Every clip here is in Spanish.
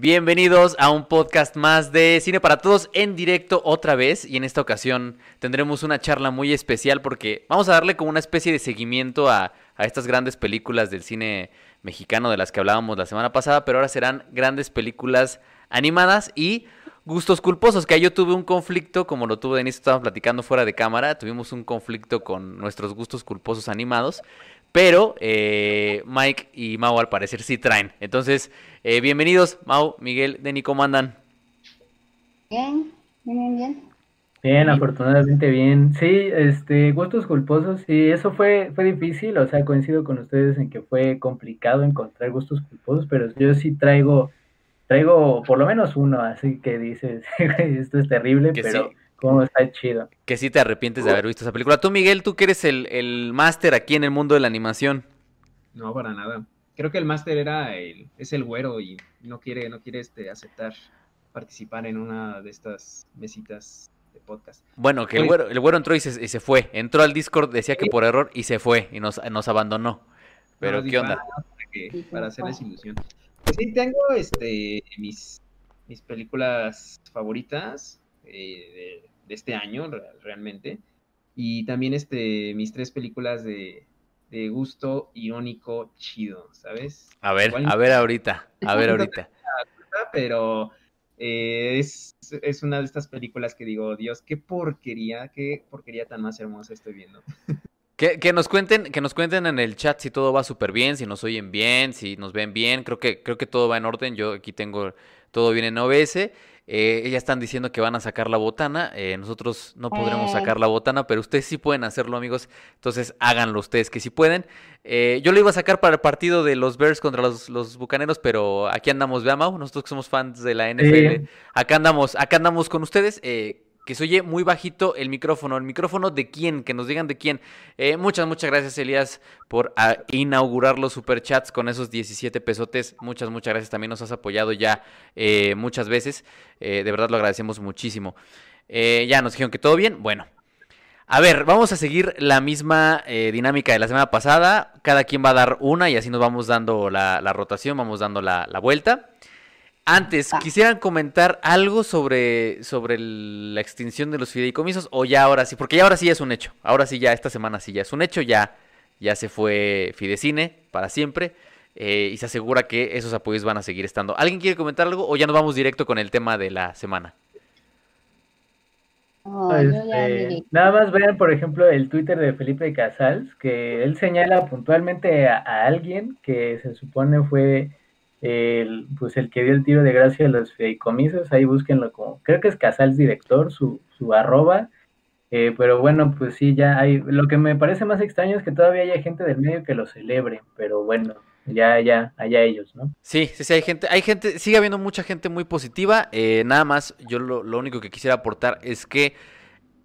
Bienvenidos a un podcast más de Cine para Todos en directo otra vez. Y en esta ocasión tendremos una charla muy especial porque vamos a darle como una especie de seguimiento a, a estas grandes películas del cine mexicano de las que hablábamos la semana pasada, pero ahora serán grandes películas animadas y gustos culposos, que yo tuve un conflicto, como lo tuve Denise, estábamos platicando fuera de cámara, tuvimos un conflicto con nuestros gustos culposos animados, pero eh, Mike y Mau al parecer sí traen. Entonces, eh, bienvenidos, Mau, Miguel, Denny, ¿cómo andan? Bien, bien, bien. Bien, afortunadamente bien. Sí, este, gustos culposos, sí, eso fue, fue difícil, o sea, coincido con ustedes en que fue complicado encontrar gustos culposos, pero yo sí traigo, traigo por lo menos uno, así que dices, esto es terrible, pero como está chido. Que sí te arrepientes de haber visto esa película. Tú, Miguel, tú que eres el, el máster aquí en el mundo de la animación. No, para nada. Creo que el máster era el, es el güero y no quiere, no quiere este, aceptar participar en una de estas mesitas de podcast. Bueno, que el, pues güero, el güero entró y se, y se, fue. Entró al Discord, decía que por error y se fue y nos, nos abandonó. Pero, ¿qué onda? Para, que, para hacerles ilusión. Pues sí, tengo este, mis, mis películas favoritas eh, de, de, este año, realmente. Y también este, mis tres películas de, de gusto irónico chido, ¿sabes? A ver, Igual, a ver ahorita, a ver ahorita. Pero eh, es, es, una de estas películas que digo, Dios, qué porquería, qué porquería tan más hermosa estoy viendo. Que, que, nos cuenten, que nos cuenten en el chat si todo va súper bien, si nos oyen bien, si nos ven bien. Creo que, creo que todo va en orden. Yo aquí tengo todo bien en OBS. Eh, ellas están diciendo que van a sacar la botana. Eh, nosotros no podremos sacar la botana, pero ustedes sí pueden hacerlo, amigos. Entonces háganlo ustedes que sí pueden. Eh, yo lo iba a sacar para el partido de los Bears contra los, los Bucaneros, pero aquí andamos, vea, Mau. Nosotros que somos fans de la NFL. Sí. Acá andamos, acá andamos con ustedes. Eh, que se oye muy bajito el micrófono. ¿El micrófono de quién? Que nos digan de quién. Eh, muchas, muchas gracias, Elías, por a, inaugurar los superchats con esos 17 pesotes. Muchas, muchas gracias. También nos has apoyado ya eh, muchas veces. Eh, de verdad lo agradecemos muchísimo. Eh, ya nos dijeron que todo bien. Bueno. A ver, vamos a seguir la misma dinámica de la semana pasada. Cada quien va a dar una y así nos vamos dando la, rotación, vamos dando la vuelta. Antes, ¿quisieran comentar algo sobre, sobre el, la extinción de los fideicomisos? O ya ahora sí, porque ya ahora sí ya es un hecho. Ahora sí ya, esta semana sí ya es un hecho, ya, ya se fue Fidecine para siempre. Eh, y se asegura que esos apoyos van a seguir estando. ¿Alguien quiere comentar algo o ya nos vamos directo con el tema de la semana? Oh, este, nada más vean, por ejemplo, el Twitter de Felipe Casals, que él señala puntualmente a, a alguien que se supone fue el, pues el que dio el tiro de gracia a los fideicomisos, ahí búsquenlo como, creo que es Casals Director, su, su arroba, eh, pero bueno, pues sí, ya hay, lo que me parece más extraño es que todavía haya gente del medio que lo celebre, pero bueno, ya, ya, allá ellos, ¿no? Sí, sí, sí, hay gente, hay gente, sigue habiendo mucha gente muy positiva, eh, nada más, yo lo, lo, único que quisiera aportar es que,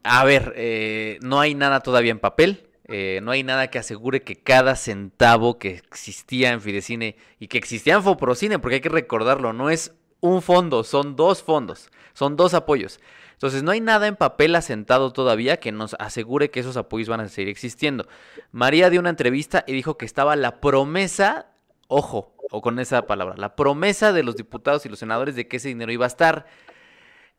a ver, eh, no hay nada todavía en papel, eh, no hay nada que asegure que cada centavo que existía en Fidecine y que existía en Foprocine, porque hay que recordarlo, no es un fondo, son dos fondos, son dos apoyos. Entonces no hay nada en papel asentado todavía que nos asegure que esos apoyos van a seguir existiendo. María dio una entrevista y dijo que estaba la promesa, ojo, o con esa palabra, la promesa de los diputados y los senadores de que ese dinero iba a estar.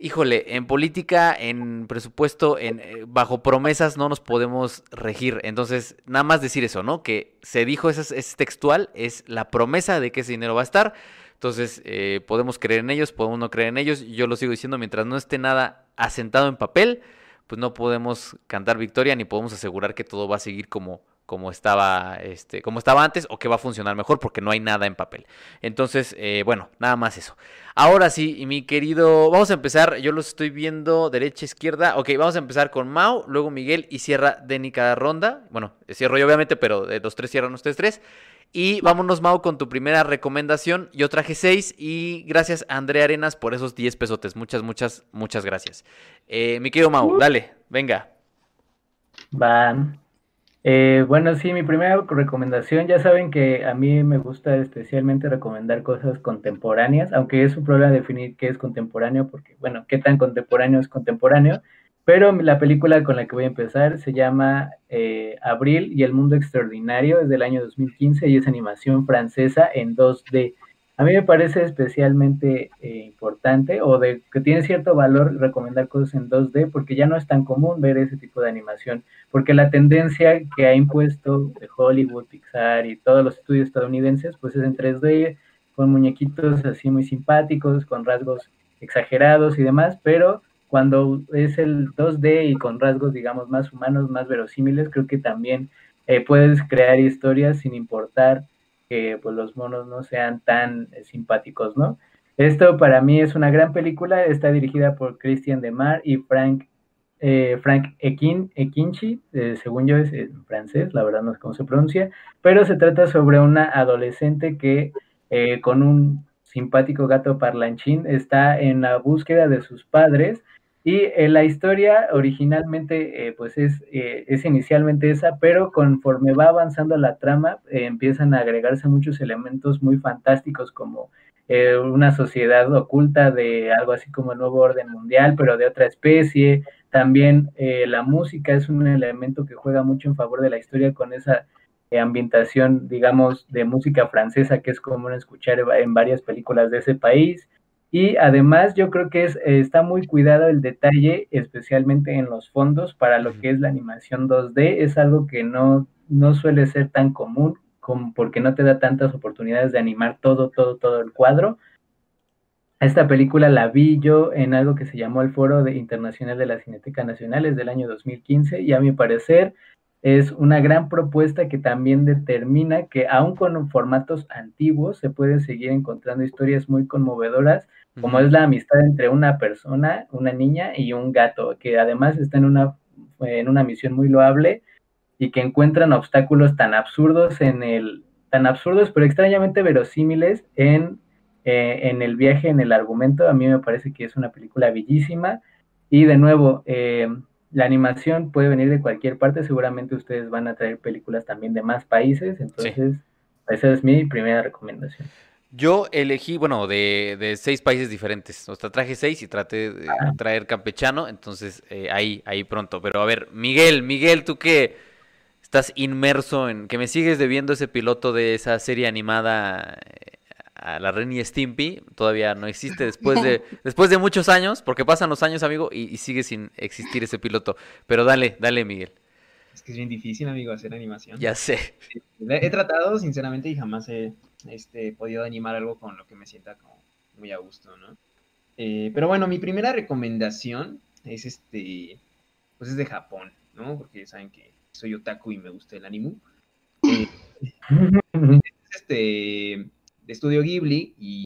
Híjole, en política, en presupuesto, en eh, bajo promesas no nos podemos regir. Entonces, nada más decir eso, ¿no? Que se dijo, es, es textual, es la promesa de que ese dinero va a estar. Entonces, eh, podemos creer en ellos, podemos no creer en ellos. Yo lo sigo diciendo, mientras no esté nada asentado en papel, pues no podemos cantar victoria ni podemos asegurar que todo va a seguir como, como estaba este como estaba antes o que va a funcionar mejor porque no hay nada en papel. Entonces eh, bueno nada más eso. Ahora sí mi querido vamos a empezar yo los estoy viendo derecha izquierda. Ok vamos a empezar con Mau luego Miguel y cierra Denny cada ronda bueno cierro yo obviamente pero de los tres cierran ustedes tres. Y vámonos Mau con tu primera recomendación. Yo traje seis y gracias a Andrea Arenas por esos diez pesotes. Muchas muchas muchas gracias. Eh, mi querido Mau dale venga. Va eh, bueno, sí, mi primera recomendación, ya saben que a mí me gusta especialmente recomendar cosas contemporáneas, aunque es un problema definir qué es contemporáneo, porque, bueno, qué tan contemporáneo es contemporáneo, pero la película con la que voy a empezar se llama eh, Abril y el Mundo Extraordinario, es del año 2015 y es animación francesa en 2D. A mí me parece especialmente eh, importante o de que tiene cierto valor recomendar cosas en 2D porque ya no es tan común ver ese tipo de animación, porque la tendencia que ha impuesto Hollywood, Pixar y todos los estudios estadounidenses, pues es en 3D, con muñequitos así muy simpáticos, con rasgos exagerados y demás, pero cuando es el 2D y con rasgos, digamos, más humanos, más verosímiles, creo que también eh, puedes crear historias sin importar que pues, los monos no sean tan eh, simpáticos, ¿no? Esto para mí es una gran película, está dirigida por Christian Demar y Frank, eh, Frank Ekin, Ekinchi, según yo es en francés, la verdad no sé cómo se pronuncia, pero se trata sobre una adolescente que con un simpático gato parlanchín está en la búsqueda de sus padres y eh, la historia originalmente, eh, pues es, eh, es inicialmente esa, pero conforme va avanzando la trama, empiezan a agregarse muchos elementos muy fantásticos como una sociedad oculta de algo así como el nuevo orden mundial, pero de otra especie. También la música es un elemento que juega mucho en favor de la historia con esa ambientación, digamos, de música francesa que es común escuchar en varias películas de ese país. Y además yo creo que es, está muy cuidado el detalle, especialmente en los fondos, para lo que es la animación 2D. Es algo que no, no suele ser tan común como porque no te da tantas oportunidades de animar todo, todo, todo el cuadro. Esta película la vi yo en algo que se llamó el Foro de Internacional de la Cineteca Nacional del año 2015 y a mi parecer es una gran propuesta que también determina que aún con formatos antiguos se pueden seguir encontrando historias muy conmovedoras como es la amistad entre una persona, una niña y un gato, que además está en una, en una misión muy loable y que encuentran obstáculos tan absurdos en el, tan absurdos pero extrañamente verosímiles en, eh, en el viaje, en el argumento. A mí me parece que es una película bellísima. Y de nuevo, eh, la animación puede venir de cualquier parte, seguramente ustedes van a traer películas también de más países, entonces esa es mi primera recomendación. Yo elegí, bueno, de, de, seis países diferentes. O sea, traje seis y traté de ah. traer campechano. Entonces, eh, ahí, ahí pronto. Pero a ver, Miguel, Miguel, tú que estás inmerso en. que me sigues debiendo ese piloto de esa serie animada eh, a la Ren y Stimpy. Todavía no existe después de, después de muchos años, porque pasan los años, amigo, y, y sigue sin existir ese piloto. Pero dale, dale, Miguel. Es que es bien difícil, amigo, hacer animación. Ya sé. He tratado, sinceramente, y jamás he este, podido animar algo con lo que me sienta como muy a gusto, ¿no? Eh, pero bueno, mi primera recomendación es este, pues es de Japón, ¿no? Porque saben que soy otaku y me gusta el anime. Eh, es este, de estudio Ghibli y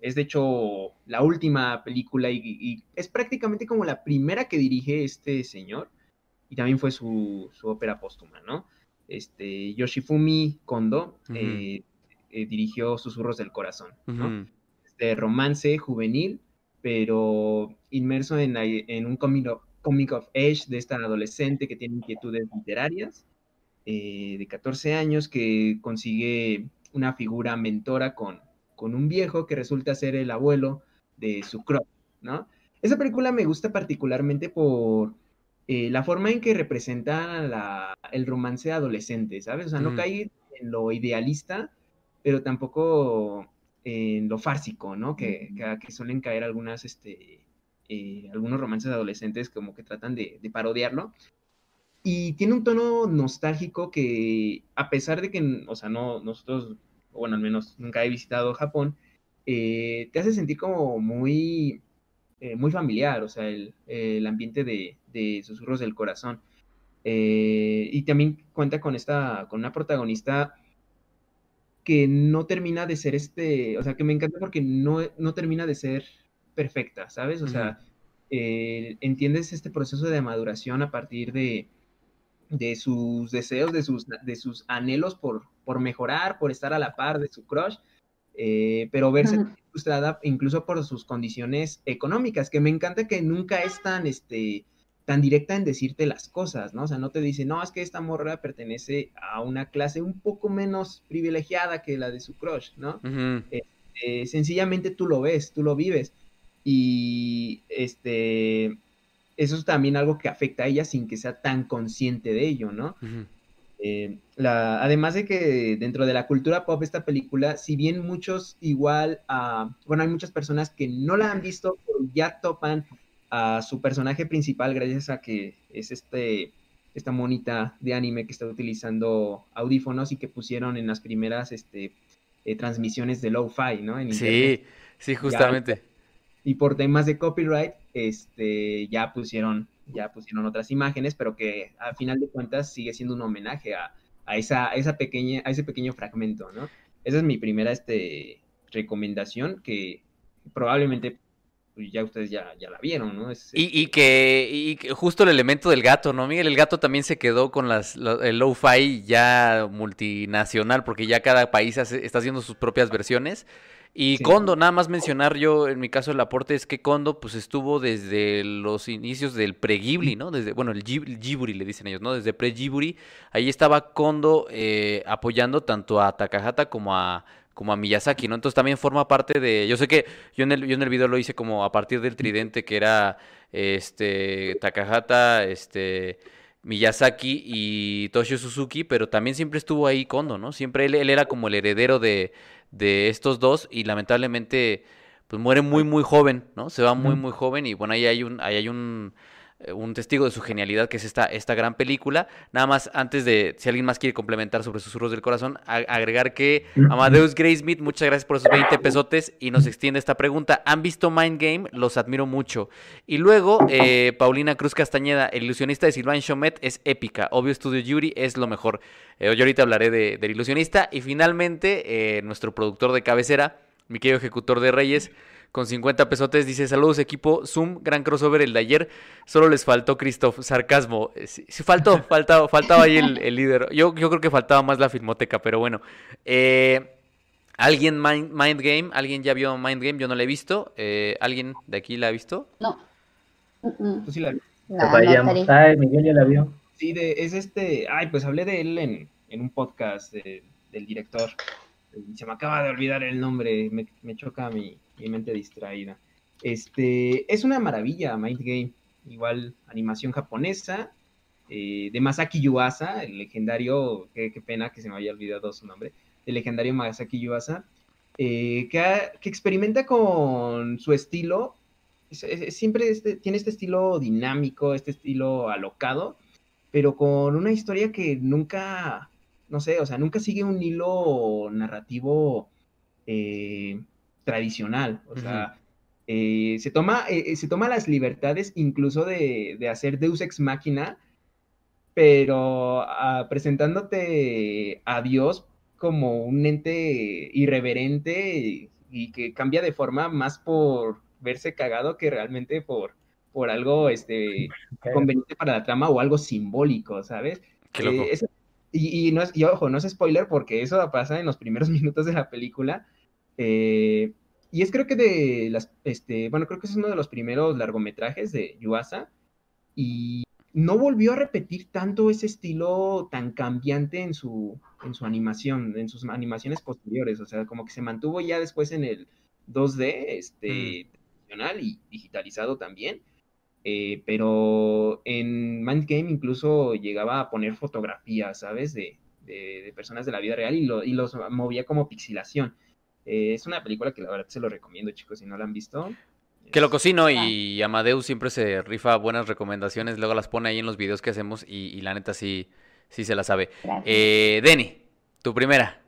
es de hecho la última película y, es prácticamente como la primera que dirige este señor y también fue su, ópera póstuma, ¿no? Este, Yoshifumi Kondo eh, eh, dirigió Susurros del Corazón, ¿no? Este romance juvenil, pero inmerso en, en un comic of, age de esta adolescente que tiene inquietudes literarias, eh, de 14 años, que consigue una figura mentora con, con un viejo que resulta ser el abuelo de su crush, ¿no? Esa película me gusta particularmente por eh, la forma en que representa el romance adolescente, ¿sabes? O sea, no mm. cae en lo idealista, pero tampoco en lo fársico, ¿no? Que, que, suelen caer algunas, este, eh, algunos romances adolescentes como que tratan de, parodiarlo. Y tiene un tono nostálgico que, a pesar de que, o sea, no, nosotros, bueno, al menos nunca he visitado Japón, eh, te hace sentir como muy, muy familiar, o sea, el, el ambiente de, de Susurros del Corazón. Eh, y también cuenta con esta, con una protagonista que no termina de ser este, o sea, que me encanta porque no, no termina de ser perfecta, ¿sabes? O sea, eh, entiendes este proceso de maduración a partir de, de sus deseos, de sus, de sus anhelos por, por mejorar, por estar a la par de su crush, eh, pero verse frustrada incluso por sus condiciones económicas, que me encanta que nunca es tan, este, tan directa en decirte las cosas, ¿no? O sea, no te dice, no, es que esta morra pertenece a una clase un poco menos privilegiada que la de su crush, ¿no? Este, sencillamente tú lo ves, tú lo vives. Y este, eso es también algo que afecta a ella sin que sea tan consciente de ello, ¿no? Eh, la, además de que dentro de la cultura pop esta película, si bien muchos igual, bueno, hay muchas personas que no la han visto, pero ya topan a su personaje principal gracias a que es este esta monita de anime que está utilizando audífonos y que pusieron en las primeras este, eh, transmisiones de Lo-Fi, ¿no? sí, sí, justamente. y por temas de copyright, este, ya pusieron, ya pusieron otras imágenes, pero que a final de cuentas sigue siendo un homenaje a, esa, esa pequeña, a ese pequeño fragmento, ¿no? Esa es mi primera este, recomendación que probablemente pues, ya ustedes ya, ya la vieron, ¿no? y, que, y justo el elemento del gato, ¿no, Miguel? El gato también se quedó con las, el lo-fi ya multinacional, porque ya cada país está haciendo sus propias versiones. Y Kondo, nada más mencionar yo, en mi caso el aporte es que Kondo pues estuvo desde los inicios del pre-Ghibli, ¿no? Desde, bueno, el Ghibli le dicen ellos, ¿no? Desde pre-Ghibli, ahí estaba Kondo eh, apoyando tanto a Takahata como a como a Miyazaki, ¿no? Entonces también forma parte de, yo sé que yo en el, yo en el video lo hice como a partir del tridente que era este Takahata, este Miyazaki y Toshio Suzuki, pero también siempre estuvo ahí Kondo, ¿no? Siempre él, él era como el heredero de, de estos dos y lamentablemente pues muere muy muy joven, ¿no? Se va muy muy joven y bueno, ahí hay un ahí hay un un testigo de su genialidad, que es esta, esta gran película. Nada más, antes de, si alguien más quiere complementar sobre Susurros del Corazón, agregar que Amadeus Graysmith, muchas gracias por esos 20 pesotes y nos extiende esta pregunta. ¿Han visto Mind Game? Los admiro mucho. Y luego, eh, Paulina Cruz Castañeda, el ilusionista de Sylvain Chomet es épica. Obvio Studio Yuri es lo mejor. Eh, yo ahorita hablaré de, del ilusionista. Y finalmente, nuestro productor de cabecera, mi querido ejecutor de Reyes, con 50 pesotes. Dice, saludos equipo Zoom, gran crossover el de ayer. Solo les faltó Christoph, sarcasmo. Eh, sí, faltó, faltaba, faltaba ahí el, líder. Yo, yo creo que faltaba más la filmoteca, pero bueno. Eh, ¿Alguien Mind, Game? ¿Alguien ya vio Mind Game? Yo no la he visto. Eh, ¿Alguien de aquí la ha visto? No. ¿Tú sí la viste? vayamos. Ay, Miguel ya la vio. Sí, de, es este... Ay, pues hablé de él en, en un podcast del director. Se me acaba de olvidar el nombre. Me, me choca mi, mi mente distraída. Este, es una maravilla, Mind Game. Igual, animación japonesa, eh, de Masaki Yuasa, el legendario, qué, pena que se me haya olvidado su nombre, el legendario Masaki Yuasa, eh, que, experimenta con su estilo, siempre este, tiene este estilo dinámico, este estilo alocado, pero con una historia que nunca, no sé, o sea, nunca sigue un hilo narrativo eh, tradicional. O sea, eh, se, toma, eh, eh, se toma las libertades incluso de, hacer Deus Ex Máquina, pero ah, presentándote a Dios como un ente irreverente y, que cambia de forma más por verse cagado que realmente por, por algo este, conveniente para la trama o algo simbólico, ¿sabes? y, no es, y ojo, no es spoiler porque eso pasa en los primeros minutos de la película, eh, y es creo que de las, este, bueno, creo que es uno de los primeros largometrajes de Yuasa. Y no volvió a repetir tanto ese estilo tan cambiante en su, en su animación, en sus animaciones posteriores. O sea, como que se mantuvo ya después en el 2D, este, mm. y digitalizado también. Eh, pero en Mind Game incluso llegaba a poner fotografías, ¿sabes? De, de, personas de la vida real y, lo, y los movía como pixilación. Eh, es una película que la verdad se lo recomiendo, chicos, si no la han visto. Que lo cocino y Amadeus siempre se rifa buenas recomendaciones, luego las pone ahí en los videos que hacemos y, la neta sí, sí se la sabe. Eh, Denny, tu primera.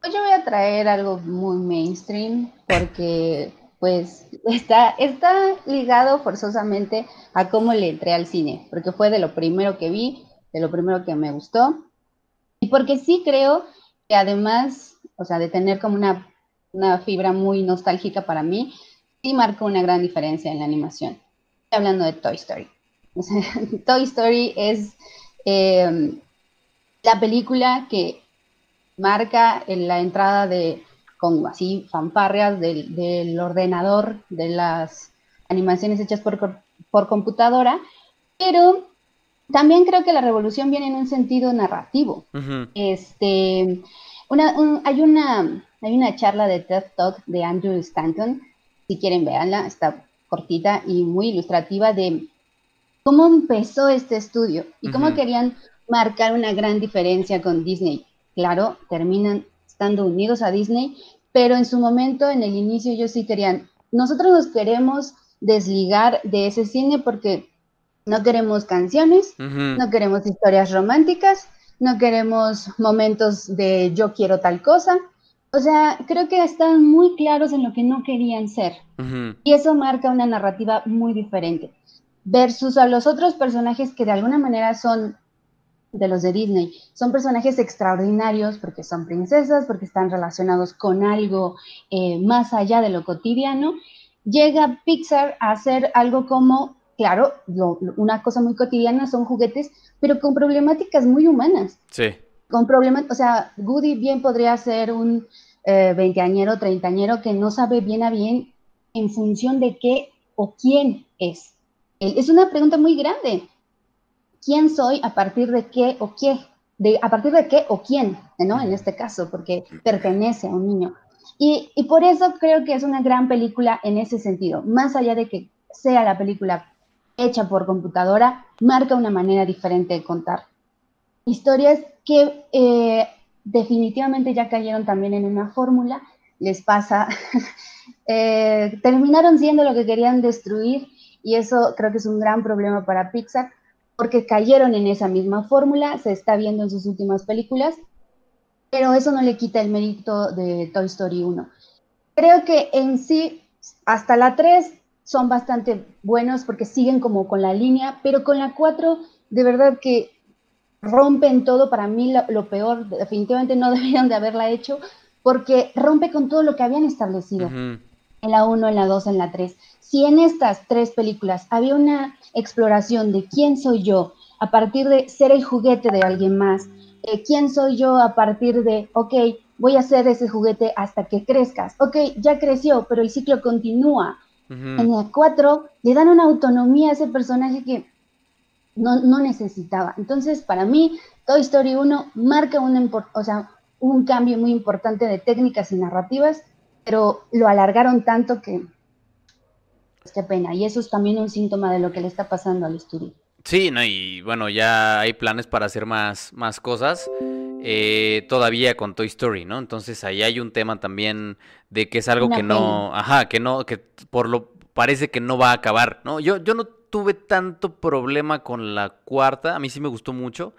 Pues yo voy a traer algo muy mainstream porque pues está, está ligado forzosamente a cómo le entré al cine, porque fue de lo primero que vi, de lo primero que me gustó y porque sí creo que además o sea, de tener como una, fibra muy nostálgica para mí, sí marcó una gran diferencia en la animación. Estoy hablando de Toy Story. Toy Story es em, la película que marca en la entrada de, con así, fanfarrias del, ordenador, de las animaciones hechas por, por computadora, pero también creo que la revolución viene en un sentido narrativo. Este hay, una, hay una charla de TED Talk de Andrew Stanton, si quieren verla, está cortita y muy ilustrativa de cómo empezó este estudio y cómo querían marcar una gran diferencia con Disney. Claro, terminan estando unidos a Disney, pero en su momento, en el inicio, ellos sí querían, nosotros nos queremos desligar de ese cine porque no queremos canciones, no queremos historias románticas, no queremos momentos de yo quiero tal cosa. O sea, creo que están muy claros en lo que no querían ser. Y eso marca una narrativa muy diferente. Versus a los otros personajes que de alguna manera son de los de Disney. Son personajes extraordinarios porque son princesas, porque están relacionados con algo eh, más allá de lo cotidiano. Llega Pixar a hacer algo como, claro, una cosa muy cotidiana son juguetes, pero con problemáticas muy humanas. Sí. Con problemas, o sea, Goody bien podría ser un eh, veinteañero, treintañero que no sabe bien a bien en función de qué o quién es. Es una pregunta muy grande quién soy a partir de qué o qué, de, a partir de qué o quién, ¿no? En este caso, porque pertenece a un niño. Y, y, por eso creo que es una gran película en ese sentido. Más allá de que sea la película hecha por computadora, marca una manera diferente de contar. Historias que eh, definitivamente ya cayeron también en una fórmula, les pasa, eh, terminaron siendo lo que querían destruir y eso creo que es un gran problema para Pixar porque cayeron en esa misma fórmula, se está viendo en sus últimas películas, pero eso no le quita el mérito de Toy Story 1. Creo que en sí, hasta la 3 son bastante buenos porque siguen como con la línea, pero con la 4 de verdad que rompen todo, para mí lo, peor, definitivamente no debieron de haberla hecho, porque rompe con todo lo que habían establecido en la 1, en la 2, en la 3. Si en estas tres películas había una exploración de quién soy yo a partir de ser el juguete de alguien más, eh, quién soy yo a partir de, ok, voy a ser ese juguete hasta que crezcas, ok, ya creció, pero el ciclo continúa. En el 4 le dan una autonomía a ese personaje que no, no necesitaba. Entonces, para mí, Toy Story 1 marca un, o sea, un cambio muy importante de técnicas y narrativas, pero lo alargaron tanto que pues, qué pena. Y eso es también un síntoma de lo que le está pasando al estudio. Sí, no, y bueno, ya hay planes para hacer más, más cosas. Eh, todavía con Toy Story, ¿no? Entonces ahí hay un tema también de que es algo que no, ajá, que no, que por lo parece que no va a acabar, ¿no? Yo, yo no tuve tanto problema con la cuarta, a mí sí me gustó mucho,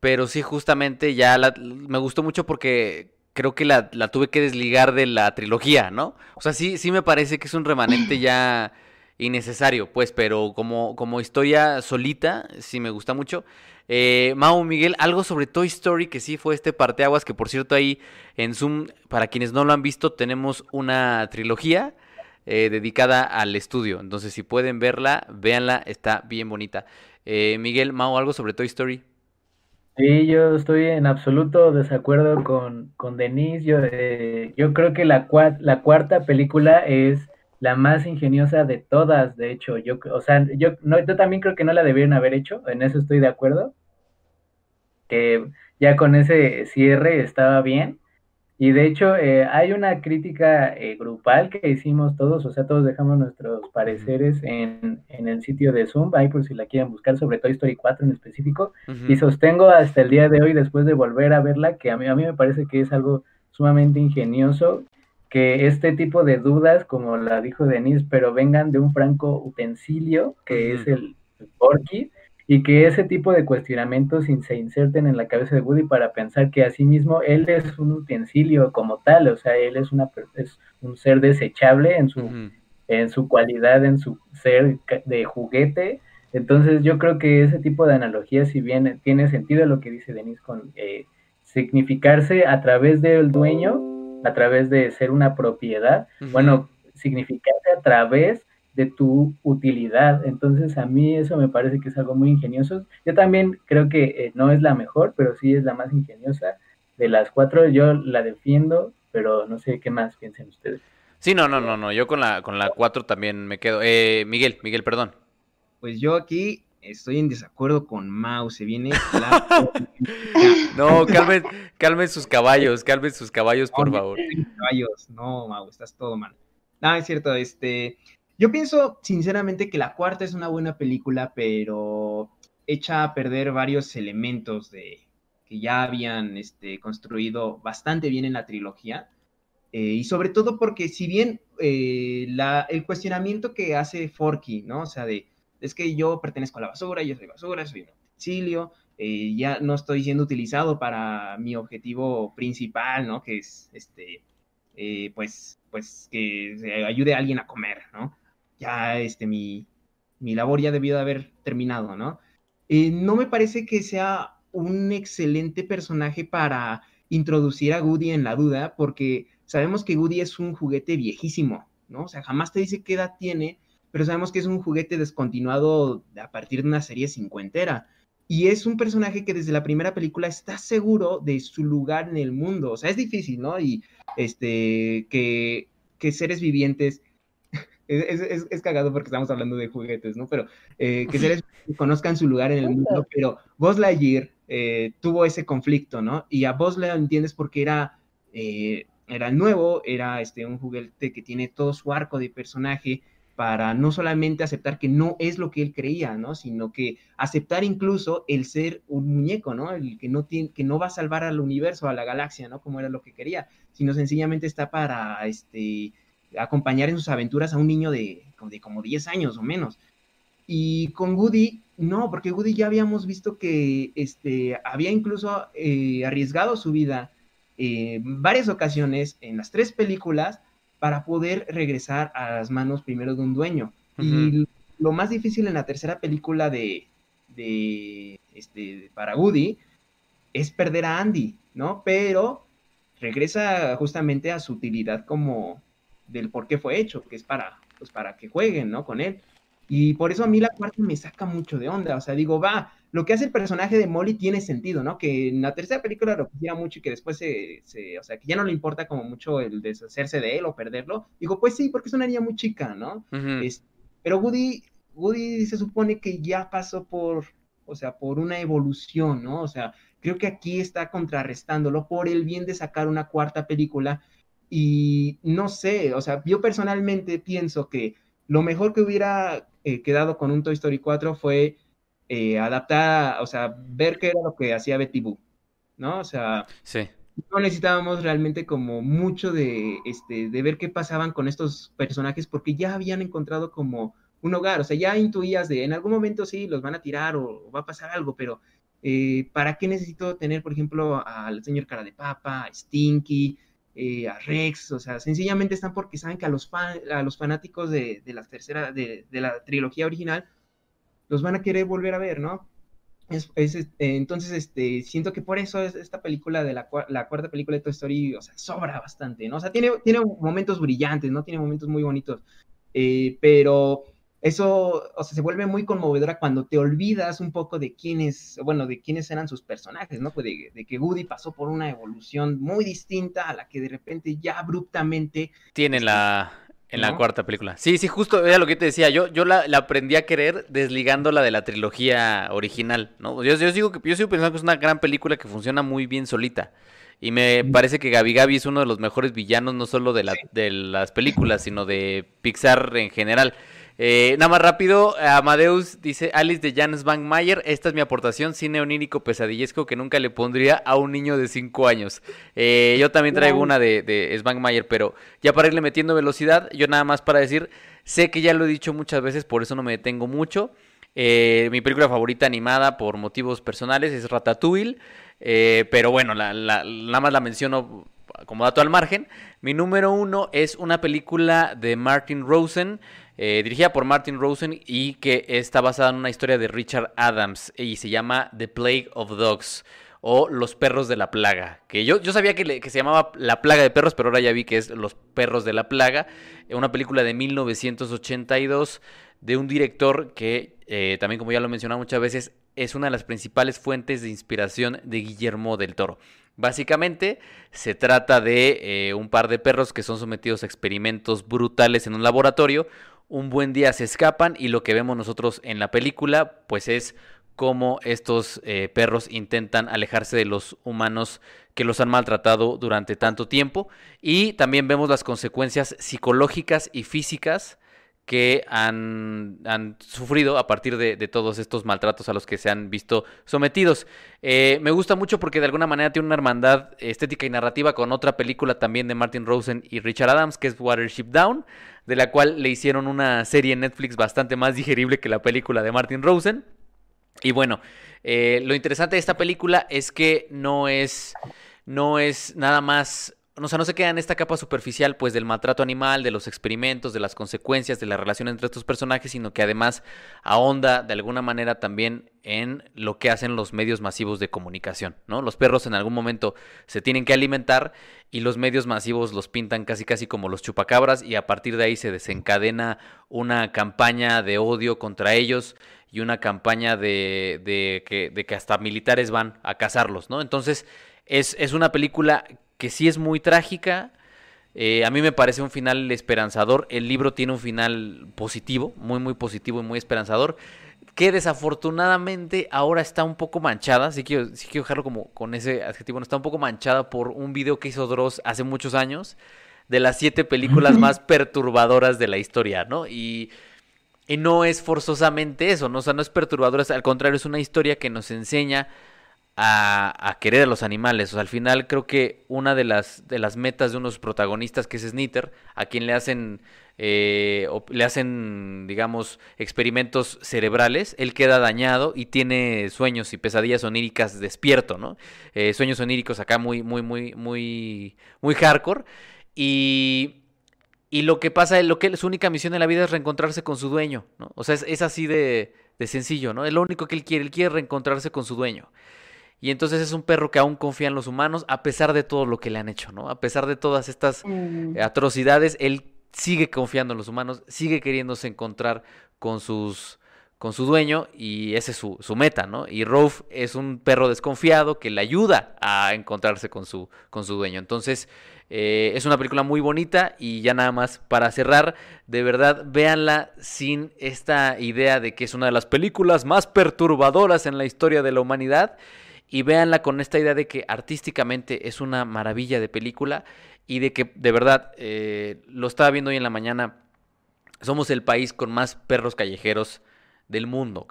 pero sí justamente ya me gustó mucho porque creo que la, la, tuve que desligar de la trilogía, ¿no? O sea, sí, sí me parece que es un remanente ya innecesario, pues, pero como, como historia solita, sí me gusta mucho. Eh, Mau Miguel, algo sobre Toy Story, que sí fue este parteaguas, que por cierto ahí en Zoom, para quienes no lo han visto, tenemos una trilogía eh, dedicada al estudio. Entonces, si pueden verla, véanla, está bien bonita. Eh, Miguel, Mau, algo sobre Toy Story. Sí, yo estoy en absoluto desacuerdo con, con Denise. Yo, eh, yo creo que la, la cuarta película es la más ingeniosa de todas, de hecho. Yo, o sea, yo, no, yo también creo que no la debieron haber hecho, en eso estoy de acuerdo. Que ya con ese cierre estaba bien. Y de hecho, eh, hay una crítica eh, grupal que hicimos todos, o sea, todos dejamos nuestros pareceres en, en, el sitio de Zoom, ahí por si la quieren buscar, sobre Toy Story 4 en específico. Y sostengo hasta el día de hoy, después de volver a verla, que a mí, a mí me parece que es algo sumamente ingenioso que este tipo de dudas, como la dijo Denise, pero vengan de un franco utensilio, que es el, el Porky, y que ese tipo de cuestionamientos se inserten en la cabeza de Woody para pensar que mismo él es un utensilio como tal, o sea, él es, una, es un ser desechable en su, en su cualidad, en su ser de juguete. Entonces yo creo que ese tipo de analogía, si bien tiene sentido lo que dice Denis con eh, significarse a través del dueño, a través de ser una propiedad, bueno, significarse a través de tu utilidad. Entonces a mí eso me parece que es algo muy ingenioso. Yo también creo que eh, no es la mejor, pero sí es la más ingeniosa. De las cuatro yo la defiendo, pero no sé qué más piensen ustedes. Sí, no, no, no, no. Yo con la con la cuatro también me quedo. Eh, Miguel, Miguel, perdón. Pues yo aquí estoy en desacuerdo con Mau. Se viene no, calmen, calmen sus caballos, calmen sus caballos, por favor. Caballos, no, Mau, estás todo mal. No, es cierto, este, yo pienso sinceramente que la cuarta es una buena película, pero echa a perder varios elementos de que ya habían este, construido bastante bien en la trilogía. Eh, y sobre todo porque si bien eh, la, el cuestionamiento que hace Forky, ¿no? O sea, de, es que yo pertenezco a la basura, yo soy basura, soy un utensilio, eh, ya no estoy siendo utilizado para mi objetivo principal, ¿no? Que es, este, pues, pues, que ayude a alguien a comer, ¿no? Ya, este, mi, mi labor ya debió de haber terminado, ¿no? Eh, no me parece que sea un excelente personaje para introducir a Goody en la duda, porque sabemos que Goody es un juguete viejísimo, ¿no? O sea, jamás te dice qué edad tiene, pero sabemos que es un juguete descontinuado a partir de una serie cincuentera. Y es un personaje que desde la primera película está seguro de su lugar en el mundo. O sea, es difícil, ¿no? Y este, que, que seres vivientes es, es, cagado porque estamos hablando de juguetes, ¿no? Pero eh, que seres conozcan su lugar en el mundo, pero Buzz Lightyear eh, tuvo ese conflicto, ¿no? Y a Buzz lo entiendes porque era, eh, era nuevo, era este, un juguete que tiene todo su arco de personaje para no solamente aceptar que no es lo que él creía, ¿no? Sino que aceptar incluso el ser un muñeco, ¿no? El que no, tiene, que no va a salvar al universo, a la galaxia, ¿no? Como era lo que quería, sino sencillamente está para, este, acompañar en sus aventuras a un niño de, de como 10 años o menos. Y con Woody, no, porque Woody ya habíamos visto que este, había incluso eh, arriesgado su vida en varias ocasiones en las tres películas para poder regresar a las manos primero de un dueño. Y lo más difícil en la tercera película de, de, este, para Woody es perder a Andy, ¿no? Pero regresa justamente a su utilidad como, del por qué fue hecho, que es para, pues para que jueguen, ¿no? Con él. Y por eso a mí la cuarta me saca mucho de onda, o sea, digo, va, lo que hace el personaje de Molly tiene sentido, ¿no? Que en la tercera película lo quisiera mucho y que después se, se, o sea, que ya no le importa como mucho el deshacerse de él o perderlo. Digo, pues sí, porque es una niña muy chica, ¿no? pero Woody, Woody se supone que ya pasó por, o sea, por una evolución, ¿no? O sea, creo que aquí está contrarrestándolo por el bien de sacar una cuarta película y no sé, o sea, yo personalmente pienso que lo mejor que hubiera eh, quedado con un Toy Story 4 fue eh, adaptar, o sea, ver qué era lo que hacía Betty Boo, ¿no? O sea, sí. no necesitábamos realmente como mucho de, este, de ver qué pasaban con estos personajes porque ya habían encontrado como un hogar, o sea, ya intuías de en algún momento sí, los van a tirar o, va a pasar algo, pero eh, ¿para qué necesito tener, por ejemplo, al señor Cara de Papa, a Stinky, eh, a Rex, o sea, sencillamente están porque saben que a los, a los fanáticos de, la tercera, de, la trilogía original, los van a querer volver a ver, ¿no? Es, eh, entonces, este, siento que por eso es, esta película de la, la, cuarta película de Toy Story, o sea, sobra bastante, ¿no? O sea, tiene, tiene momentos brillantes, ¿no? Tiene momentos muy bonitos, eh, pero eso, o sea, se vuelve muy conmovedora cuando te olvidas un poco de quiénes, bueno, de quiénes eran sus personajes, ¿no? Pues de, que Woody pasó por una evolución muy distinta a la que de repente ya abruptamente... Tiene la... En la cuarta película. Sí, sí, justo era lo que te decía. Yo, yo la, aprendí a querer desligándola de la trilogía original, ¿no? Yo, yo, digo que, yo sigo pensando que es una gran película que funciona muy bien solita. Y me parece que Gabi Gabi es uno de los mejores villanos, no solo de, la, de las películas, sino de Pixar en general. Eh, nada más rápido, Amadeus dice Alice de Janes Van Mayer, esta es mi aportación, cine onírico pesadillesco que nunca le pondría a un niño de 5 años. Eh, yo también traigo una de, de Mayer, pero ya para irle metiendo velocidad, yo nada más para decir, sé que ya lo he dicho muchas veces, por eso no me detengo mucho. Eh, mi película favorita animada por motivos personales es Ratatouille, pero bueno, nada más la menciono como dato al margen. Mi número uno es una película de Martin Rosen. Eh, dirigida por Martin Rosen y que está basada en una historia de Richard Adams y se llama The Plague of Dogs o Los perros de la plaga. Que yo, yo sabía que, se llamaba La plaga de perros, pero ahora ya vi que es Los perros de la plaga. Una película de 1982 de un director que, eh, también como ya lo he mencionado muchas veces, es una de las principales fuentes de inspiración de Guillermo del Toro. Básicamente se trata de eh, un par de perros que son sometidos a experimentos brutales en un laboratorio, un buen día se escapan y lo que vemos nosotros en la película pues es cómo estos eh, perros intentan alejarse de los humanos que los han maltratado durante tanto tiempo y también vemos las consecuencias psicológicas y físicas que han, sufrido a partir de, todos estos maltratos a los que se han visto sometidos. Eh, me gusta mucho porque de alguna manera tiene una hermandad estética y narrativa con otra película también de Martin Rosen y Richard Adams, que es Watership Down, de la cual le hicieron una serie en Netflix bastante más digerible que la película de Martin Rosen. Y bueno, eh, lo interesante de esta película es que no es, no es nada más o sea, no se queda en esta capa superficial, pues, del maltrato animal, de los experimentos, de las consecuencias, de la relación entre estos personajes, sino que además ahonda de alguna manera también en lo que hacen los medios masivos de comunicación, ¿no? Los perros en algún momento se tienen que alimentar y los medios masivos los pintan casi casi como los chupacabras y a partir de ahí se desencadena una campaña de odio contra ellos y una campaña de, de, que, de que hasta militares van a cazarlos, ¿no? Entonces, es, es una película que sí es muy trágica. Eh, a mí me parece un final esperanzador. El libro tiene un final positivo, muy, muy positivo y muy esperanzador. Que desafortunadamente ahora está un poco manchada. Sí quiero, sí quiero dejarlo como con ese adjetivo. está un poco manchada por un video que hizo Dross hace muchos años. De las siete películas más perturbadoras de la historia, ¿no? Y, y no es forzosamente eso, ¿no? O sea, no es perturbadora. Al contrario, es una historia que nos enseña a, querer a los animales. O sea, al final creo que una de las, de las metas de unos protagonistas, que es Snitter, a quien le hacen, eh, le hacen, digamos, experimentos cerebrales, él queda dañado y tiene sueños y pesadillas oníricas despierto, ¿no? Eh, sueños oníricos acá muy, muy, muy, muy, muy hardcore. Y, y lo que pasa, lo que su única misión en la vida es reencontrarse con su dueño, ¿no? O sea, es, es así de, de sencillo, ¿no? Es lo único que él quiere, él quiere reencontrarse con su dueño. Y entonces es un perro que aún confía en los humanos a pesar de todo lo que le han hecho, ¿no? A pesar de todas estas mm. atrocidades, él sigue confiando en los humanos, sigue queriéndose encontrar con sus con su dueño y ese es su, su meta, ¿no? Y Rolf es un perro desconfiado que le ayuda a encontrarse con su, con su dueño. Entonces, eh, es una película muy bonita y ya nada más para cerrar, de verdad, véanla sin esta idea de que es una de las películas más perturbadoras en la historia de la humanidad y véanla con esta idea de que artísticamente es una maravilla de película y de que de verdad eh, lo estaba viendo hoy en la mañana. Somos el país con más perros callejeros del mundo.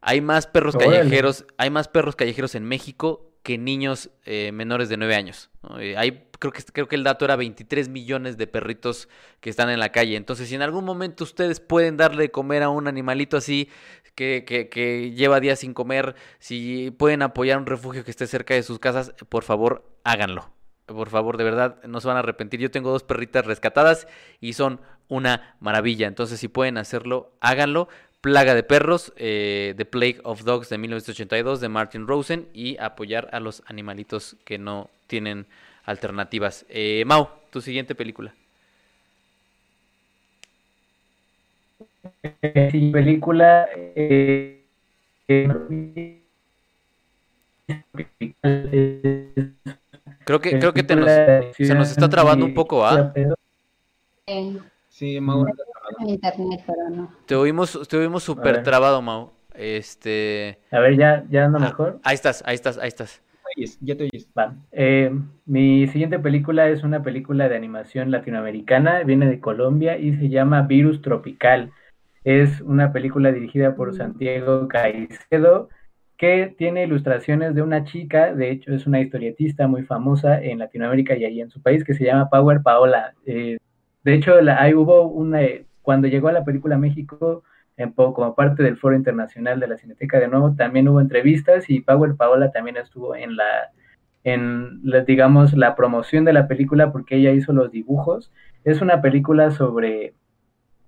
Hay más perros callejeros, hay más perros callejeros en México que niños eh, menores de 9 años. Hay, creo, que, creo que el dato era 23 millones de perritos que están en la calle. Entonces, si en algún momento ustedes pueden darle de comer a un animalito así, que, que, lleva días sin comer, si pueden apoyar un refugio que esté cerca de sus casas, por favor, háganlo. Por favor, de verdad, no se van a arrepentir. Yo tengo dos perritas rescatadas y son una maravilla. Entonces, si pueden hacerlo, háganlo. Plaga de Perros, eh, The Plague of Dogs de 1982 de Martin Rosen y apoyar a los animalitos que no tienen alternativas. Eh, Mau, tu siguiente película. Sí, película. Eh, creo que, creo que te nos, se nos está trabando un poco, ¿ah? Sí, Mau. Internet, pero no. Te oímos, te oímos súper trabado, Mau. Este. A ver, ya, ya anda ah, mejor. Ahí estás, ahí estás, ahí estás. Ya te oyes. Va. Eh, mi siguiente película es una película de animación latinoamericana, viene de Colombia y se llama Virus Tropical. Es una película dirigida por mm. Santiago Caicedo que tiene ilustraciones de una chica, de hecho es una historietista muy famosa en Latinoamérica y ahí en su país, que se llama Power Paola. Eh, de hecho, ahí hubo una, cuando llegó a la película México, en, como parte del Foro Internacional de la Cineteca de nuevo, también hubo entrevistas y Power Paola también estuvo en la, en, digamos, la promoción de la película porque ella hizo los dibujos. Es una película sobre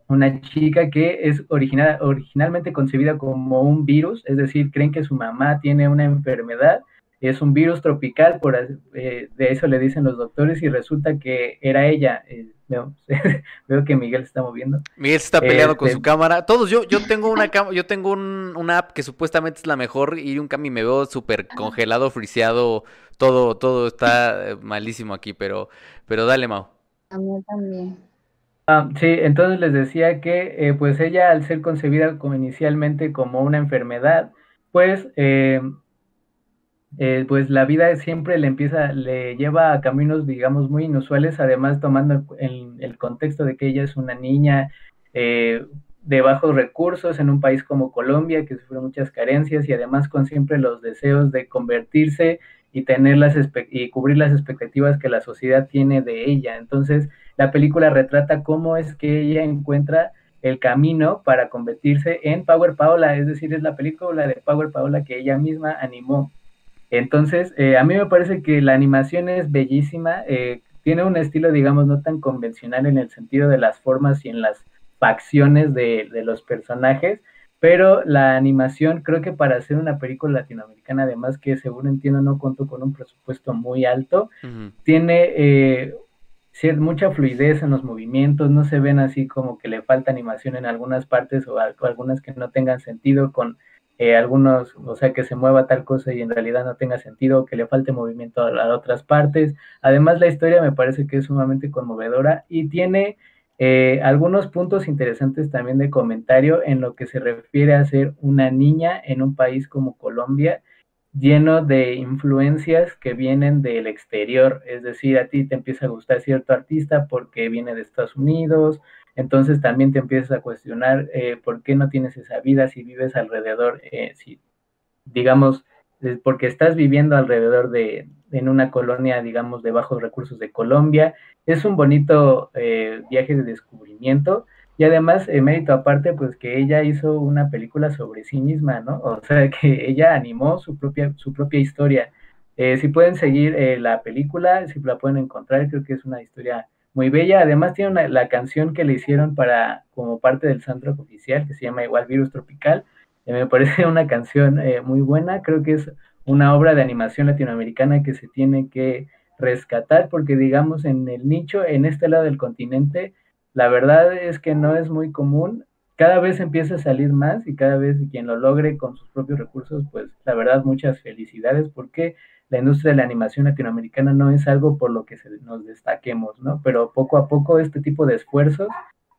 una chica que es original, originalmente concebida como un virus, es decir, creen que su mamá tiene una enfermedad, es un virus tropical, por, eh, de eso le dicen los doctores, y resulta que era ella. Eh, veo, que Miguel se está moviendo. Miguel se está peleando con su este, cámara. Todos, yo, yo tengo una yo tengo un, una app que supuestamente es la mejor, y un cambio me veo súper congelado, friseado, todo, todo está eh, malísimo aquí, pero, pero dale, Mau. A mí también. Ah, sí, entonces les decía que eh, pues ella al ser concebida como inicialmente como una enfermedad, pues, eh, pues la vida siempre le empieza, le lleva a caminos, digamos, muy inusuales, además tomando el, el contexto de que ella es una niña eh, de bajos recursos en un país como Colombia, que sufre muchas carencias y además con siempre los deseos de convertirse y tener las y cubrir las expectativas que la sociedad tiene de ella. Entonces, la película retrata cómo es que ella encuentra el camino para convertirse en Power Paola, es decir, es la película de Power Paola que ella misma animó. Entonces, eh, a mí me parece que la animación es bellísima, eh, tiene un estilo, digamos, no tan convencional en el sentido de las formas y en las facciones de, los personajes, pero la animación creo que para hacer una película latinoamericana, además que según entiendo no contó con un presupuesto muy alto, tiene eh, mucha fluidez en los movimientos, no se ven así como que le falta animación en algunas partes o, algunas que no tengan sentido con eh, algunos, o sea, que se mueva tal cosa y en realidad no tenga sentido, que le falte movimiento a, otras partes. Además, la historia me parece que es sumamente conmovedora y tiene eh, algunos puntos interesantes también de comentario en lo que se refiere a ser una niña en un país como Colombia lleno de influencias que vienen del exterior, es decir, a ti te empieza a gustar cierto artista porque viene de Estados Unidos, entonces también te empiezas a cuestionar eh, por qué no tienes esa vida si vives alrededor, eh, si digamos, porque estás viviendo alrededor de, en una colonia, digamos, de bajos recursos de Colombia. Es un bonito eh, viaje de descubrimiento y además, eh, mérito aparte, pues que ella hizo una película sobre sí misma, ¿no? O sea, que ella animó su propia, su propia historia. Eh, si pueden seguir eh, la película, si la pueden encontrar, creo que es una historia muy bella. Además tiene la canción que le hicieron para como parte del soundtrack oficial, que se llama igual Virus Tropical. me parece una canción muy buena. Creo que es una obra de animación latinoamericana que se tiene que rescatar porque digamos en el nicho, en este lado del continente, la verdad es que no es muy común. Cada vez empieza a salir más y cada vez quien lo logre con sus propios recursos, pues la verdad muchas felicidades porque la industria de la animación latinoamericana no es algo por lo que nos destaquemos, ¿no? Pero poco a poco este tipo de esfuerzos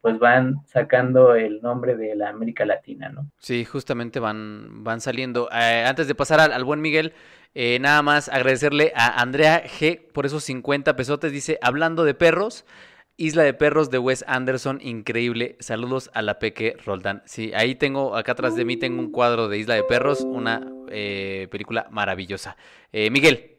pues van sacando el nombre de la América Latina, ¿no? Sí, justamente van, van saliendo. Eh, antes de pasar al, buen Miguel, eh, nada más agradecerle a Andrea G por esos 50 pesotes. Dice, hablando de perros, Isla de Perros de Wes Anderson, increíble. Saludos a la Peque Roldán. Sí, ahí tengo, acá atrás de mí tengo un cuadro de Isla de Perros, una eh, película maravillosa. Eh, Miguel.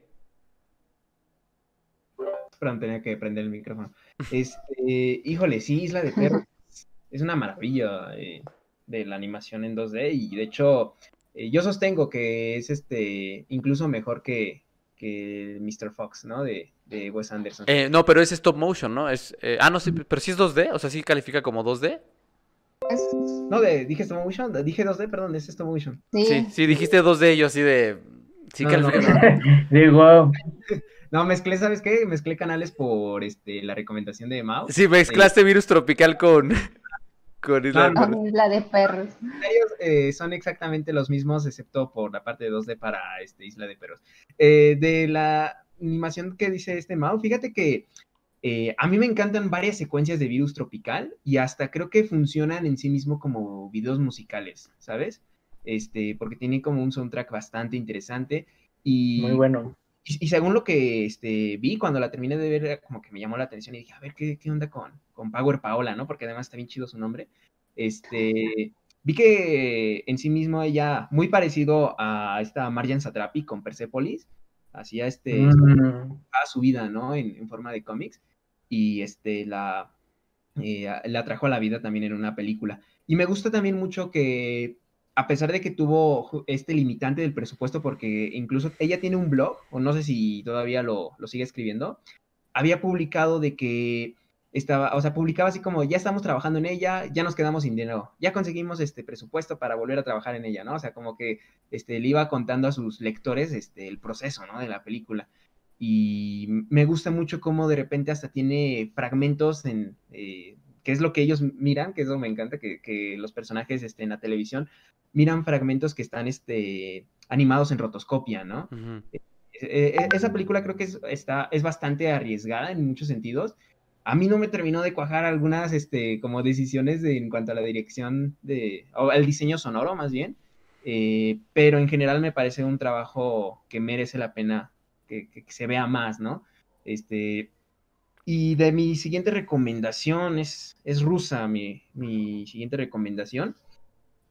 Perdón, tenía que prender el micrófono. Este, híjole, sí, Isla de Perros es una maravilla eh, de la animación en 2D y de hecho yo sostengo que es este incluso mejor que, que Mr. Fox, ¿no? De, de Wes Anderson. Eh, no, pero es stop motion, ¿no? Es, eh, ah, no, sí, pero sí es 2D, o sea, sí califica como 2D. No, de, dije stop motion, dije 2D, perdón, es stop motion. Sí, sí, dijiste 2D, yo así de... Sí califica. Digo... No, mezclé, ¿sabes qué? Mezclé canales por este, la recomendación de Mao. Sí, mezclaste Virus Tropical con, con Isla, de, Perros. Ellos eh, son exactamente los mismos, excepto por la parte de 2D para este, Isla de Perros. Eh, de la animación que dice este Mao, fíjate que eh, a mí me encantan varias secuencias de virus tropical y hasta creo que funcionan en sí mismo como videos musicales, ¿sabes? Este, porque tiene como un soundtrack bastante interesante y... Muy bueno. Y, según lo que este, vi cuando la terminé de ver, como que me llamó la atención y dije, a ver, ¿qué, qué onda con, con Power Paola, no? Porque además está bien chido su nombre. Este, vi que en sí mismo ella, muy parecido a esta Marjan Satrapi con Persepolis, hacía este mm. a su vida, ¿no? En, forma de cómics y este la eh, la trajo a la vida también en una película. Y me gusta también mucho que a pesar de que tuvo este limitante del presupuesto, porque incluso ella tiene un blog, o no sé si todavía lo, lo sigue escribiendo, había publicado de que estaba, o sea, publicaba así como, ya estamos trabajando en ella, ya nos quedamos sin dinero, ya conseguimos este presupuesto para volver a trabajar en ella, ¿no? O sea, como que este, le iba contando a sus lectores este, el proceso, ¿no? De la película. Y me gusta mucho cómo de repente hasta tiene fragmentos en, eh, que es lo que ellos miran, que eso me encanta, que, que los personajes este, en la televisión miran fragmentos que están este, animados en rotoscopia, ¿no? E, e, e, esa película creo que es, está, es bastante arriesgada en muchos sentidos, a mí no me terminó de cuajar algunas, este, como decisiones en cuanto a la dirección de, o el diseño sonoro más bien, eh, pero en general me parece un trabajo que merece la pena que, se vea más, ¿no? Este, Y de mi siguiente recomendación es, es rusa, mi, siguiente recomendación.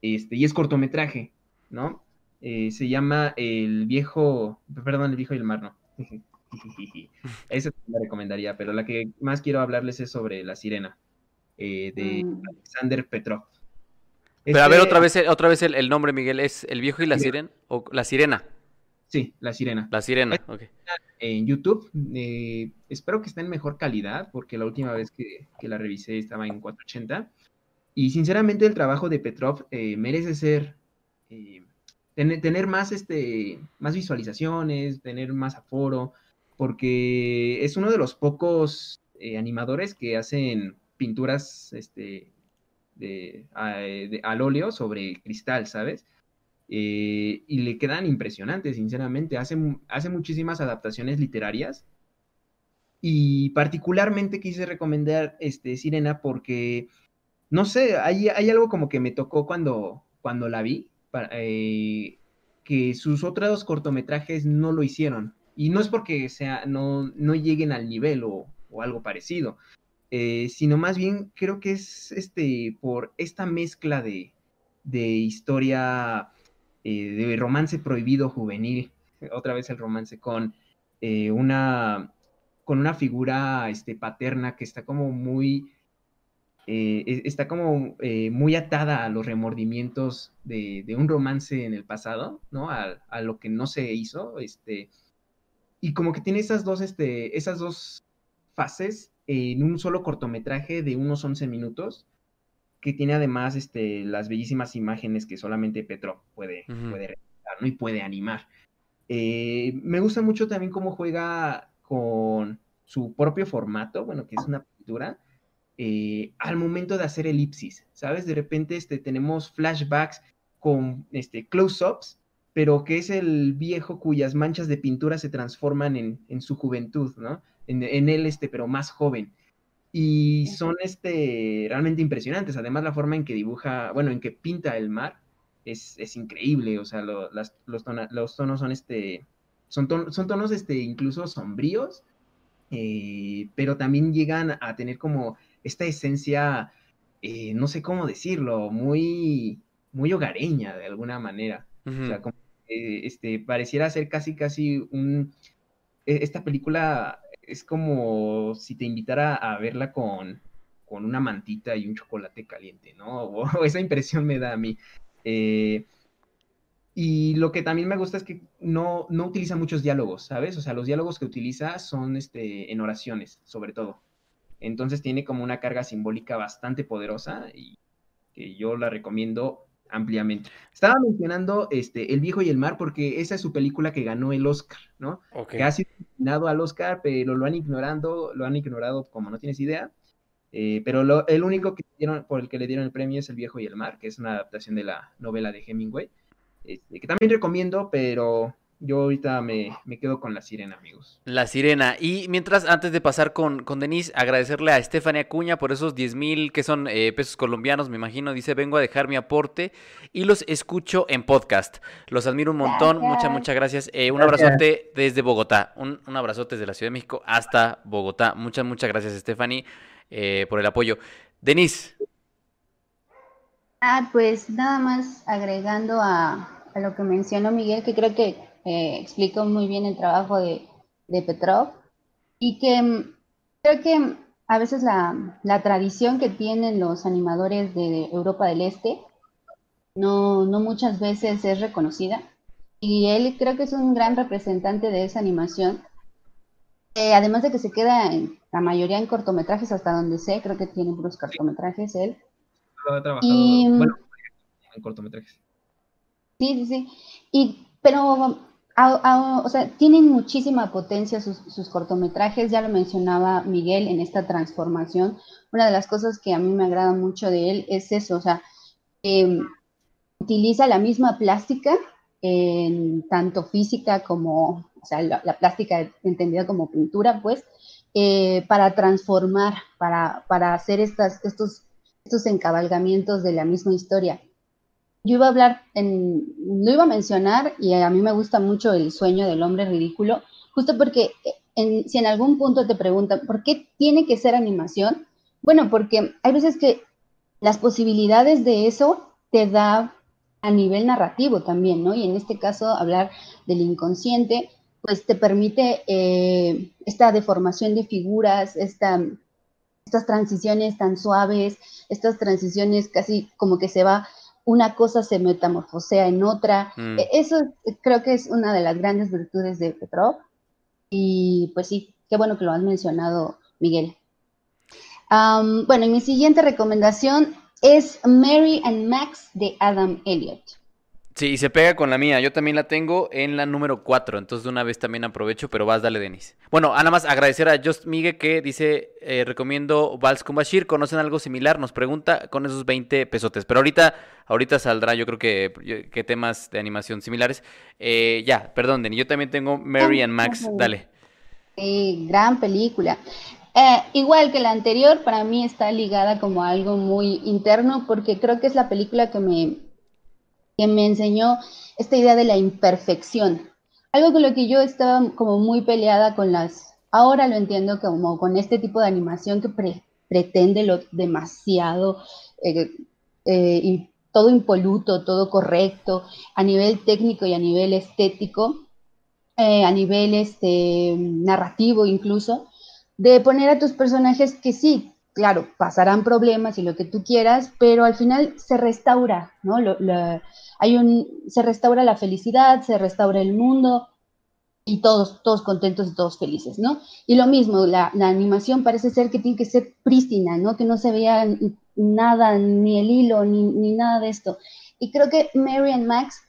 Este, y es cortometraje, ¿no? Eh, se llama El viejo, perdón, El viejo y el mar, no. Esa la recomendaría, pero la que más quiero hablarles es sobre La Sirena, eh, de mm. Alexander Petrov. Pero a ver otra vez, otra vez el, nombre, Miguel, ¿es El viejo y la sirena? ¿O la sirena? Sí, La Sirena. La Sirena, ok. En YouTube, eh, espero que esté en mejor calidad, porque la última vez que, la revisé estaba en 480. Y sinceramente el trabajo de Petrov eh, merece ser, eh, tener, más, este, más visualizaciones, tener más aforo, porque es uno de los pocos animadores que hacen pinturas este, de, al óleo sobre cristal, ¿sabes? Eh, y le quedan impresionantes, sinceramente. Hace, hace muchísimas adaptaciones literarias. Y particularmente quise recomendar este, Sirena porque, no sé, hay, hay algo como que me tocó cuando, cuando la vi, eh, que sus otros cortometrajes no lo hicieron. Y no es porque sea, no, no lleguen al nivel o, algo parecido, eh, sino más bien creo que es este, por esta mezcla de, de historia eh, de romance prohibido juvenil, otra vez el romance con eh, una con una figura este, paterna que está como muy e, está como muy atada a los remordimientos de, un romance en el pasado, ¿no? A, lo que no se hizo, este, y como que tiene esas dos, este, esas dos fases en un solo cortometraje de unos 11 minutos, que tiene además este, las bellísimas imágenes que solamente Petro puede, puede ¿no? y puede animar. Eh, me gusta mucho también cómo juega con su propio formato, bueno, que es una pintura, eh, al momento de hacer elipsis, ¿sabes? De repente este, tenemos flashbacks con este, close-ups, pero que es el viejo cuyas manchas de pintura se transforman en, en su juventud, ¿no? En, en, él, este, pero más joven y son este, realmente impresionantes. Además, la forma en que dibuja, bueno, en que pinta el mar es, es increíble. O sea, las, los, los, tonos son, este, son, son tonos este, incluso sombríos, eh, pero también llegan a tener como esta esencia, eh, no sé cómo decirlo, muy, muy hogareña de alguna manera. O sea, como, este, pareciera ser casi, casi un... E, esta película es como si te invitara a verla con, una mantita y un chocolate caliente, ¿no? O, esa impresión me da a mí. Eh, y lo que también me gusta es que no, no utiliza muchos diálogos, ¿sabes? O sea, los diálogos que utiliza son este, en oraciones, sobre todo. Entonces tiene como una carga simbólica bastante poderosa y que yo la recomiendo ampliamente. Estaba mencionando este, El viejo y el mar porque esa es su película que ganó el Oscar, ¿no? Que ha sido nominado al Oscar, pero lo han ignorando, lo han ignorado como no tienes idea. Eh, pero el único que dieron, por el que le dieron el premio es El viejo y el mar, que es una adaptación de la novela de Hemingway, este, que también recomiendo, pero yo ahorita me, quedo con la sirena, amigos. La sirena. Y mientras, antes de pasar con, con Denise, agradecerle a Estefania Acuña por esos 10 mil que son eh, pesos colombianos, me imagino. Dice, vengo a dejar mi aporte y los escucho en podcast. Los admiro un montón. Muchas, muchas gracias. Eh, un abrazote desde Bogotá. Un, un, abrazote desde la Ciudad de México hasta Bogotá. Muchas, muchas gracias, Stephanie, eh, por el apoyo. Denise. Ah, pues nada más agregando a, a lo que mencionó Miguel, que creo que eh, explicó muy bien el trabajo de, Petrov y que mm, creo que a veces la, tradición que tienen los animadores de Europa del Este no, muchas veces es reconocida y él creo que es un gran representante de esa animación. Eh, además de que se queda en, la mayoría en cortometrajes, hasta donde sé, creo que tiene puros cortometrajes él. y, bueno, en cortometrajes. Sí, sí, sí. Y, pero o sea, tienen muchísima potencia sus, cortometrajes, ya lo mencionaba Miguel en esta transformación. Una de las cosas que a mí me agrada mucho de él es eso, o sea, em, utiliza la misma plástica, tanto física como, o sea, la, plástica entendida como pintura, pues, eh, para transformar, para, para hacer estas, estos, estos encabalgamientos de la misma historia yo iba a hablar, en, lo iba a mencionar y a mí me gusta mucho el sueño del hombre ridículo, justo porque si en algún punto te preguntan, ¿por qué tiene que ser animación? Bueno, porque hay veces que las posibilidades de eso te da a nivel narrativo también, ¿no? Y en este caso, hablar del inconsciente, pues te permite eh, esta deformación de figuras, esta, estas transiciones tan suaves, estas transiciones casi como que se va, una cosa se metamorfosea en otra. Mm. E, eso creo que es una de las grandes virtudes de Petrov. Y pues sí, qué bueno que lo has mencionado, Miguel. bueno, y mi siguiente recomendación es Mary and Max de Adam Elliot. Sí, y se pega con la mía. Yo también la tengo en la número 4. Entonces de una vez también aprovecho, pero vas, dale, Denis. Bueno, nada más agradecer a Just Miguel que dice, eh, recomiendo Vals con Bashir. ¿Conocen algo similar? Nos pregunta con esos 20 pesotes. Pero ahorita, ahorita saldrá, yo creo que, que temas de animación similares. Eh, ya, perdón, Denis. Yo también tengo Mary and Max. Dale. Sí, gran película. Eh, igual que la anterior, para mí está ligada como algo muy interno porque creo que es la película que me, que me enseñó esta idea de la imperfección. Algo con lo que yo estaba como muy peleada con las, ahora lo entiendo como con este tipo de animación que pretende lo demasiado eh, eh, todo impoluto, todo correcto, a nivel técnico y a nivel estético, a nivel este, narrativo incluso de poner a tus personajes que sí, claro, pasarán problemas y lo que tú quieras, pero al final se restaura, ¿no? Hay un, se restaura la felicidad, se restaura el mundo y todos, todos contentos y todos felices, ¿no? Y lo mismo, la, animación parece ser que tiene que ser prístina, ¿no? Que no se vea nada, ni el hilo, ni, ni nada de esto. Y creo que Mary and Max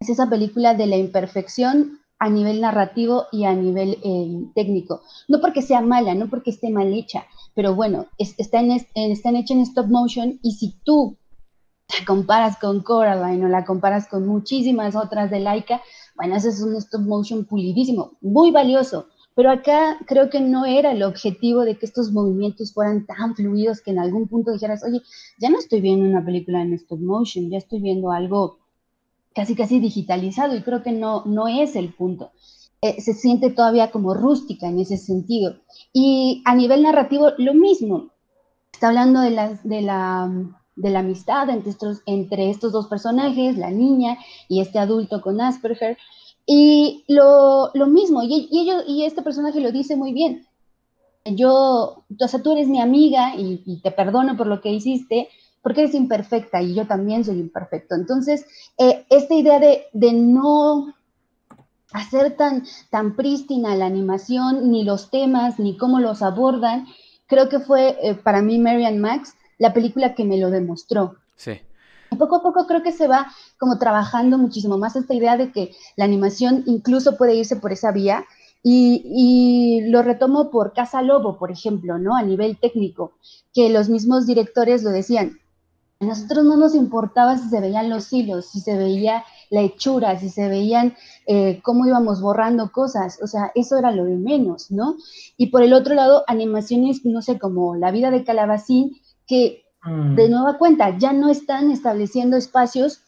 es esa película de la imperfección a nivel narrativo y a nivel eh, técnico. No porque sea mala, no porque esté mal hecha, pero bueno, están, están hechas en stop motion y si tú la comparas con Coraline o la comparas con muchísimas otras de Laika, bueno, ese es un stop motion pulidísimo, muy valioso. Pero acá creo que no era el objetivo de que estos movimientos fueran tan fluidos que en algún punto dijeras, oye, ya no estoy viendo una película en stop motion, ya estoy viendo algo casi casi digitalizado y creo que no, no es el punto. Eh, se siente todavía como rústica en ese sentido. Y a nivel narrativo, lo mismo. Está hablando de la, de la, de la amistad entre estos, entre estos dos personajes, la niña y este adulto con Asperger. Y lo, lo mismo, y, y, ellos, y este personaje lo dice muy bien. Yo, o sea, tú eres mi amiga y, te perdono por lo que hiciste, porque eres imperfecta y yo también soy imperfecto. Entonces, eh, esta idea de, no hacer tan, tan prístina la animación, ni los temas, ni cómo los abordan, creo que fue eh, para mí Marian Max la película que me lo demostró. Sí. Y poco a poco creo que se va como trabajando muchísimo más esta idea de que la animación incluso puede irse por esa vía. Y, y, lo retomo por Casa Lobo, por ejemplo, ¿no? A nivel técnico, que los mismos directores lo decían, a nosotros no nos importaba si se veían los hilos, si se veía la hechura, si se veían eh, cómo íbamos borrando cosas, o sea, eso era lo de menos, ¿no? Y por el otro lado, animaciones, no sé, como La vida de Calabacín, que de mm. nueva cuenta ya no están estableciendo espacios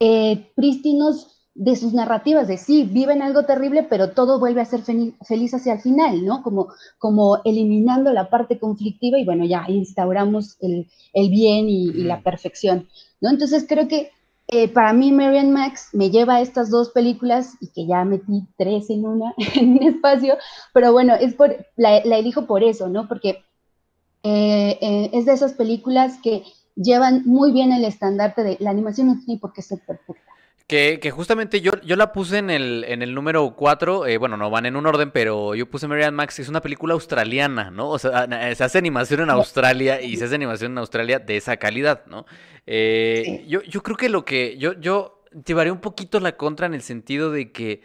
eh, prístinos de sus narrativas, de sí, viven algo terrible, pero todo vuelve a ser feliz hacia el final, ¿no? Como, como eliminando la parte conflictiva y bueno, ya instauramos el, bien y, la perfección, ¿no? Entonces creo que eh, para mí Marian Max me lleva a estas dos películas y que ya metí tres en una, en un espacio, pero bueno, es por, la, elijo por eso, ¿no? Porque eh, eh, es de esas películas que llevan muy bien el estandarte de la animación no tiene por qué ser perfecta que, que, justamente yo, yo la puse en el, en el número 4, eh, bueno, no van en un orden, pero yo puse Marianne Max, es una película australiana, ¿no? O sea, se hace animación en Australia y se hace animación en Australia de esa calidad, ¿no? Eh, yo, yo creo que lo que, yo, yo llevaría un poquito la contra en el sentido de que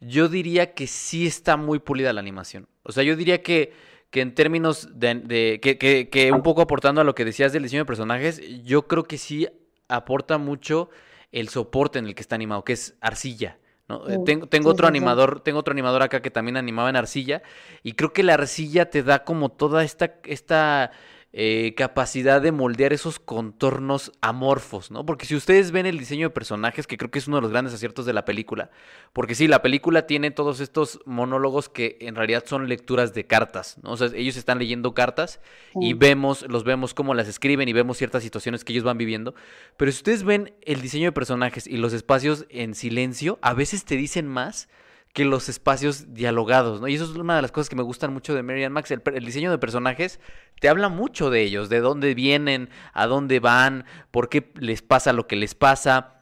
yo diría que sí está muy pulida la animación. O sea, yo diría que, que en términos de, de que, que, que un poco aportando a lo que decías del diseño de personajes, yo creo que sí aporta mucho el soporte en el que está animado, que es arcilla. ¿no? Eh, tengo, tengo otro animador, tengo otro animador acá que también animaba en arcilla, y creo que la arcilla te da como toda esta, esta eh, capacidad de moldear esos contornos amorfos, ¿no? Porque si ustedes ven el diseño de personajes, que creo que es uno de los grandes aciertos de la película, porque sí, la película tiene todos estos monólogos que en realidad son lecturas de cartas, ¿no? O sea, ellos están leyendo cartas y vemos, los vemos cómo las escriben y vemos ciertas situaciones que ellos van viviendo, pero si ustedes ven el diseño de personajes y los espacios en silencio, a veces te dicen más que los espacios dialogados, ¿no? Y eso es una de las cosas que me gustan mucho de Marian Max. El, diseño de personajes te habla mucho de ellos, de dónde vienen, a dónde van, por qué les pasa lo que les pasa.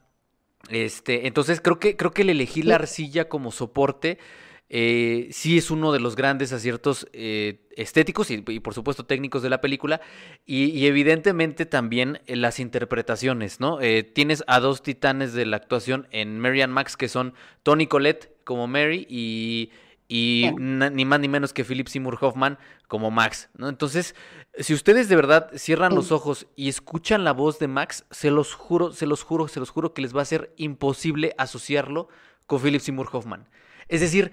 Este, entonces creo que, creo que el elegir la arcilla como soporte eh, sí es uno de los grandes aciertos eh, estéticos y, por supuesto técnicos de la película y, evidentemente también eh, las interpretaciones, ¿no? tienes a dos titanes de la actuación en Marian Max que son Tony Collette como Mary y, ni más ni menos que Philip Seymour Hoffman como Max, ¿no? Entonces, si ustedes de verdad cierran los ojos y escuchan la voz de Max, se los juro, se los juro, se los juro que les va a ser imposible asociarlo con Philip Seymour Hoffman. Es decir,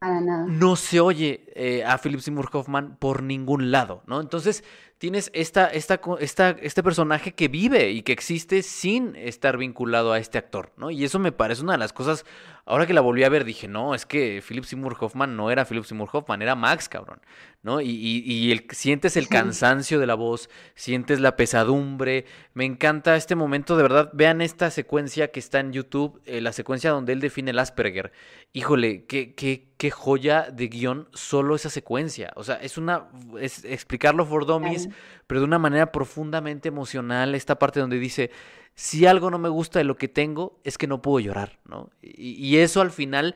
no se oye eh, a Philip Seymour Hoffman por ningún lado, ¿no? Entonces tienes esta, esta, esta, este personaje que vive y que existe sin estar vinculado a este actor, ¿no? Y eso me parece una de las cosas, ahora que la volví a ver, dije, no, es que Philip Seymour Hoffman no era Philip Seymour Hoffman, era Max, cabrón, ¿no? Y, y, el, sientes el cansancio de la voz, sientes la pesadumbre, me encanta este momento, de verdad, vean esta secuencia que está en YouTube, eh, la secuencia donde él define el Asperger, híjole, qué, qué, qué joya de guion solo esa secuencia, o sea, es una, es explicarlo for dummies, pero de una manera profundamente emocional, esta parte donde dice, si algo no me gusta de lo que tengo, es que no puedo llorar, ¿no? Y, eso al final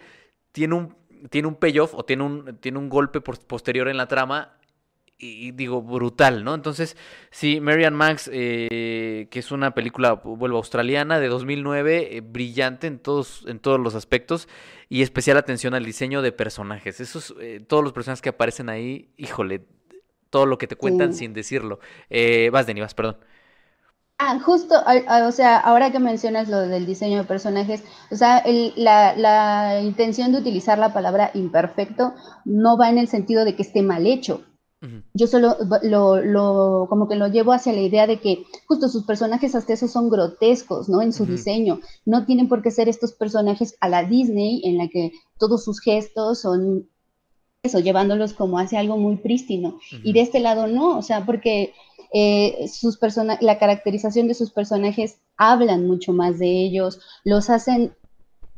tiene un, tiene un payoff o tiene un, tiene un golpe posterior en la trama y digo, brutal, ¿no? Entonces, sí, Marian Max, eh, que es una película, vuelvo, australiana de 2009, eh, brillante en todos, en todos los aspectos y especial atención al diseño de personajes. Esos, eh, todos los personajes que aparecen ahí, híjole, todo lo que te cuentan sin decirlo. Eh, vas, Denis, vas, perdón. Ah, justo, o sea, ahora que mencionas lo del diseño de personajes, o sea, la, intención de utilizar la palabra imperfecto no va en el sentido de que esté mal hecho. Yo solo lo, como que lo llevo hacia la idea de que justo sus personajes hasta eso son grotescos, ¿no? En su diseño. No tienen por qué ser estos personajes a la Disney en la que todos sus gestos son eso, llevándolos como hacia algo muy prístino. Y de este lado no, o sea, porque eh, sus la caracterización de sus personajes hablan mucho más de ellos, los hacen,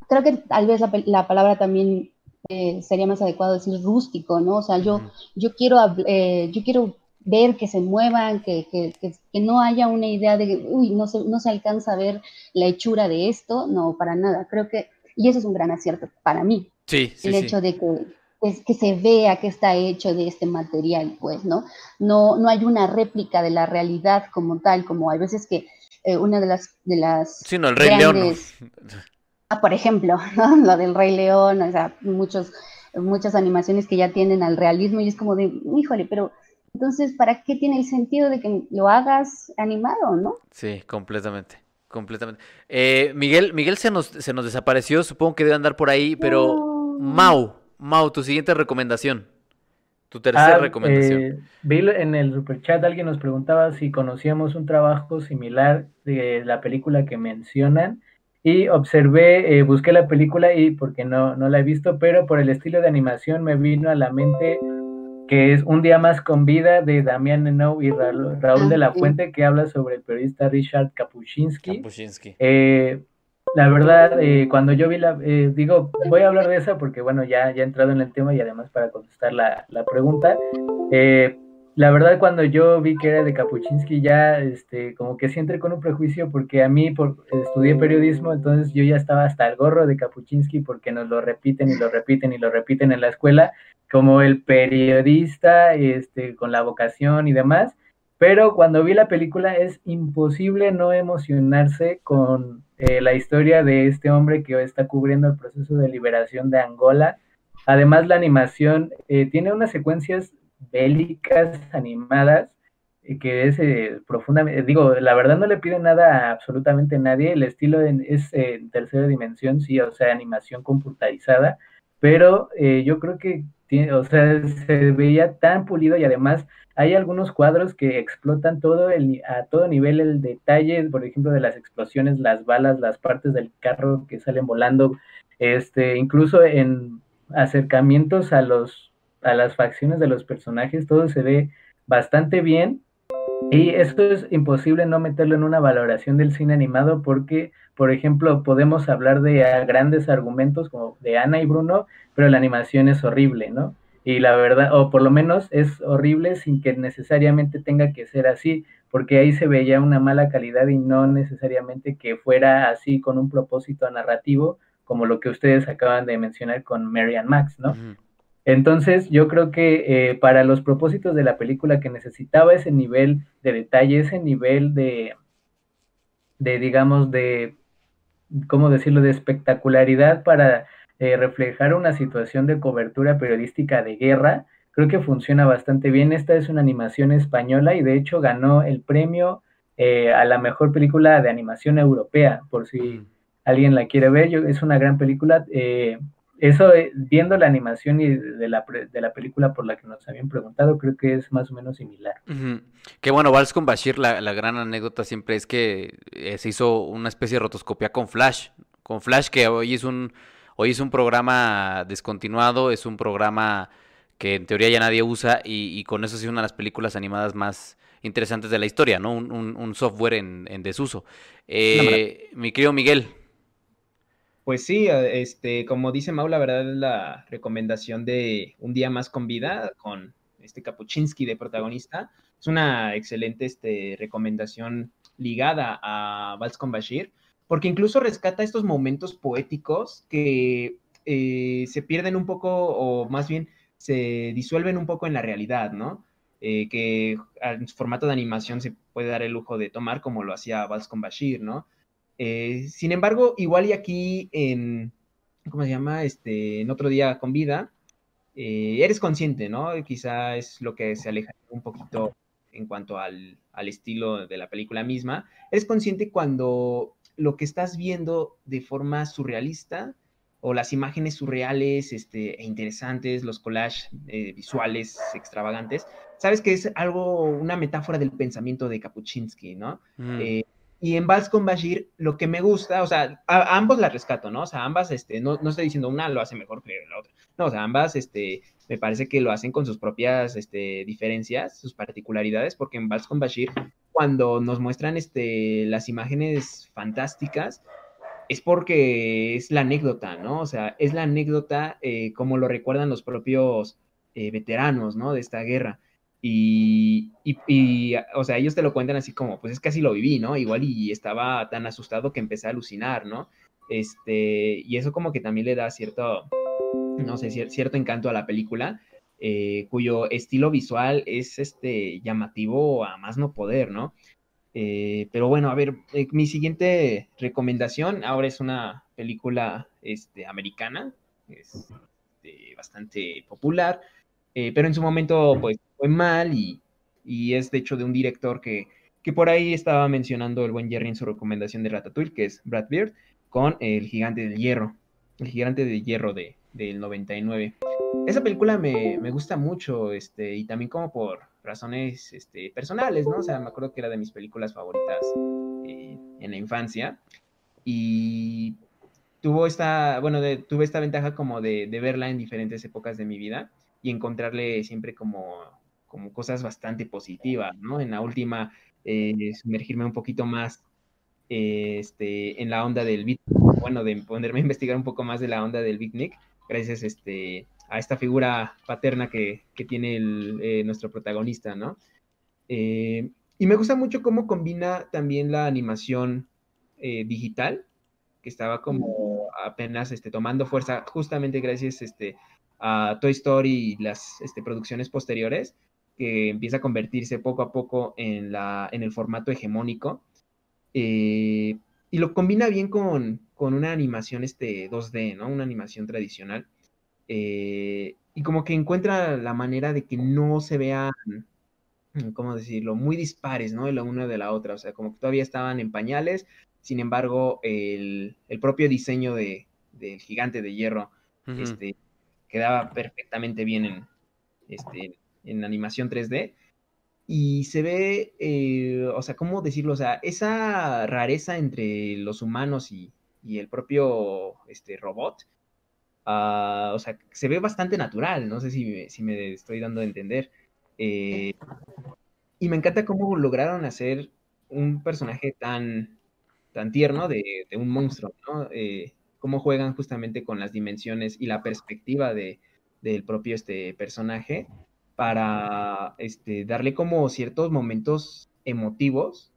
creo que tal vez la, palabra también eh, sería más adecuado decir rústico, ¿no? O sea, yo, yo, quiero, eh, yo quiero ver que se muevan, que, que, que, no haya una idea de, uy, no se, no se alcanza a ver la hechura de esto, no, para nada. Creo que, y eso es un gran acierto para mí. Sí, sí, el hecho de que es que se vea que está hecho de este material, pues, ¿no? No, no hay una réplica de la realidad como tal, como hay veces que eh, una de las... De las sí, no, el Rey León. Ah, por ejemplo, ¿no? Lo del Rey León, o sea, muchos, muchas animaciones que ya tienen al realismo y es como de, híjole, pero entonces, ¿para qué tiene el sentido de que lo hagas animado, no? Sí, completamente. Completamente. Eh, Miguel, Miguel se nos, se nos desapareció, supongo que debe andar por ahí, pero Mau, Mau, tu siguiente recomendación. Tu tercera ah, recomendación. Eh, vi en el superchat alguien nos preguntaba si conocíamos un trabajo similar de la película que mencionan. Y observé, eh, busqué la película y porque no, no la he visto, pero por el estilo de animación me vino a la mente que es Un día más con vida de Damián Nenou y Raúl, de la Fuente, que habla sobre el periodista Richard Kapuscinski. Kapuscinski. Eh, la verdad, eh, cuando yo vi la, eh, digo, voy a hablar de esa porque, bueno, ya, ya he entrado en el tema y además para contestar la, la pregunta, eh, la verdad cuando yo vi que era de Kapuczynski ya, este, como que sí entré con un prejuicio porque a mí por, estudié periodismo, entonces yo ya estaba hasta el gorro de Kapuczynski porque nos lo repiten y lo repiten y lo repiten en la escuela, como el periodista, este, con la vocación y demás, pero cuando vi la película es imposible no emocionarse con eh, la historia de este hombre que está cubriendo el proceso de liberación de Angola. Además, la animación eh, tiene unas secuencias bélicas animadas eh, que es profundamente, digo, la verdad no le pide nada a absolutamente nadie, el estilo es en tercera dimensión, sí, o sea, animación computarizada, pero yo creo que o sea, se veía tan pulido y además hay algunos cuadros que explotan todo el, a todo nivel el detalle, por ejemplo, de las explosiones, las balas, las partes del carro que salen volando, este, incluso en acercamientos a los a las facciones de los personajes, todo se ve bastante bien y esto es imposible no meterlo en una valoración del cine animado porque, por ejemplo, podemos hablar de grandes argumentos como de Ana y Bruno, pero la animación es horrible, ¿no? Y la verdad, o por lo menos es horrible sin que necesariamente tenga que ser así, porque ahí se veía una mala calidad y no necesariamente que fuera así con un propósito narrativo, como lo que ustedes acaban de mencionar con Marian Max, ¿no? Entonces, yo creo que eh, para los propósitos de la película que necesitaba ese nivel de detalle, ese nivel de, de digamos, de, ¿cómo decirlo?, de espectacularidad para eh, reflejar una situación de cobertura periodística de guerra, creo que funciona bastante bien. Esta es una animación española y de hecho ganó el premio eh, a la mejor película de animación europea, por si alguien la quiere ver. Yo, es una gran película eso, eh, viendo la animación y de la, de la película por la que nos habían preguntado, creo que es más o menos similar. Que bueno, Vals con Bashir, la, gran anécdota siempre es que eh, se hizo una especie de rotoscopia con Flash, con Flash que hoy es un, hoy es un programa descontinuado, es un programa que en teoría ya nadie usa y, con eso es una de las películas animadas más interesantes de la historia, ¿no? Un, un, software en, en desuso. Eh, mi querido Miguel, pues sí, este, como dice Mau, la verdad es la recomendación de Un día más con vida, con este Kapuczynski de protagonista. Es una excelente este, recomendación ligada a Vals con Bashir, porque incluso rescata estos momentos poéticos que eh, se pierden un poco, o más bien se disuelven un poco en la realidad, ¿no? Eh, que en su formato de animación se puede dar el lujo de tomar, como lo hacía Vals con Bashir, ¿no? Eh, sin embargo, igual y aquí en, ¿cómo se llama? Este, en otro día con vida, eres consciente, ¿no? Quizá es lo que se aleja un poquito en cuanto al, estilo de la película misma. Eres consciente cuando lo que estás viendo de forma surrealista o las imágenes surreales este, e interesantes, los collages eh, visuales extravagantes, sabes que es algo, una metáfora del pensamiento de Kapuczynski, ¿no? Mm. Y en Vals con Bashir, lo que me gusta, o sea, a, ambos la rescato, ¿no? O sea, ambas, este, no, no estoy diciendo una lo hace mejor que la otra. No, o sea, ambas, este, me parece que lo hacen con sus propias, este, diferencias, sus particularidades, porque en Vals con Bashir, cuando nos muestran, este, las imágenes fantásticas, es porque es la anécdota, ¿no? O sea, es la anécdota eh, como lo recuerdan los propios eh, veteranos, ¿no? De esta guerra. Y, o sea, ellos te lo cuentan así como, pues es que así lo viví, ¿no? Igual y estaba tan asustado que empecé a alucinar, ¿no? Este, y eso como que también le da cierto, no sé, cierto encanto a la película, eh, cuyo estilo visual es este llamativo a más no poder, ¿no? Eh, pero bueno, a ver, eh, mi siguiente recomendación ahora es una película este, americana, es este, bastante popular, pero en su momento, pues fue mal y, es de hecho de un director que, que por ahí estaba mencionando el buen Jerry en su recomendación de Ratatouille, que es Brad Beard, con El Gigante del Hierro, El Gigante del Hierro de, del 99. Esa película me, gusta mucho, este, y también como por razones este, personales, ¿no? O sea, me acuerdo que era de mis películas favoritas eh, en la infancia. Y tuvo esta, bueno, tuve esta ventaja como de, de, verla en diferentes épocas de mi vida y encontrarle siempre como como cosas bastante positivas, ¿no? En la última, eh, sumergirme un poquito más eh, este, en la onda del beat, bueno, de ponerme a investigar un poco más de la onda del beatnik, gracias este, a esta figura paterna que, tiene eh, nuestro protagonista, ¿no? y me gusta mucho cómo combina también la animación digital, que estaba como apenas este, tomando fuerza justamente gracias este, a Toy Story y las este, producciones posteriores, que empieza a convertirse poco a poco en, la, en el formato hegemónico. Eh, y lo combina bien con, una animación este 2D, ¿no? Una animación tradicional. Eh, y como que encuentra la manera de que no se vean, ¿cómo decirlo? Muy dispares, ¿no? De la una de la otra. O sea, como que todavía estaban en pañales. Sin embargo, el, propio diseño de, del gigante de hierro este, quedaba perfectamente bien en, este, en animación 3D. Y se ve, eh, o sea, ¿cómo decirlo? O sea, esa rareza entre los humanos y, el propio este, robot, ah, o sea, se ve bastante natural, no sé si me, si me estoy dando a entender. Eh, y me encanta cómo lograron hacer un personaje tan, tan tierno de, un monstruo, ¿no? Eh, cómo juegan justamente con las dimensiones y la perspectiva de, del propio este personaje para este, darle como ciertos momentos emotivos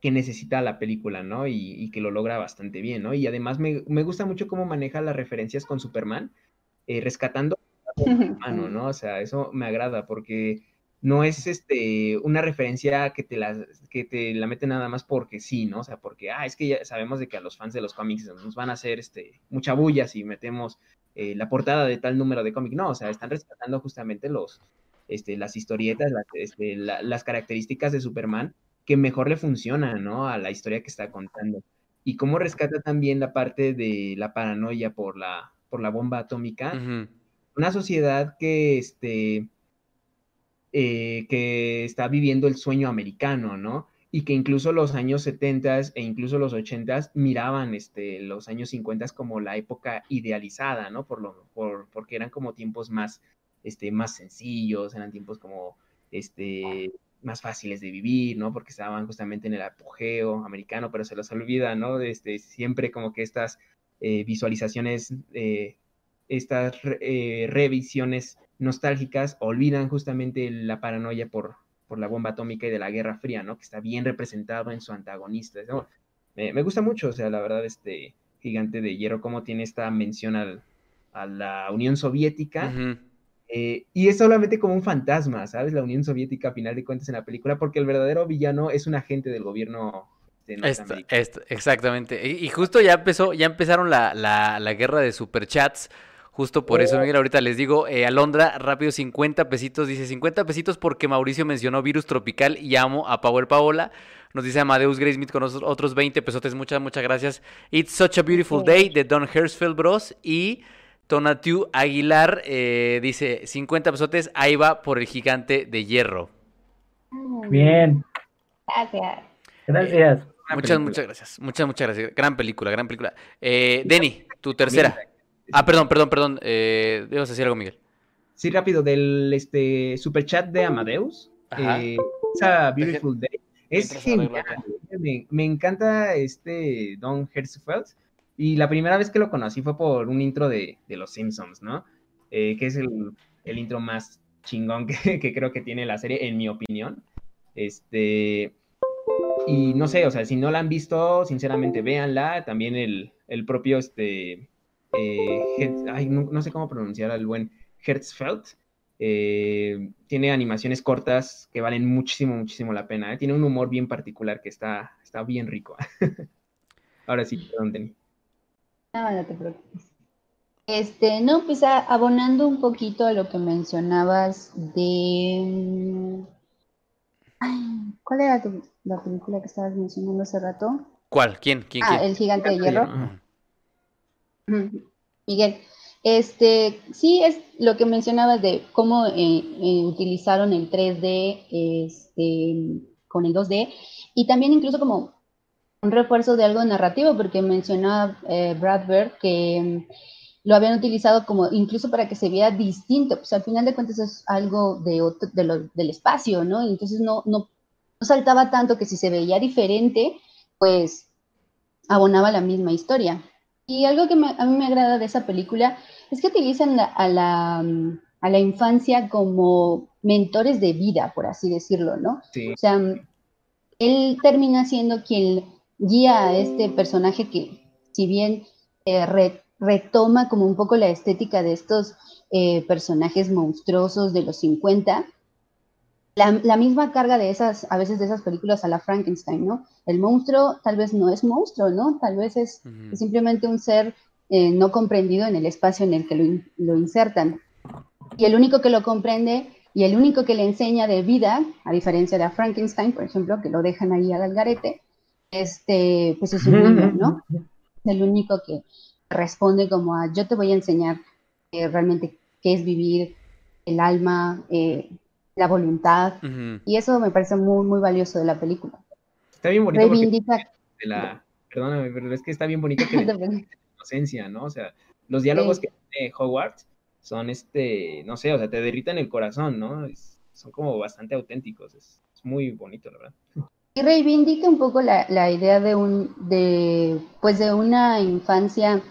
que necesita la película, ¿no? Y, que lo logra bastante bien, ¿no? Y además me, gusta mucho cómo maneja las referencias con Superman, eh, rescatando a ¿no? O sea, eso me agrada porque no es este una referencia que te la que te la mete nada más porque sí, ¿no? O sea, porque ah, es que ya sabemos de que a los fans de los cómics nos van a hacer este mucha bulla si metemos eh, la portada de tal número de cómic. No, o sea, están rescatando justamente los este, las historietas, las, este, las características de Superman que mejor le funcionan, ¿no? A la historia que está contando. Y cómo rescata también la parte de la paranoia por la por la bomba atómica. Una sociedad que este eh, que está viviendo el sueño americano, ¿no? Y que incluso los años 70 e incluso los 80 miraban este, los años 50 como la época idealizada, ¿no? Por lo, por, porque eran como tiempos más, este, más sencillos, eran tiempos como este, más fáciles de vivir, ¿no? Porque estaban justamente en el apogeo americano, pero se los olvida, ¿no? Este, siempre como que estas eh, visualizaciones, eh, estas revisiones nostálgicas olvidan justamente la paranoia por, por la bomba atómica y de la Guerra Fría, ¿no? Que está bien representado en su antagonista. Me, gusta mucho, o sea, la verdad, este gigante de hierro, cómo tiene esta mención a la Unión Soviética. Eh, y es solamente como un fantasma, ¿sabes? La Unión Soviética, a final de cuentas, en la película, porque el verdadero villano es un agente del gobierno de exactamente. Y, justo ya empezó, ya empezaron la, la, la guerra de superchats Justo por eso, mira, ahorita les digo, eh, Alondra, rápido 50 pesitos, dice 50 pesitos porque Mauricio mencionó virus tropical y amo a Power Paola. Nos dice Amadeus Graysmith con otros 20 pesotes, muchas, muchas gracias. It's Such a Beautiful Day de Don Hersfeld Bros. Y Tonatiu Aguilar eh, dice 50 pesotes, ahí va por el gigante de hierro. Bien. Gracias. Gracias. muchas, muchas gracias. Muchas, muchas gracias. Gran película, gran película. Eh, Denny, tu tercera. Ah, perdón, perdón, perdón. Eh, ¿Debes decir algo, Miguel? Sí, rápido, del este super chat de Amadeus. Eh, esa Beautiful Day. Es genial. Me, encanta este Don Hertzfeld. Y la primera vez que lo conocí fue por un intro de, Los Simpsons, ¿no? Eh, que es el, intro más chingón que, creo que tiene la serie, en mi opinión. Este. Y no sé, o sea, si no la han visto, sinceramente véanla. También el, el propio este, eh, no, sé cómo pronunciar al buen Hertzfeld. Eh, tiene animaciones cortas que valen muchísimo, muchísimo la pena. Tiene un humor bien particular que está, está bien rico. Ahora sí, perdón, Denny. No, no te preocupes. Este, no, pues abonando un poquito a lo que mencionabas de... Mm, ¿Cuál era la película que estabas mencionando hace rato? ¿Cuál? ¿Quién? ¿Quién? Ah, El Gigante de Hierro. Miguel, este, sí es lo que mencionabas de cómo eh, eh, utilizaron el 3D este, con el 2D y también incluso como un refuerzo de algo narrativo, porque mencionaba eh, Brad Bird que mm, lo habían utilizado como incluso para que se vea distinto, pues al final de cuentas es algo de otro, del espacio, ¿no? entonces no, no, no saltaba tanto que si se veía diferente, pues abonaba la misma historia. Y algo que a mí me agrada de esa película es que utilizan a, la, a la infancia como mentores de vida, por así decirlo, ¿no? O sea, él termina siendo quien guía a este personaje que, si bien eh, retoma como un poco la estética de estos eh, personajes monstruosos de los 50, la, misma carga de esas, a veces de esas películas a la Frankenstein, ¿no? El monstruo tal vez no es monstruo, ¿no? Tal vez es, simplemente un ser eh, no comprendido en el espacio en el que lo, insertan. Y el único que lo comprende y el único que le enseña de vida, a diferencia de a Frankenstein, por ejemplo, que lo dejan ahí al algarete, este, pues es un niño, ¿no? El único que responde como a yo te voy a enseñar eh, realmente qué es vivir, el alma, eh, la voluntad. Y eso me parece muy, muy valioso de la película. Está bien bonito. De la, perdóname, pero es que está bien bonito que la inocencia, ¿no? O sea, los diálogos que tiene Howard son, este, no sé, o sea, te derritan el corazón, ¿no? son como bastante auténticos. Es, muy bonito, la verdad. Y reivindica un poco la, la idea de un, de, pues de una infancia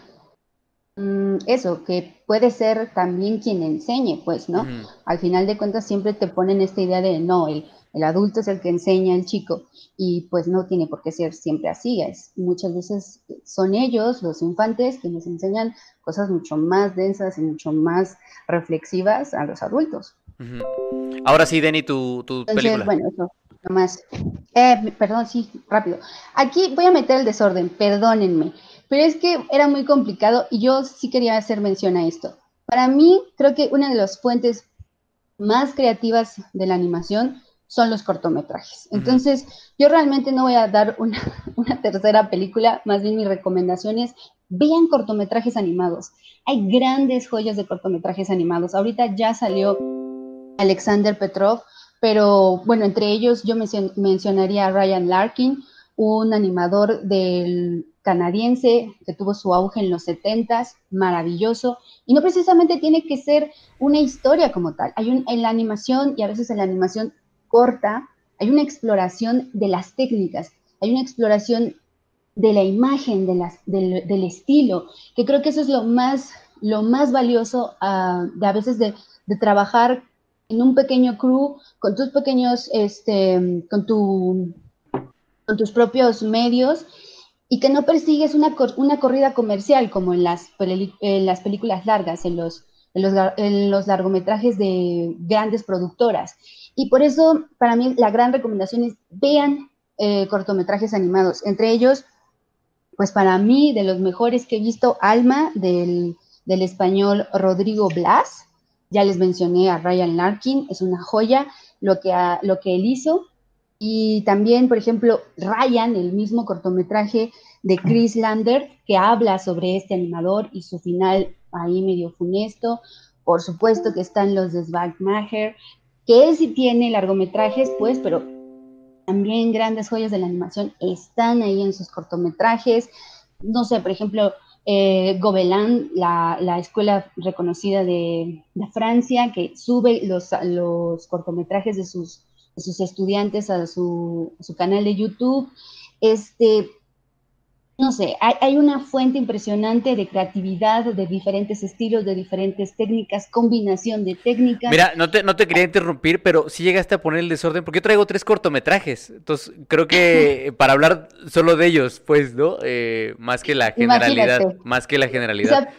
Mm, eso, que puede ser también quien enseñe, pues, ¿no? Al final de cuentas siempre te ponen esta idea de, no, el, el adulto es el que enseña al chico y pues no tiene por qué ser siempre así, es, muchas veces son ellos, los infantes, quienes enseñan cosas mucho más densas y mucho más reflexivas a los adultos. Ahora sí, Denny, tu, tu película. Bueno, eso, nomás. Eh, perdón, sí, rápido. Aquí voy a meter el desorden, perdónenme. Pero es que era muy complicado y yo sí quería hacer mención a esto. Para mí, creo que una de las fuentes más creativas de la animación son los cortometrajes. Entonces, yo realmente no voy a dar una, tercera película, más bien mi recomendación es vean cortometrajes animados. Hay grandes joyas de cortometrajes animados. Ahorita ya salió Alexander Petrov, pero bueno, entre ellos yo mencionaría a Ryan Larkin, un animador del canadiense que tuvo su auge en los 70 maravilloso, y no precisamente tiene que ser una historia como tal. Hay un, en la animación, y a veces en la animación corta, hay una exploración de las técnicas, hay una exploración de la imagen, de las, del, estilo, que creo que eso es lo más, lo más valioso uh, de a veces de, trabajar en un pequeño crew, con tus pequeños, este, con, tu, con tus propios medios y que no persigues una, una corrida comercial como en las, en las películas largas, en los, en los, largometrajes de grandes productoras. Y por eso, para mí, la gran recomendación es vean eh, cortometrajes animados. Entre ellos, pues para mí, de los mejores que he visto, Alma, del, del español Rodrigo Blas. Ya les mencioné a Ryan Larkin, es una joya lo que, lo que él hizo. Y también, por ejemplo, Ryan, el mismo cortometraje de Chris Lander, que habla sobre este animador y su final ahí medio funesto. Por supuesto que están los de Maher, que él sí tiene largometrajes, pues, pero también grandes joyas de la animación están ahí en sus cortometrajes. No sé, por ejemplo, eh, Gobelin, la, escuela reconocida de, Francia, que sube los, los cortometrajes de sus sus estudiantes a su, canal de YouTube. Este, no sé, hay, una fuente impresionante de creatividad, de diferentes estilos, de diferentes técnicas, combinación de técnicas. Mira, no te, no te quería interrumpir, pero sí llegaste a poner el desorden, porque yo traigo tres cortometrajes, entonces creo que para hablar solo de ellos, pues, ¿no? Eh, más que la generalidad, más que la generalidad.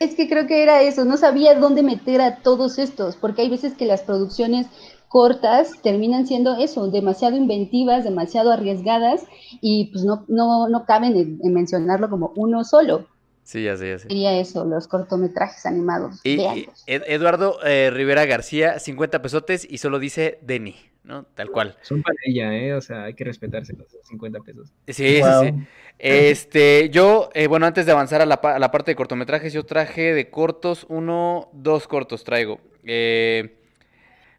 es que creo que era eso, no sabía dónde meter a todos estos, porque hay veces que las producciones cortas terminan siendo eso, demasiado inventivas, demasiado arriesgadas y pues no, no, no caben en, mencionarlo como uno solo. Sí, ya sé, ya sé. Sería eso, los cortometrajes animados. Y, Eduardo eh, Rivera García, 50 pesotes y solo dice Denny, ¿no? Tal cual. Son para ella, ¿eh? O sea, hay que respetarse los 50 pesos. Sí, sí, sí. Este, yo, eh, bueno, antes de avanzar a la, a la parte de cortometrajes, yo traje de cortos uno, dos cortos traigo. Eh,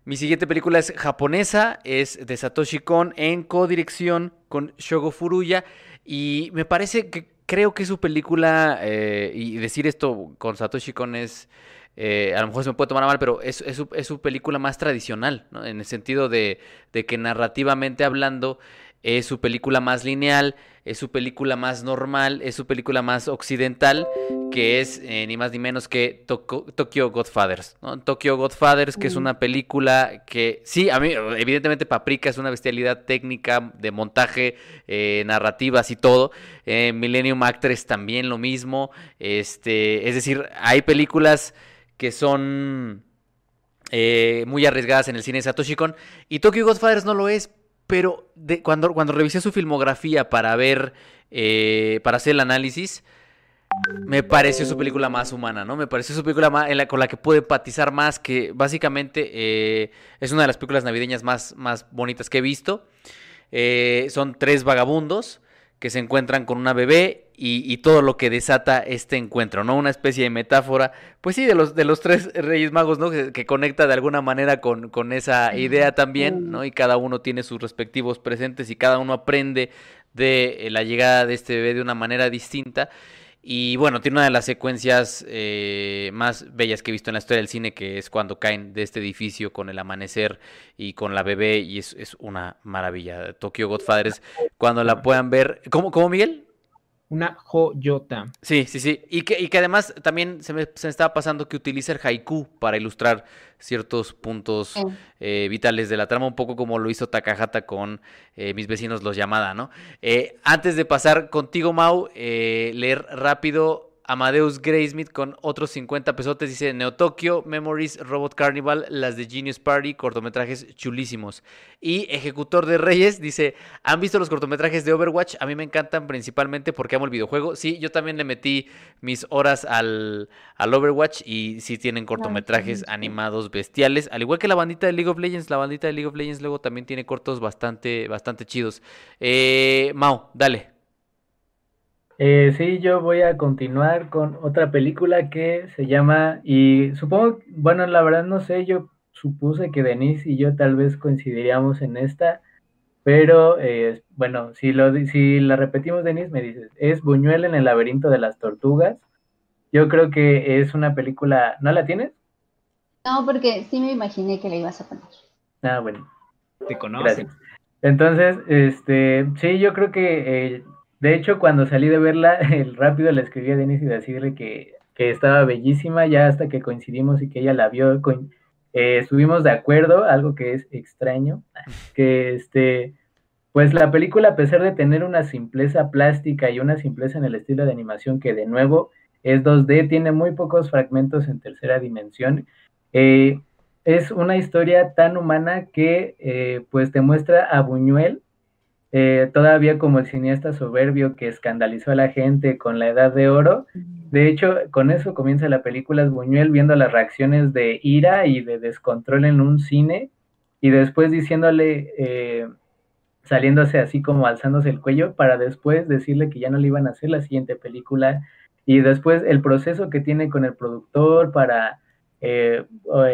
mi siguiente película es japonesa, es de Satoshi Kon en codirección con Shogo Furuya y me parece que creo que su película, eh, y decir esto con Satoshi Kon es, eh, a lo mejor se me puede tomar mal, pero es, su, película más tradicional, en el sentido de, de que narrativamente hablando es su película más lineal, es su película más normal, es su película más occidental, que es eh, ni más ni menos que Tokyo Godfathers. ¿no? Tokyo Godfathers, que es una película que, sí, a mí, evidentemente Paprika es una bestialidad técnica, de montaje, eh, narrativas y todo. Eh, Millennium Actress también lo mismo. Este, es decir, hay películas que son... muy arriesgadas en el cine de Satoshi Kon y Tokyo Godfathers no lo es pero cuando, revisé su filmografía para ver, eh, para hacer el análisis, me pareció su película más humana, ¿no? Me pareció su película más, con la que pude empatizar más, que básicamente eh, es una de las películas navideñas más, más bonitas que he visto. Eh, son tres vagabundos que se encuentran con una bebé y, todo lo que desata este encuentro, ¿no? Una especie de metáfora, pues sí, de los, de los tres Reyes Magos, ¿no? Que, conecta de alguna manera con, con, esa idea también, ¿no? Y cada uno tiene sus respectivos presentes y cada uno aprende de eh, la llegada de este bebé de una manera distinta. Y bueno, tiene una de las secuencias eh, más bellas que he visto en la historia del cine, que es cuando caen de este edificio con el amanecer y con la bebé, y es, es una maravilla. Tokyo Godfathers, cuando la puedan ver. ¿Cómo, cómo Miguel? Una joyota. Sí, sí, sí. Y que, y que además también se me, se estaba pasando que utiliza el haiku para ilustrar ciertos puntos eh, vitales de la trama, un poco como lo hizo Takahata con eh, mis vecinos los llamada, ¿no? Eh, antes de pasar contigo, Mau, leer rápido Amadeus Graysmith con otros 50 pesotes. Dice Neo Tokyo, Memories, Robot Carnival, las de Genius Party, cortometrajes chulísimos. Y Ejecutor de Reyes dice: ¿Han visto los cortometrajes de Overwatch? A mí me encantan principalmente porque amo el videojuego. Sí, yo también le metí mis horas al, al Overwatch y sí tienen cortometrajes animados bestiales. Al igual que la bandita de League of Legends. La bandita de League of Legends luego también tiene cortos bastante, bastante chidos. Eh, Mau, dale. Eh, sí, yo voy a continuar con otra película que se llama, y supongo, bueno, la verdad no sé, yo supuse que Denise y yo tal vez coincidiríamos en esta, pero eh, bueno, si, lo, si la repetimos, Denise, me dices, es Buñuel en el laberinto de las tortugas. Yo creo que es una película, ¿no la tienes? No, porque sí me imaginé que la ibas a poner. Ah, bueno. Te conoces. Entonces, este, sí, yo creo que eh, de hecho, cuando salí de verla, el rápido le escribí a Denise y decirle que, que, estaba bellísima, ya hasta que coincidimos y que ella la vio, eh, estuvimos de acuerdo, algo que es extraño, que este, pues la película, a pesar de tener una simpleza plástica y una simpleza en el estilo de animación que de nuevo es 2D, tiene muy pocos fragmentos en tercera dimensión. Eh, es una historia tan humana que eh, pues te muestra a Buñuel eh, todavía como el cineasta soberbio que escandalizó a la gente con la edad de oro. De hecho, con eso comienza la película, es Buñuel viendo las reacciones de ira y de descontrol en un cine y después diciéndole, eh, saliéndose así como alzándose el cuello para después decirle que ya no le iban a hacer la siguiente película y después el proceso que tiene con el productor para eh,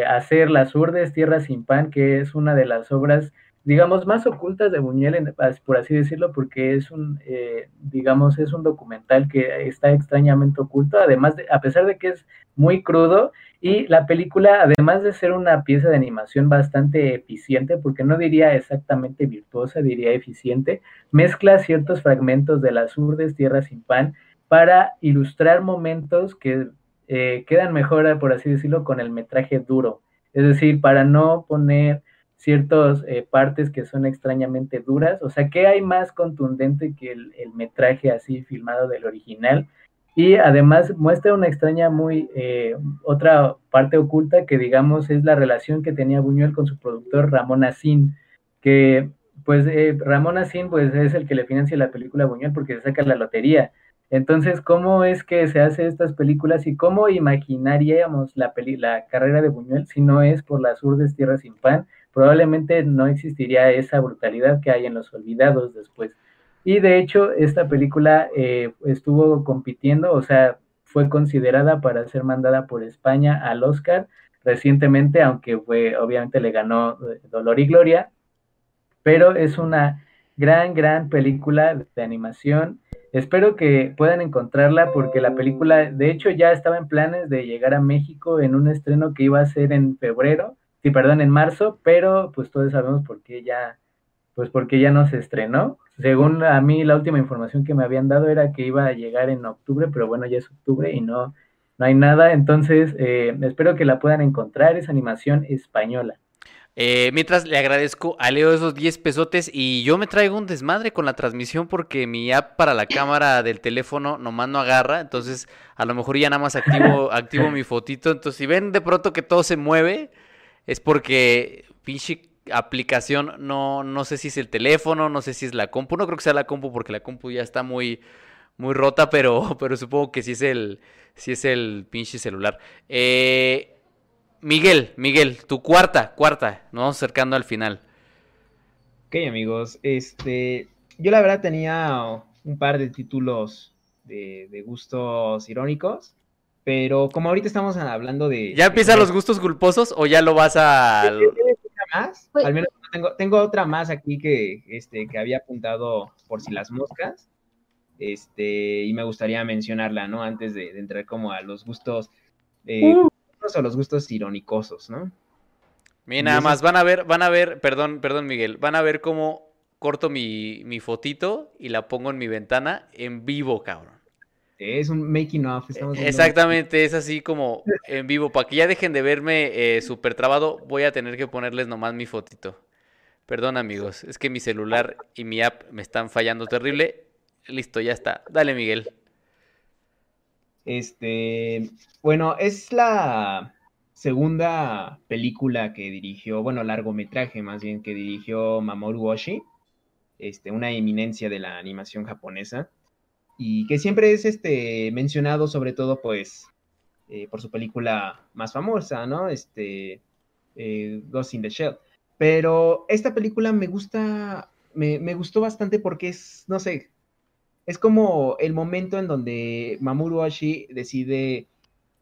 hacer Las Urdes, Tierra sin Pan, que es una de las obras digamos, más ocultas de Buñuel, por así decirlo, porque es un, eh, digamos, es un documental que está extrañamente oculto, además, de, a pesar de que es muy crudo, y la película, además de ser una pieza de animación bastante eficiente, porque no diría exactamente virtuosa, diría eficiente, mezcla ciertos fragmentos de las urdes Tierra sin Pan para ilustrar momentos que eh, quedan mejor, por así decirlo, con el metraje duro. Es decir, para no poner ciertas eh, partes que son extrañamente duras. O sea, ¿qué hay más contundente que el, metraje así filmado del original? Y además muestra una extraña muy, eh, otra parte oculta que digamos es la relación que tenía Buñuel con su productor Ramón Asín, que pues eh, Ramón Asín pues es el que le financia la película Buñuel porque se saca la lotería. Entonces, ¿cómo es que se hace estas películas y cómo imaginaríamos la, la carrera de Buñuel si no es por las urdes Tierra sin Pan? Probablemente no existiría esa brutalidad que hay en Los Olvidados después. Y de hecho, esta película eh, estuvo compitiendo, o sea, fue considerada para ser mandada por España al Oscar recientemente, aunque fue, obviamente le ganó eh, Dolor y Gloria, pero es una gran, gran película de animación. Espero que puedan encontrarla porque la película, de hecho, ya estaba en planes de llegar a México en un estreno que iba a ser en febrero, sí, perdón, en marzo, pero pues todos sabemos por qué ya, pues porque ya no se estrenó. Según a mí, la última información que me habían dado era que iba a llegar en octubre, pero bueno, ya es octubre y no, no hay nada. Entonces, eh, espero que la puedan encontrar, es animación española. Eh, mientras le agradezco a Leo esos 10 pesotes y yo me traigo un desmadre con la transmisión porque mi app para la cámara del teléfono nomás no agarra, entonces a lo mejor ya nada más activo, activo mi fotito, entonces si ven de pronto que todo se mueve, es porque pinche aplicación, no, no sé si es el teléfono, no sé si es la compu, no creo que sea la compu porque la compu ya está muy, muy rota, pero, pero supongo que sí es el, sí es el pinche celular. Eh, Miguel, Miguel, tu cuarta, cuarta, nos vamos acercando al final. Ok, amigos, este, yo la verdad tenía un par de títulos de, gustos irónicos. Pero como ahorita estamos hablando de... ¿Ya empiezan los gustos culposos o ya lo vas a...? más? Pues Al menos tengo, tengo otra más aquí que, este, que había apuntado por si las moscas. Este, y me gustaría mencionarla, ¿no? Antes de, entrar como a los gustos eh, uh. o los gustos irónicosos, ¿no? Mira, nada más, van a ver, van a ver, perdón, perdón Miguel, van a ver cómo corto mi, mi fotito y la pongo en mi ventana en vivo, cabrón. Es un making of. Exactamente, es así como en vivo. Para que ya dejen de verme eh, súper trabado, voy a tener que ponerles nomás mi fotito. Perdón amigos, es que mi celular y mi app me están fallando terrible. Listo, ya está. Dale Miguel. Este, bueno, es la segunda película que dirigió, bueno, largometraje más bien, que dirigió Mamoru Oshii, este, una eminencia de la animación japonesa, y que siempre es este, mencionado sobre todo, pues, eh, por su película más famosa, ¿no? Este, eh, Ghost in the Shell. Pero esta película me gusta, me, gustó bastante porque es, no sé, es como el momento en donde Mamoru Oshii decide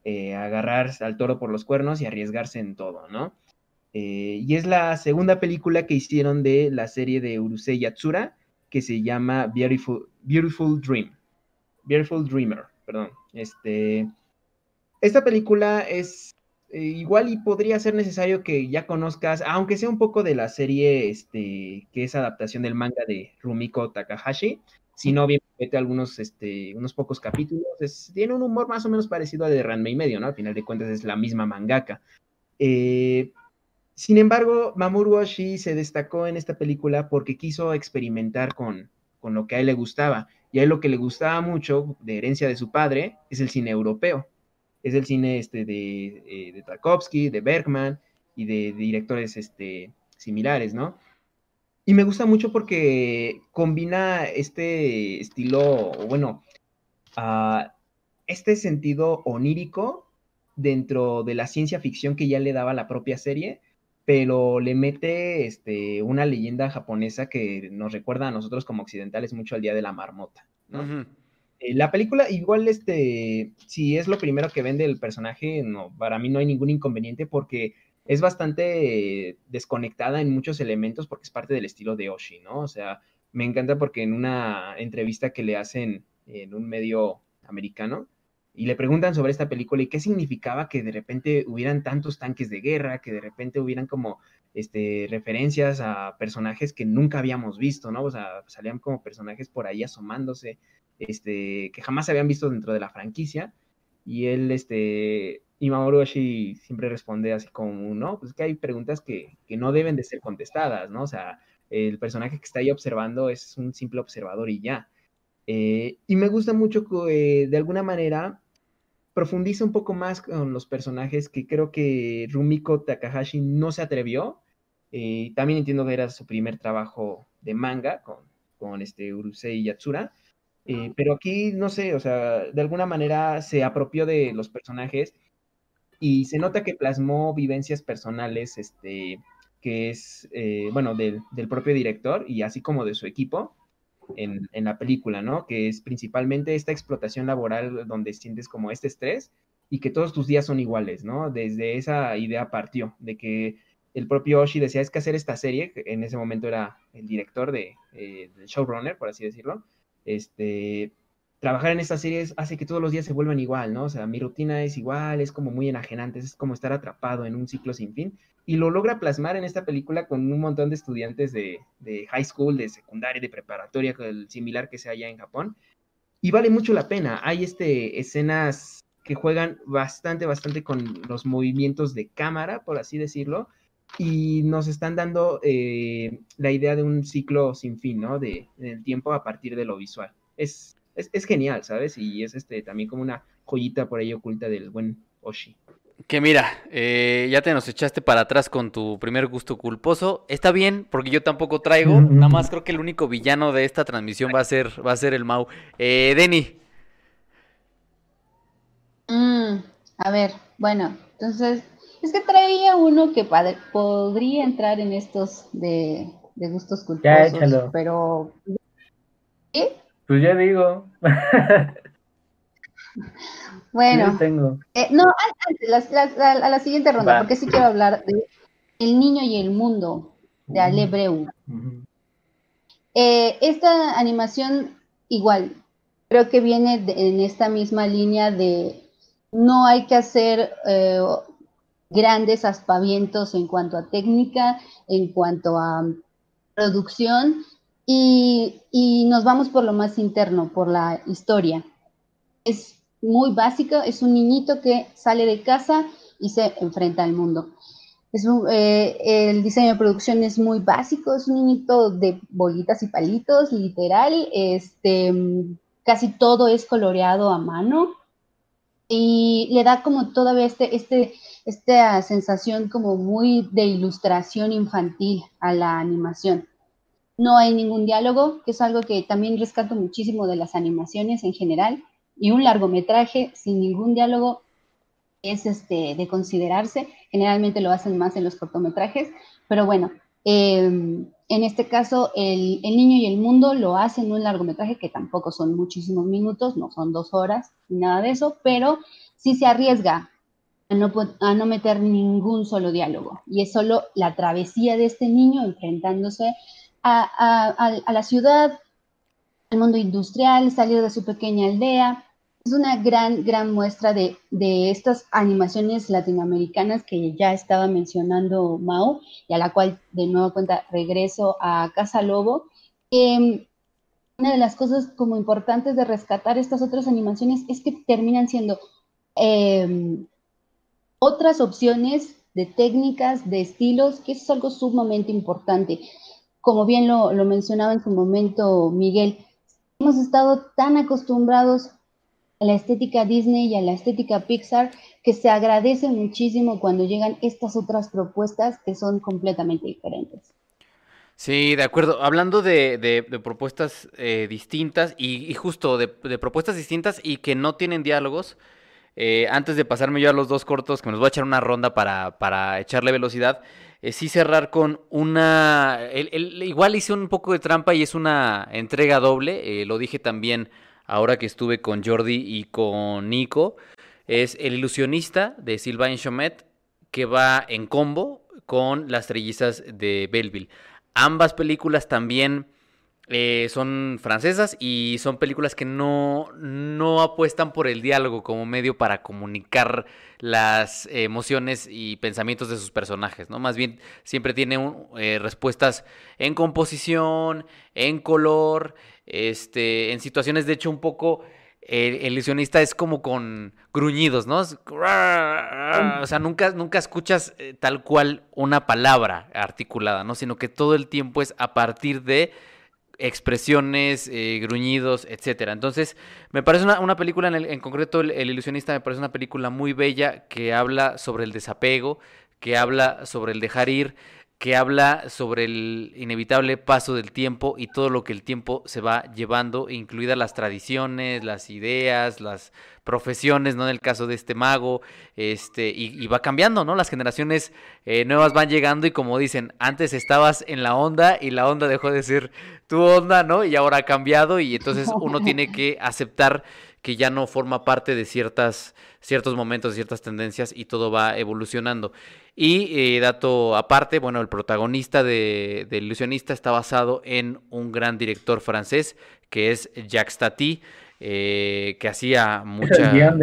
eh, agarrar al toro por los cuernos y arriesgarse en todo, ¿no? Y es la segunda película que hicieron de la serie de Urusei Yatsura, que se llama Beautiful, Beautiful Dream. Beautiful Dreamer, perdón. Este, esta película es eh, igual y podría ser necesario que ya conozcas, aunque sea un poco de la serie este, que es adaptación del manga de Rumiko Takahashi, si no, bien mete algunos, este, unos pocos capítulos. tiene un humor más o menos parecido al de Ranma y medio, ¿no? Al final de cuentas es la misma mangaka. Eh, sin embargo, Mamoru Oshii se destacó en esta película porque quiso experimentar con, con lo que a él le gustaba. Y a lo que le gustaba mucho, de herencia de su padre, es el cine europeo. Es el cine este, de, eh, de Tarkovsky, de Bergman y de, directores este, similares, ¿no? Y me gusta mucho porque combina este estilo, bueno, uh, este sentido onírico dentro de la ciencia ficción que ya le daba la propia serie, pero le mete este, una leyenda japonesa que nos recuerda a nosotros como occidentales mucho al Día de la Marmota. ¿no? Eh, la película, igual, este, si es lo primero que vende el personaje, no, para mí no hay ningún inconveniente porque es bastante desconectada en muchos elementos porque es parte del estilo de Oshi, ¿no? O sea, me encanta porque en una entrevista que le hacen en un medio americano y le preguntan sobre esta película y qué significaba que de repente hubieran tantos tanques de guerra, que de repente hubieran como este, referencias a personajes que nunca habíamos visto, ¿no? O sea, salían como personajes por ahí asomándose, este, que jamás se habían visto dentro de la franquicia. Y él, este, y Mamoru Oshii siempre responde así como, no, pues que hay preguntas que, no deben de ser contestadas, ¿no? O sea, el personaje que está ahí observando es un simple observador y ya. Eh, y me gusta mucho que de alguna manera profundiza un poco más con los personajes que creo que Rumiko Takahashi no se atrevió. Eh, también entiendo que era su primer trabajo de manga con, con este Urusei Yatsura. Eh, pero aquí, no sé, o sea, de alguna manera se apropió de los personajes y se nota que plasmó vivencias personales, este, que es, eh, bueno, del, propio director y así como de su equipo en, la película, ¿no? Que es principalmente esta explotación laboral donde sientes como este estrés y que todos tus días son iguales, ¿no? Desde esa idea partió, de que el propio Oshi decía, es que hacer esta serie, que en ese momento era el director de, eh, del showrunner, por así decirlo, este, trabajar en estas series hace que todos los días se vuelvan igual, ¿no? O sea, mi rutina es igual, es como muy enajenante, es como estar atrapado en un ciclo sin fin. Y lo logra plasmar en esta película con un montón de estudiantes de, high school, de secundaria, de preparatoria, el similar que sea allá en Japón. Y vale mucho la pena. Hay este, escenas que juegan bastante, bastante con los movimientos de cámara, por así decirlo, y nos están dando eh, la idea de un ciclo sin fin, ¿no? De, el tiempo a partir de lo visual. Es, es, genial, ¿sabes? Y es este también como una joyita por ahí oculta del buen Oshi. Que mira, eh, ya te nos echaste para atrás con tu primer gusto culposo. Está bien, porque yo tampoco traigo. Nada más creo que el único villano de esta transmisión va a ser, va a ser el Mau. Eh, Denny. Mm, a ver, bueno, entonces, es que traía uno que podría entrar en estos de, gustos culposos, pero... Pues ya digo. Bueno, tengo. Eh, no, a la siguiente ronda, porque sí quiero hablar de El niño y el mundo de Alebreu. Eh, esta animación, igual, creo que viene en esta misma línea de no hay que hacer eh, grandes aspavientos en cuanto a técnica, en cuanto a producción, y, y, nos vamos por lo más interno, por la historia. Es muy básico, es un niñito que sale de casa y se enfrenta al mundo. Es eh, el diseño de producción es muy básico, es un niñito de bolitas y palitos, literal. Este, casi todo es coloreado a mano y le da como todavía este, este, esta sensación como muy de ilustración infantil a la animación. No hay ningún diálogo, que es algo que también rescato muchísimo de las animaciones en general y un largometraje sin ningún diálogo es este, de considerarse. Generalmente lo hacen más en los cortometrajes, pero bueno, em, en este caso el, niño y el mundo lo hacen en un largometraje que tampoco son muchísimos minutos, no son dos horas ni nada de eso, pero sí se arriesga a no, a no meter ningún solo diálogo. Y es solo la travesía de este niño enfrentándose a, la ciudad, al mundo industrial, salir de su pequeña aldea. Es una gran, gran muestra de, estas animaciones latinoamericanas que ya estaba mencionando Mao y a la cual de nuevo regreso a Casa Lobo. una de las cosas como importantes de rescatar estas otras animaciones es que terminan siendo em, otras opciones de técnicas, de estilos, que es algo sumamente importante. Como bien lo, lo mencionaba en su momento Miguel, hemos estado tan acostumbrados a la estética Disney y a la estética Pixar que se agradece muchísimo cuando llegan estas otras propuestas que son completamente diferentes. Sí, de acuerdo. Hablando de, propuestas eh, distintas y, justo de, propuestas distintas y que no tienen diálogos, eh, antes de pasarme yo a los dos cortos, que nos voy a echar una ronda para, para echarle velocidad, eh, sí cerrar con una... igual hice un poco de trampa y es una entrega doble, eh, lo dije también ahora que estuve con Jordi y con Nico, es El ilusionista de Sylvain Chomet, que va en combo con Las trellizas de Belleville. Ambas películas también eh, son francesas y son películas que no, no apuestan por el diálogo como medio para comunicar las emociones y pensamientos de sus personajes, ¿no? Más bien siempre tiene eh, respuestas en composición, en color, este, en situaciones de hecho un poco... el ilusionista es como con gruñidos, ¿no? O sea, nunca, nunca escuchas eh, tal cual una palabra articulada, ¿no? Sino que todo el tiempo es a partir de expresiones, eh, gruñidos, etcétera. Entonces, me parece una, película, en, en concreto el, Ilusionista, me parece una película muy bella que habla sobre el desapego, que habla sobre el dejar ir, que habla sobre el inevitable paso del tiempo y todo lo que el tiempo se va llevando, incluidas las tradiciones, las ideas, las profesiones, ¿no? En el caso de este mago, este, y, va cambiando, ¿no? Las generaciones eh, nuevas van llegando y como dicen, antes estabas en la onda y la onda dejó de ser tu onda, ¿no? Y ahora ha cambiado y entonces uno tiene que aceptar que ya no forma parte de ciertas, ciertos momentos, ciertas tendencias y todo va evolucionando. Y eh, dato aparte, bueno, el protagonista de, de, Ilusionista está basado en un gran director francés que es Jacques Tati. Eh, que hacía mucha,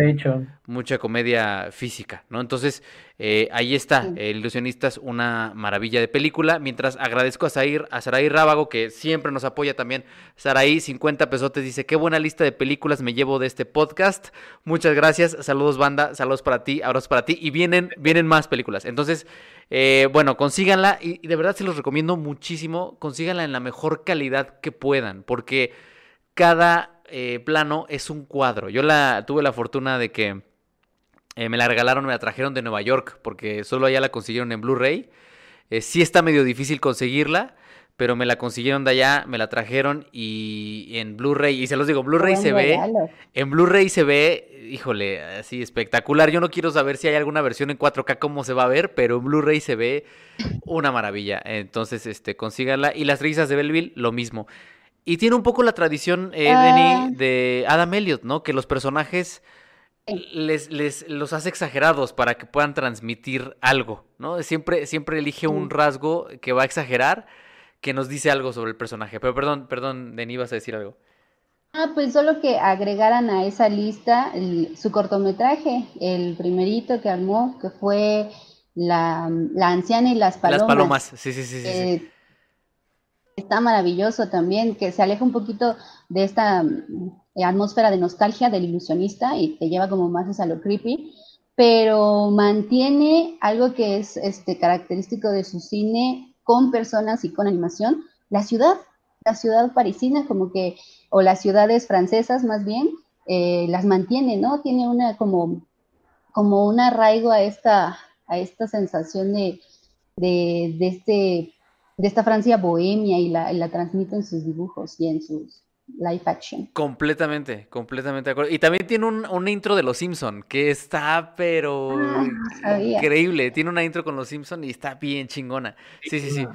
mucha comedia física, ¿no? Entonces, eh, ahí está, El Ilusionista es una maravilla de película, mientras agradezco a, Zair, a Saraí Rábago, que siempre nos apoya también. Saraí, 50 pesotes, dice, qué buena lista de películas me llevo de este podcast. Muchas gracias, saludos banda, saludos para ti, abrazos para ti, y vienen, vienen más películas. Entonces, eh, bueno, consíganla, y, y de verdad se los recomiendo muchísimo, consíganla en la mejor calidad que puedan, porque cada eh, plano es un cuadro. Yo la tuve la fortuna de que eh, me la regalaron, me la trajeron de Nueva York, porque solo allá la consiguieron en Blu-ray. Eh, sí está medio difícil conseguirla, pero me la consiguieron de allá, me la trajeron y en Blu-ray, y se los digo, Blu-ray se ve, en Blu-ray se ve, híjole, así espectacular. Yo no quiero saber si hay alguna versión en 4K cómo se va a ver, pero en Blu-ray se ve una maravilla. Entonces, este, consíganla. Y las risas de Belleville, lo mismo. Y tiene un poco la tradición, eh, ah. de Adam Elliot, ¿no? Que los personajes les, les los hace exagerados para que puedan transmitir algo, ¿no? Siempre, siempre elige un rasgo que va a exagerar, que nos dice algo sobre el personaje. Pero perdón, perdón, Denis, vas a decir algo. Ah, pues solo que agregaran a esa lista su cortometraje, el primerito que armó, que fue la, anciana y las palomas. Las palomas, sí, sí, sí. sí. Eh, está maravilloso también, que se aleja un poquito de esta mm, atmósfera de nostalgia del ilusionista y te lleva como más a lo creepy, pero mantiene algo que es este, característico de su cine con personas y con animación, la ciudad, la ciudad parisina, como que, o las ciudades francesas más bien, eh, las mantiene, ¿no? Tiene una como, como un arraigo a esta, a esta sensación de, de, de este de esta Francia bohemia y la, la transmite en sus dibujos y en sus live action. Completamente, completamente de acuerdo. Y también tiene un, intro de Los Simpson que está, pero ah, increíble. Tiene una intro con Los Simpson y está bien chingona. Sí, sí, sí.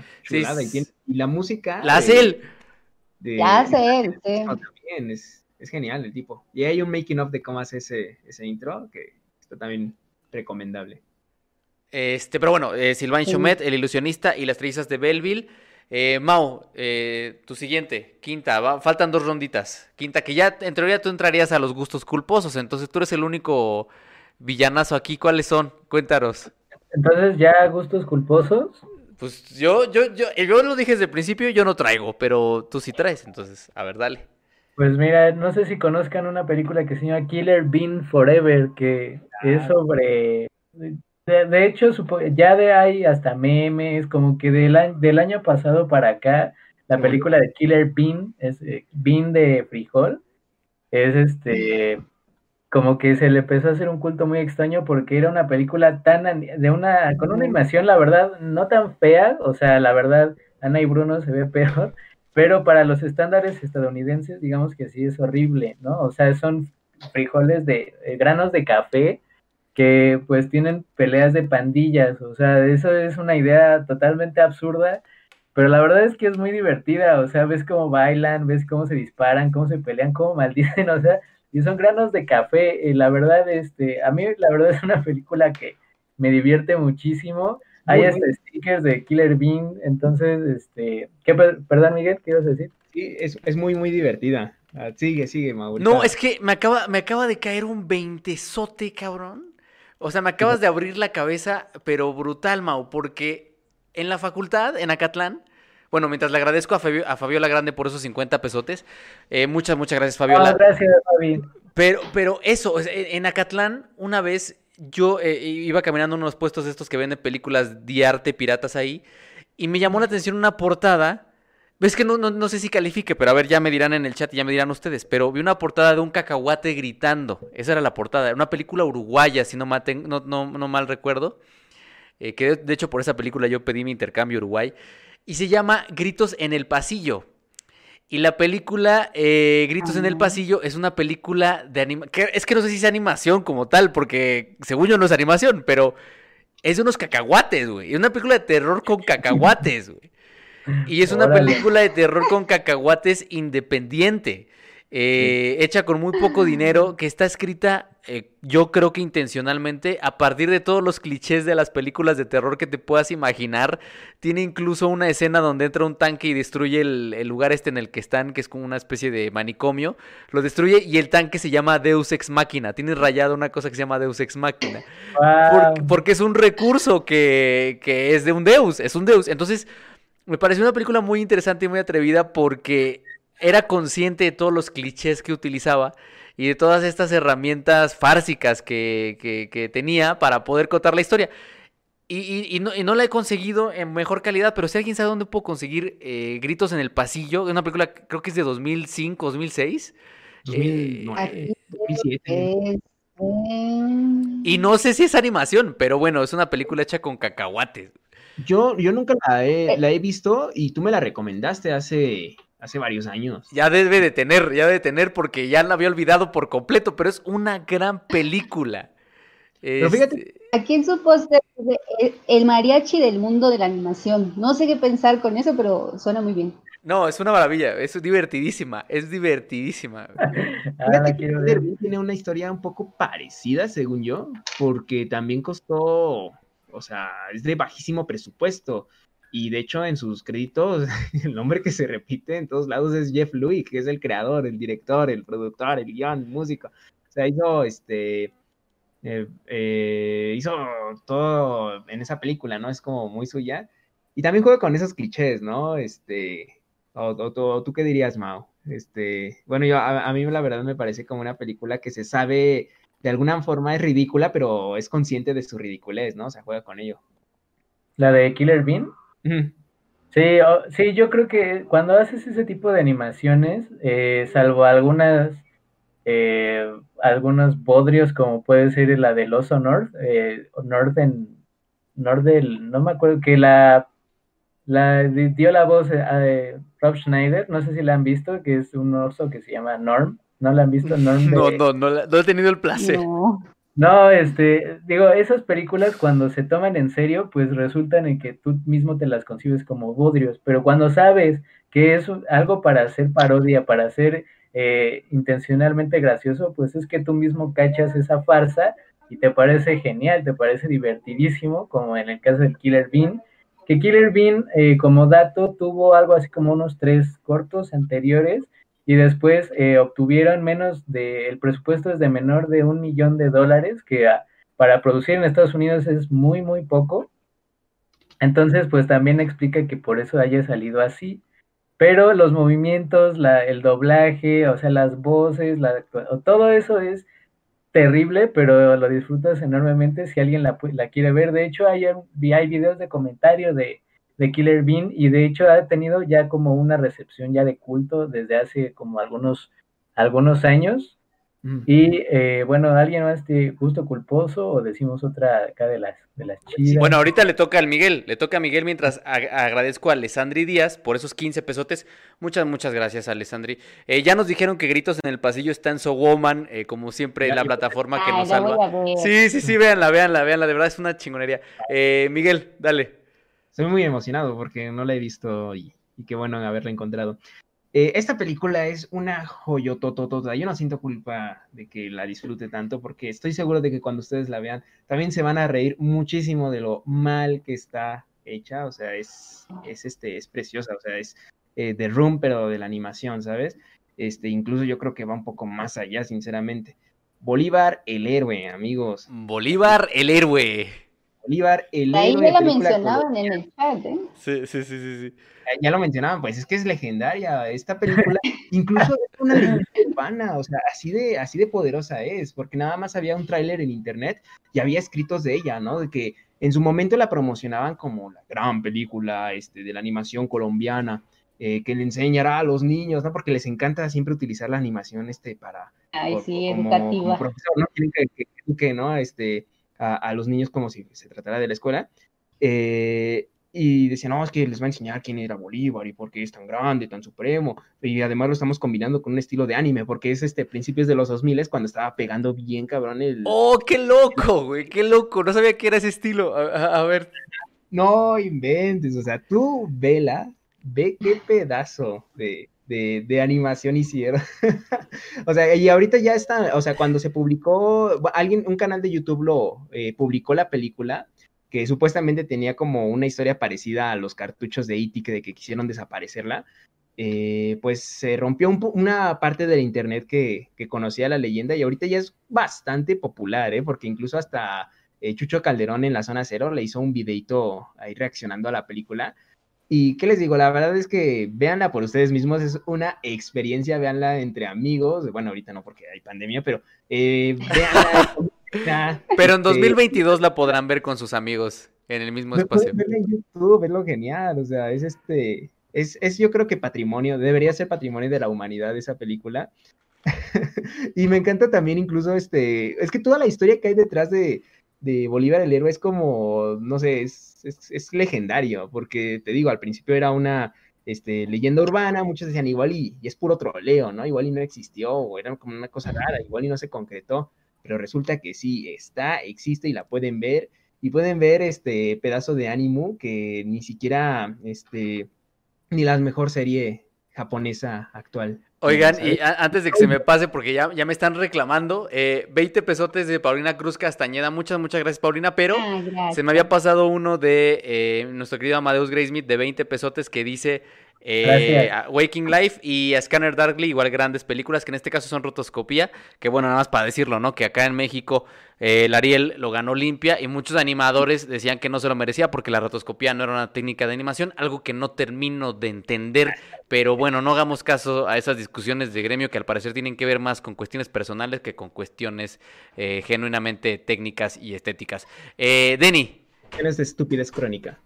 y, la música. La hace él. la hace él, sí. También es, es, genial el tipo. Y hay un making of de cómo hace ese, ese intro que está también recomendable. Este, pero bueno, eh, Sylvain Chomet, El ilusionista y las trillizas de Belleville. Eh, Mau, eh, tu siguiente, quinta, faltan dos ronditas. Quinta, que ya en teoría tú entrarías a los gustos culposos, entonces tú eres el único villanazo aquí. ¿Cuáles son? Cuéntanos. Entonces, ¿ya gustos culposos? Pues yo, yo, yo, yo lo dije desde el principio, yo no traigo, pero tú sí traes, entonces, a ver, dale. Pues mira, no sé si conozcan una película que se llama Killer Bean Forever, que es ah. sobre de, hecho, ya de ahí hasta memes, como que del, del año pasado para acá, la película de Killer Bean, es eh, Bean de frijol, es este, como que se le empezó a hacer un culto muy extraño porque era una película tan, de una, con una animación, la verdad, no tan fea, o sea, la verdad, Ana y Bruno se ve peor, pero para los estándares estadounidenses, digamos que sí es horrible, ¿no? O sea, son frijoles de granos de café que pues tienen peleas de pandillas, o sea, eso es una idea totalmente absurda, pero la verdad es que es muy divertida, o sea, ves cómo bailan, ves cómo se disparan, cómo se pelean, cómo maldicen, o sea, y son granos de café, y la verdad, este, a mí la verdad es una película que me divierte muchísimo, hay hasta stickers de Killer Bean, entonces, este, ¿qué, perdón Miguel, ¿qué ibas a decir? Sí, es, es muy, muy divertida. Ah, sigue, sigue, Mauricio. No, es que me acaba, me acaba de caer un veintesote, cabrón. O sea, me acabas de abrir la cabeza, pero brutal, Mau, porque en la facultad, en Acatlán, bueno, mientras le agradezco a, Fabiola Grande por esos 50 pesotes, eh, muchas, muchas gracias, Fabiola. gracias, Fabi. Pero, pero eso, en Acatlán, una vez yo eh, iba caminando unos puestos de estos que venden películas de arte piratas ahí, y me llamó la atención una portada Ves que no, no, sé si califique, pero a ver, ya me dirán en el chat y ya me dirán ustedes. Pero vi una portada de un cacahuate gritando. Esa era la portada. Era una película uruguaya, si no, maten, no, no, no, mal recuerdo. Eh, que de hecho por esa película yo pedí mi intercambio Uruguay. Y se llama Gritos en el Pasillo. Y la película eh, Gritos en el Pasillo es una película de animación. Es que no sé si es animación como tal, porque según yo no es animación, pero es de unos cacahuates, güey. Es una película de terror con cacahuates, güey. Y es una película de terror con cacahuates independiente. Eh, hecha con muy poco dinero, que está escrita, eh, yo creo que intencionalmente, a partir de todos los clichés de las películas de terror que te puedas imaginar. Tiene incluso una escena donde entra un tanque y destruye el, lugar este en el que están, que es como una especie de manicomio. Lo destruye y el tanque se llama Deus Ex Machina. Tiene rayado una cosa que se llama Deus Ex Machina. Porque, es un recurso que, que es de un Deus, es un Deus. Entonces me pareció una película muy interesante y muy atrevida porque era consciente de todos los clichés que utilizaba y de todas estas herramientas fársicas que, tenía para poder contar la historia. Y, no, la he conseguido en mejor calidad, pero si alguien sabe dónde puedo conseguir eh, Gritos en el Pasillo, una película creo que es de 2005, 2006. Y no sé si es animación, pero bueno, es una película hecha con cacahuates. Yo, yo nunca la he, eh. la he visto y tú me la recomendaste hace, hace varios años. Ya debe de tener, ya debe de tener porque ya la había olvidado por completo, pero es una gran película. Pero fíjate. Aquí en su póster el mariachi del mundo de la animación. No sé qué pensar con eso, pero suena muy bien. No, es una maravilla, es divertidísima, es divertidísima. ah, tiene una historia un poco parecida, según yo, porque también costó, o sea, es de bajísimo presupuesto. Y de hecho, en sus créditos, el nombre que se repite en todos lados es Jeff Louis, que es el creador, el director, el productor, el guion, el músico. O sea, hizo este. Eh, eh, hizo todo en esa película, ¿no? Es como muy suya. Y también juega con esos clichés, ¿no? Este. O, tú qué dirías, Mao? Este, bueno, yo a, mí la verdad me parece como una película que se sabe de alguna forma es ridícula, pero es consciente de su ridiculez, ¿no? O sea, juega con ello. ¿La de Killer Bean? Sí, sí, yo creo que cuando haces ese tipo de animaciones, eh, salvo algunas, eh, algunos bodrios como puede ser la del oso North, eh, North en, North del, no me acuerdo, que la, la dio la voz a Rob Schneider, no sé si la han visto, que es un oso que se llama Norm, ¿no la han visto? Norm no, no, no, no, he tenido el placer. No, este, digo, esas películas cuando se toman en serio, pues resultan en que tú mismo te las concibes como bodrios, pero cuando sabes que es algo para hacer parodia, para hacer eh, intencionalmente gracioso, pues es que tú mismo cachas esa farsa y te parece genial, te parece divertidísimo, como en el caso del Killer Bean, que Killer Bean, eh, como dato, tuvo algo así como unos tres cortos anteriores y después eh, obtuvieron menos de, el presupuesto es de menor de un millón de dólares, que ah, para producir en Estados Unidos es muy, muy poco. Entonces, pues también explica que por eso haya salido así. Pero los movimientos, la, el doblaje, o sea, las voces, la, todo eso es terrible, pero lo disfrutas enormemente si alguien la, la quiere ver. De hecho, hay, hay videos de comentario de, de Killer Bean y de hecho ha tenido ya como una recepción ya de culto desde hace como algunos, algunos años. Y eh, bueno, ¿alguien más de gusto culposo o decimos otra acá de las, de las chidas? Bueno, ahorita le toca al Miguel, le toca a Miguel mientras agradezco a Alessandri Díaz por esos 15 pesotes. Muchas, muchas gracias, Alessandri. Eh, ya nos dijeron que Gritos en el Pasillo está en So Woman, eh, como siempre, la plataforma que nos salva. Sí, sí, sí, véanla, véanla, véanla, de verdad es una chingonería. Miguel, dale. Estoy muy emocionado porque no la he visto y, qué bueno haberla encontrado. Eh, esta película es una joyotototota. Yo no siento culpa de que la disfrute tanto porque estoy seguro de que cuando ustedes la vean también se van a reír muchísimo de lo mal que está hecha. O sea, es, es, este, es preciosa. O sea, es eh, de Room, pero de la animación, ¿sabes? Este, incluso yo creo que va un poco más allá, sinceramente. Bolívar, el héroe, amigos. Bolívar, el héroe. Bolívar, el Ahí ya la mencionaban en el chat, ¿eh? Sí, sí, sí, sí, sí. Ya lo mencionaban, pues es que es legendaria esta película, incluso es una leyenda urbana, o sea, así de, así de poderosa es, porque nada más había un tráiler en internet y había escritos de ella, ¿no? De que en su momento la promocionaban como la gran película este, de la animación colombiana, eh, que le enseñará a los niños, ¿no? Porque les encanta siempre utilizar la animación este para... Ay, sí, educativa. profesor, ¿no? Quieren que, que, que, ¿no? Este, a, los niños como si se tratara de la escuela. Eh, y decían, no, es que les va a enseñar quién era Bolívar y por qué es tan grande, tan supremo. Y además lo estamos combinando con un estilo de anime, porque es este principios de los 2000 cuando estaba pegando bien cabrón el... ¡Oh, qué loco, güey! ¡Qué loco! No sabía que era ese estilo. A, ver. No inventes, o sea, tú vela, ve qué pedazo de, de, animación hicieron. o sea, y ahorita ya está, o sea, cuando se publicó, alguien, un canal de YouTube lo eh, publicó la película, que supuestamente tenía como una historia parecida a los cartuchos de E.T. de que quisieron desaparecerla. Eh, pues se rompió una parte del internet que, conocía la leyenda y ahorita ya es bastante popular, ¿eh? porque incluso hasta Chucho Calderón en la zona cero le hizo un videito ahí reaccionando a la película. Y qué les digo, la verdad es que véanla por ustedes mismos, es una experiencia, véanla entre amigos, bueno, ahorita no porque hay pandemia, pero eh, véanla. pero en 2022 este la podrán ver con sus amigos en el mismo espacio. Verla en YouTube, es lo genial, o sea, es este, es, es yo creo que patrimonio, debería ser patrimonio de la humanidad esa película. y me encanta también incluso este, es que toda la historia que hay detrás de, de Bolívar el héroe es como, no sé, es, es, legendario, porque te digo, al principio era una este, leyenda urbana, muchos decían igual y, es puro troleo, ¿no? Igual y no existió, o era como una cosa rara, igual y no se concretó, pero resulta que sí, está, existe y la pueden ver, y pueden ver este pedazo de ánimo que ni siquiera, este, ni la mejor serie japonesa actual. Oigan, y antes de que se me pase, porque ya, ya me están reclamando, eh, 20 pesotes de Paulina Cruz Castañeda. Muchas, muchas gracias, Paulina. Pero ah, se me había pasado uno de eh, nuestro querido Amadeus Graysmith de 20 pesotes que dice eh, Waking Life y a Scanner Darkly, igual grandes películas, que en este caso son rotoscopía, que bueno, nada más para decirlo, ¿no? Que acá en México eh, el Ariel lo ganó limpia y muchos animadores decían que no se lo merecía porque la rotoscopía no era una técnica de animación, algo que no termino de entender, pero bueno, no hagamos caso a esas discusiones de gremio que al parecer tienen que ver más con cuestiones personales que con cuestiones eh, genuinamente técnicas y estéticas. Eh, Denny. Tienes de estupidez crónica.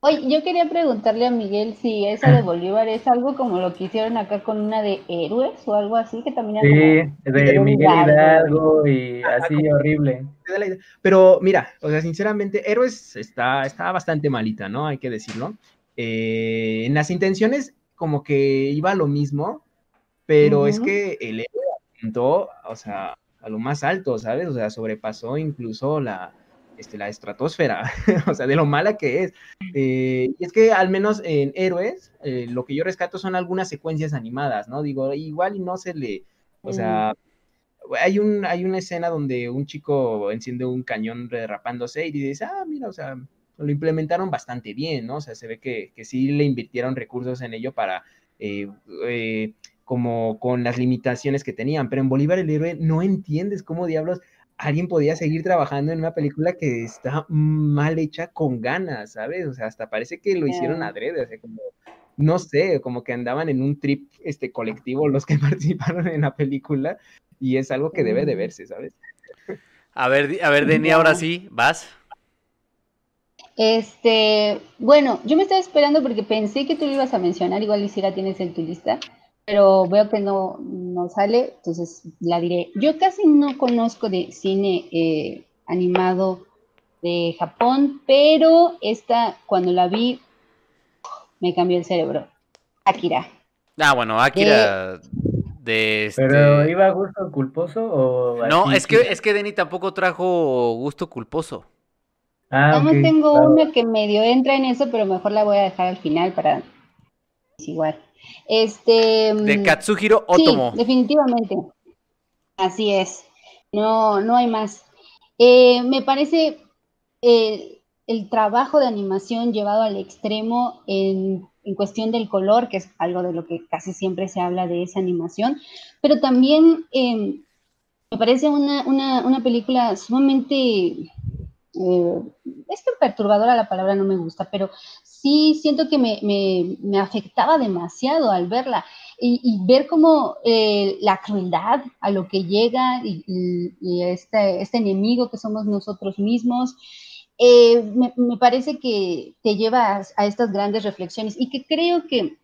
Oye, yo quería preguntarle a Miguel si esa de Bolívar es algo como lo que hicieron acá con una de héroes o algo así, que también Sí, de Miguel Hidalgo y así horrible. Pero mira, o sea, sinceramente, héroes está, está bastante malita, ¿no? Hay que decirlo. Eh, en las intenciones, como que iba lo mismo, pero es que el héroe apuntó, o sea, a lo más alto, ¿sabes? O sea, sobrepasó incluso la este, la estratosfera, o sea, de lo mala que es. Eh, y es que al menos en Héroes, eh, lo que yo rescato son algunas secuencias animadas, ¿no? Digo, igual y no se le, o sea, hay, un, hay una escena donde un chico enciende un cañón derrapándose y dices, ah, mira, o sea, lo implementaron bastante bien, ¿no? O sea, se ve que, que sí le invirtieron recursos en ello para... Eh, como con las limitaciones que tenían, pero en Bolívar el héroe no entiendes cómo diablos alguien podía seguir trabajando en una película que está mal hecha con ganas, ¿sabes? O sea, hasta parece que lo hicieron adrede, o sea, como, no sé, como que andaban en un trip este colectivo los que participaron en la película y es algo que debe de verse, ¿sabes? A ver, a ver, Denny, ahora sí, vas. Este, bueno, yo me estaba esperando porque pensé que tú lo ibas a mencionar, igual ni siquiera tienes en tu lista, pero veo que no, no sale, entonces la diré. Yo casi no conozco de cine eh, animado de Japón, pero esta, cuando la vi, me cambió el cerebro. Akira. Ah, bueno, Akira. De... este... ¿Pero iba a gusto culposo o.? No, es que, es que Denny tampoco trajo gusto culposo. Ah, no tengo una que medio entra en eso, pero mejor la voy a dejar al final para. Es igual. Este, de mm, Katsuhiro Otomo. Sí, definitivamente. Así es. No, no hay más. Eh, me parece eh, el trabajo de animación llevado al extremo en, cuestión del color, que es algo de lo que casi siempre se habla de esa animación, pero también em, me parece una, una película sumamente eh, es que perturbadora la palabra no me gusta, pero sí siento que me, afectaba demasiado al verla y, ver cómo eh, la crueldad a lo que llega y, este, este, enemigo que somos nosotros mismos, eh, me, parece que te lleva a, estas grandes reflexiones y que creo que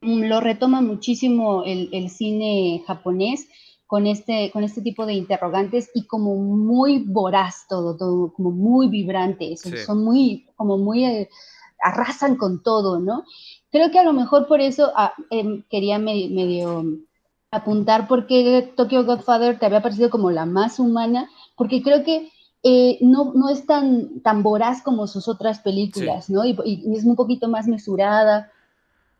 mm, lo retoma muchísimo el cine japonés con este, con este tipo de interrogantes y como muy voraz todo, todo como muy vibrante, son, muy, como muy, eh, arrasan con todo, ¿no? Creo que a lo mejor por eso ah, em, quería medio apuntar porque Tokyo Godfather te había parecido como la más humana, porque creo que eh, no, no es tan, tan voraz como sus otras películas, ¿no? y, es un poquito más mesurada,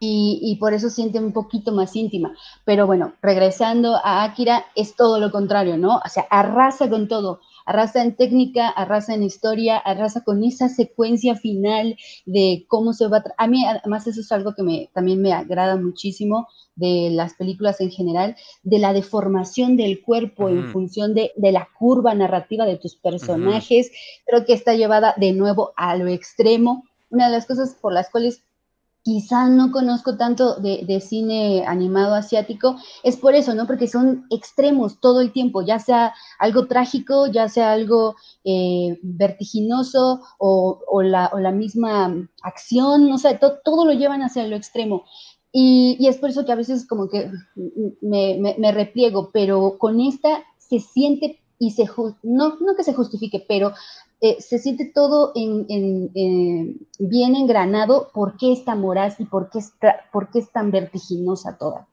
y, por eso siente un poquito más íntima. Pero bueno, regresando a Akira, es todo lo contrario, ¿no? O sea, arrasa con todo, arrasa en técnica, arrasa en historia, arrasa con esa secuencia final de cómo se va a... A mí además eso es algo que me, también me agrada muchísimo de las películas en general, de la deformación del cuerpo en función de, la curva narrativa de tus personajes. Creo que está llevada de nuevo a lo extremo. Una de las cosas por las cuales quizá no conozco tanto de, cine animado asiático, es por eso, ¿no? Porque son extremos todo el tiempo, ya sea algo trágico, ya sea algo eh, vertiginoso o, la, misma acción, no sé, todo lo llevan hacia lo extremo. Y, es por eso que a veces como que me, me repliego, pero con esta se siente y se, no, no que se justifique, pero eh, se siente todo en, eh, bien engranado, por qué es tan moraz y por qué, es, por qué es tan vertiginosa toda.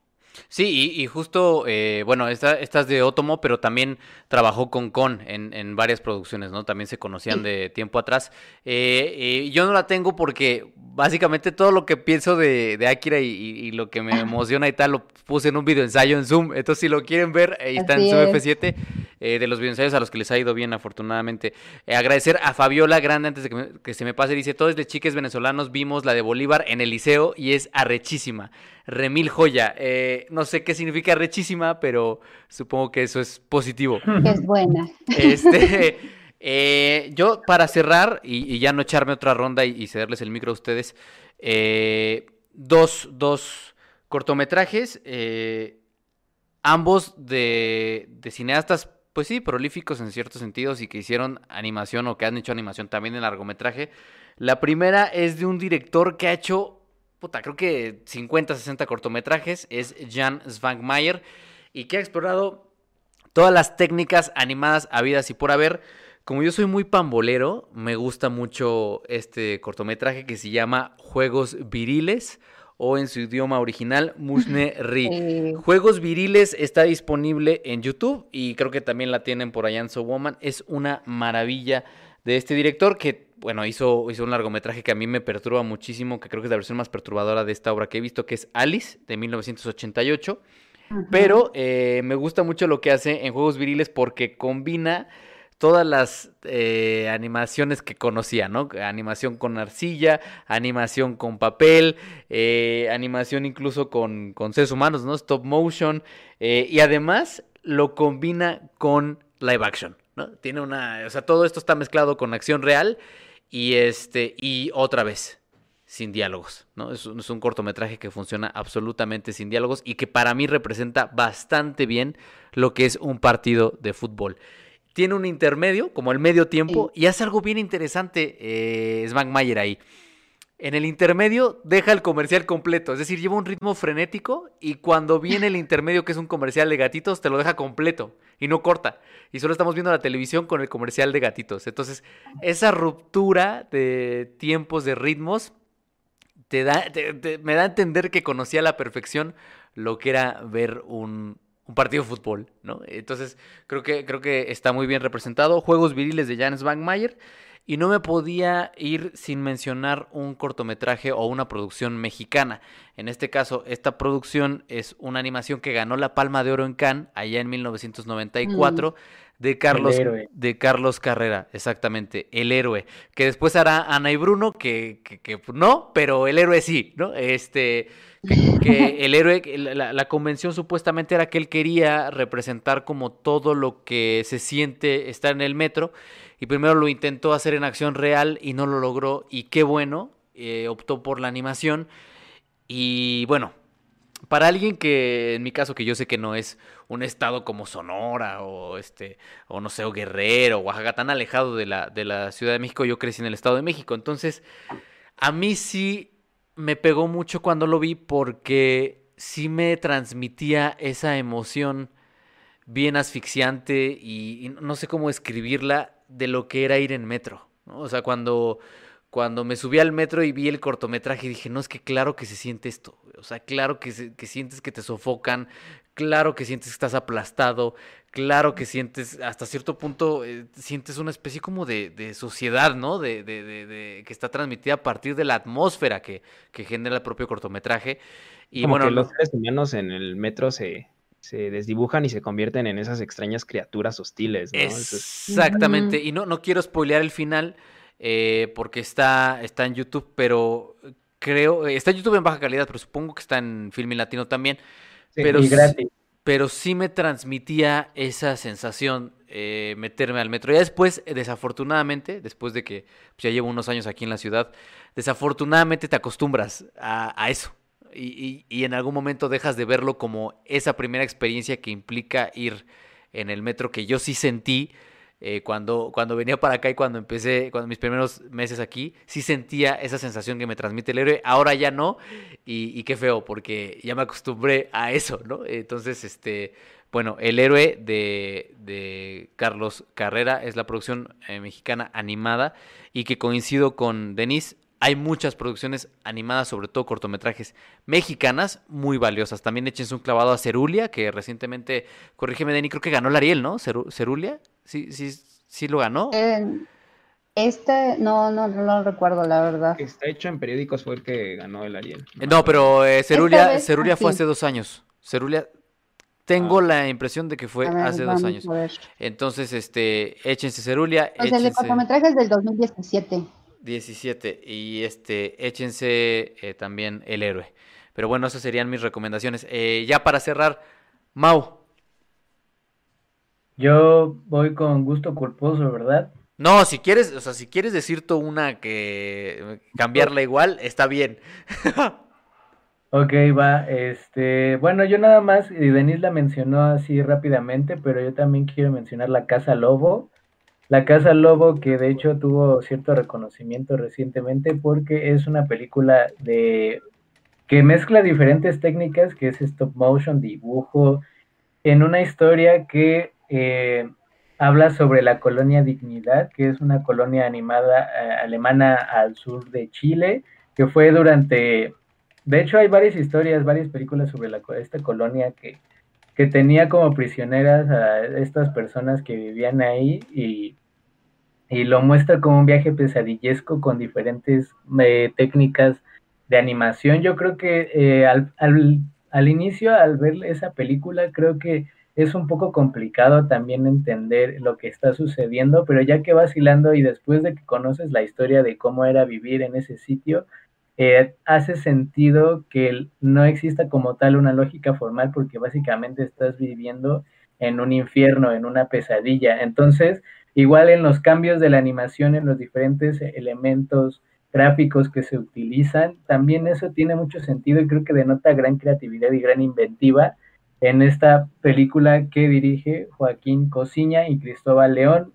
Sí, y, justo, eh, bueno, esta, esta, es de Otomo, pero también trabajó con Con en, en varias producciones, ¿no? También se conocían de tiempo atrás. Eh, eh, yo no la tengo porque básicamente todo lo que pienso de, de Akira y, lo que me emociona y tal lo puse en un video ensayo en Zoom. Entonces, si lo quieren ver, ahí está en Zoom F7, de los videoensayos a los que les ha ido bien, afortunadamente. agradecer a Fabiola Grande, antes de que, que se me pase, dice, todos de chiques venezolanos vimos la de Bolívar en el liceo y es arrechísima. Remil Joya. Eh, no sé qué significa rechísima, pero supongo que eso es positivo. Es buena. Este, eh, yo, para cerrar y, ya no echarme otra ronda y, cederles el micro a ustedes, eh, dos, dos cortometrajes, ambos de, de cineastas pues sí, prolíficos en ciertos sentidos y que hicieron animación o que han hecho animación también en largometraje. La primera es de un director que ha hecho puta, creo que 50, 60 cortometrajes, es Jan Svankmajer, y que ha explorado todas las técnicas animadas habidas y por haber. Como yo soy muy pambolero, me gusta mucho este cortometraje que se llama Juegos Viriles o en su idioma original Musne Ri. Juegos Viriles está disponible en YouTube y creo que también la tienen por allá en So Woman. Es una maravilla de este director que bueno, hizo, hizo un largometraje que a mí me perturba muchísimo, que creo que es la versión más perturbadora de esta obra que he visto, que es Alice, de 1988. Pero eh, me gusta mucho lo que hace en Juegos Viriles porque combina todas las eh, animaciones que conocía, ¿no? Animación con arcilla, animación con papel, eh, animación incluso con, con, seres humanos, ¿no? Stop motion. y además lo combina con live action, ¿no? Tiene una... O sea, todo esto está mezclado con acción real y este, y otra vez, sin diálogos, ¿no? Es, es, un cortometraje que funciona absolutamente sin diálogos y que para mí representa bastante bien lo que es un partido de fútbol. Tiene un intermedio, como el medio tiempo, y hace algo bien interesante eh, Mayer ahí. En el intermedio deja el comercial completo, es decir, lleva un ritmo frenético y cuando viene el intermedio, que es un comercial de gatitos, te lo deja completo y no corta. Y solo estamos viendo la televisión con el comercial de gatitos. Entonces, esa ruptura de tiempos, de ritmos, te da, me da a entender que conocía a la perfección lo que era ver un, partido de fútbol, ¿no? Entonces, creo que, creo que está muy bien representado. Juegos viriles de Janes Mayer y no me podía ir sin mencionar un cortometraje o una producción mexicana. En este caso, esta producción es una animación que ganó la Palma de Oro en Cannes allá en 1994 mm. de Carlos de Carlos Carrera, exactamente, el héroe, que después hará Ana y Bruno que, que, no, pero el héroe sí, ¿no? Este que, el héroe, la, la, convención supuestamente era que él quería representar como todo lo que se siente estar en el metro y primero lo intentó hacer en acción real y no lo logró y qué bueno, eh, optó por la animación. Y bueno, para alguien que en mi caso que yo sé que no es un estado como Sonora o este o no sé o Guerrero o Oaxaca tan alejado de la de la Ciudad de México, yo crecí en el estado de México, entonces a mí sí me pegó mucho cuando lo vi porque sí me transmitía esa emoción bien asfixiante y, no sé cómo escribirla de lo que era ir en metro. O sea, cuando, cuando me subí al metro y vi el cortometraje dije, no, es que claro que se siente esto. O sea, claro que, sientes que te sofocan, claro que sientes que estás aplastado, claro que sientes, hasta cierto punto, eh, sientes una especie como de, sociedad, ¿no? De, de, que está transmitida a partir de la atmósfera que, que genera el propio cortometraje. Y bueno, que los seres humanos en el metro se, se desdibujan y se convierten en esas extrañas criaturas hostiles. ¿no? Exactamente. Y no, no quiero spoilear el final eh, porque está, está en YouTube, pero creo, está en YouTube en baja calidad, pero supongo que está en Filmin Latino también. pero, pero sí me transmitía esa sensación eh, meterme al metro. Ya después, desafortunadamente, después de que pues, ya llevo unos años aquí en la ciudad, desafortunadamente te acostumbras a eso y, y, en algún momento dejas de verlo como esa primera experiencia que implica ir en el metro que yo sí sentí eh, cuando, cuando venía para acá y cuando empecé, cuando mis primeros meses aquí, sí sentía esa sensación que me transmite el héroe, ahora ya no, y, qué feo, porque ya me acostumbré a eso, ¿no? Entonces, este, bueno, El héroe de, de Carlos Carrera es la producción eh, mexicana animada y que coincido con Denise, hay muchas producciones animadas, sobre todo cortometrajes mexicanas, muy valiosas. También échense un clavado a Cerulia, que recientemente, corrígeme, Denny, creo que ganó el Ariel, ¿no? Cerulia, sí, sí, sí lo ganó. este, no, no, no lo recuerdo, la verdad. Está hecho en periódicos, fue el que ganó el Ariel. No, pero eh, Cerulia, Cerulia fue hace dos años. Cerulia, tengo ah. la impresión de que fue hace dos años. Entonces, este, échense Cerulia. O sea, el cortometraje es del 2017. 17. Y este, échense eh, también El Héroe. Pero bueno, esas serían mis recomendaciones. Eh, ya para cerrar, Mau. Yo voy con gusto culposo, ¿verdad? No, si quieres, o sea, si quieres decir tú una que cambiarla igual, está bien. ok, va, este, bueno, yo nada más, y Denise la mencionó así rápidamente, pero yo también quiero mencionar La Casa Lobo. La Casa Lobo, que de hecho tuvo cierto reconocimiento recientemente porque es una película de que mezcla diferentes técnicas, que es stop motion, dibujo, en una historia que eh, habla sobre la colonia Dignidad, que es una colonia animada eh, alemana al sur de Chile, que fue durante, de hecho hay varias historias, varias películas sobre la, esta colonia que, que tenía como prisioneras a estas personas que vivían ahí y y lo muestra como un viaje pesadillesco con diferentes eh, técnicas de animación. Yo creo que eh, al, al, inicio, al ver esa película, creo que es un poco complicado también entender lo que está sucediendo, pero ya que vacilando y después de que conoces la historia de cómo era vivir en ese sitio, eh, hace sentido que no exista como tal una lógica formal porque básicamente estás viviendo en un infierno, en una pesadilla. Entonces, Igual en los cambios de la animación, en los diferentes elementos gráficos que se utilizan, también eso tiene mucho sentido y creo que denota gran creatividad y gran inventiva en esta película que dirige Joaquín Cosiña y Cristóbal León.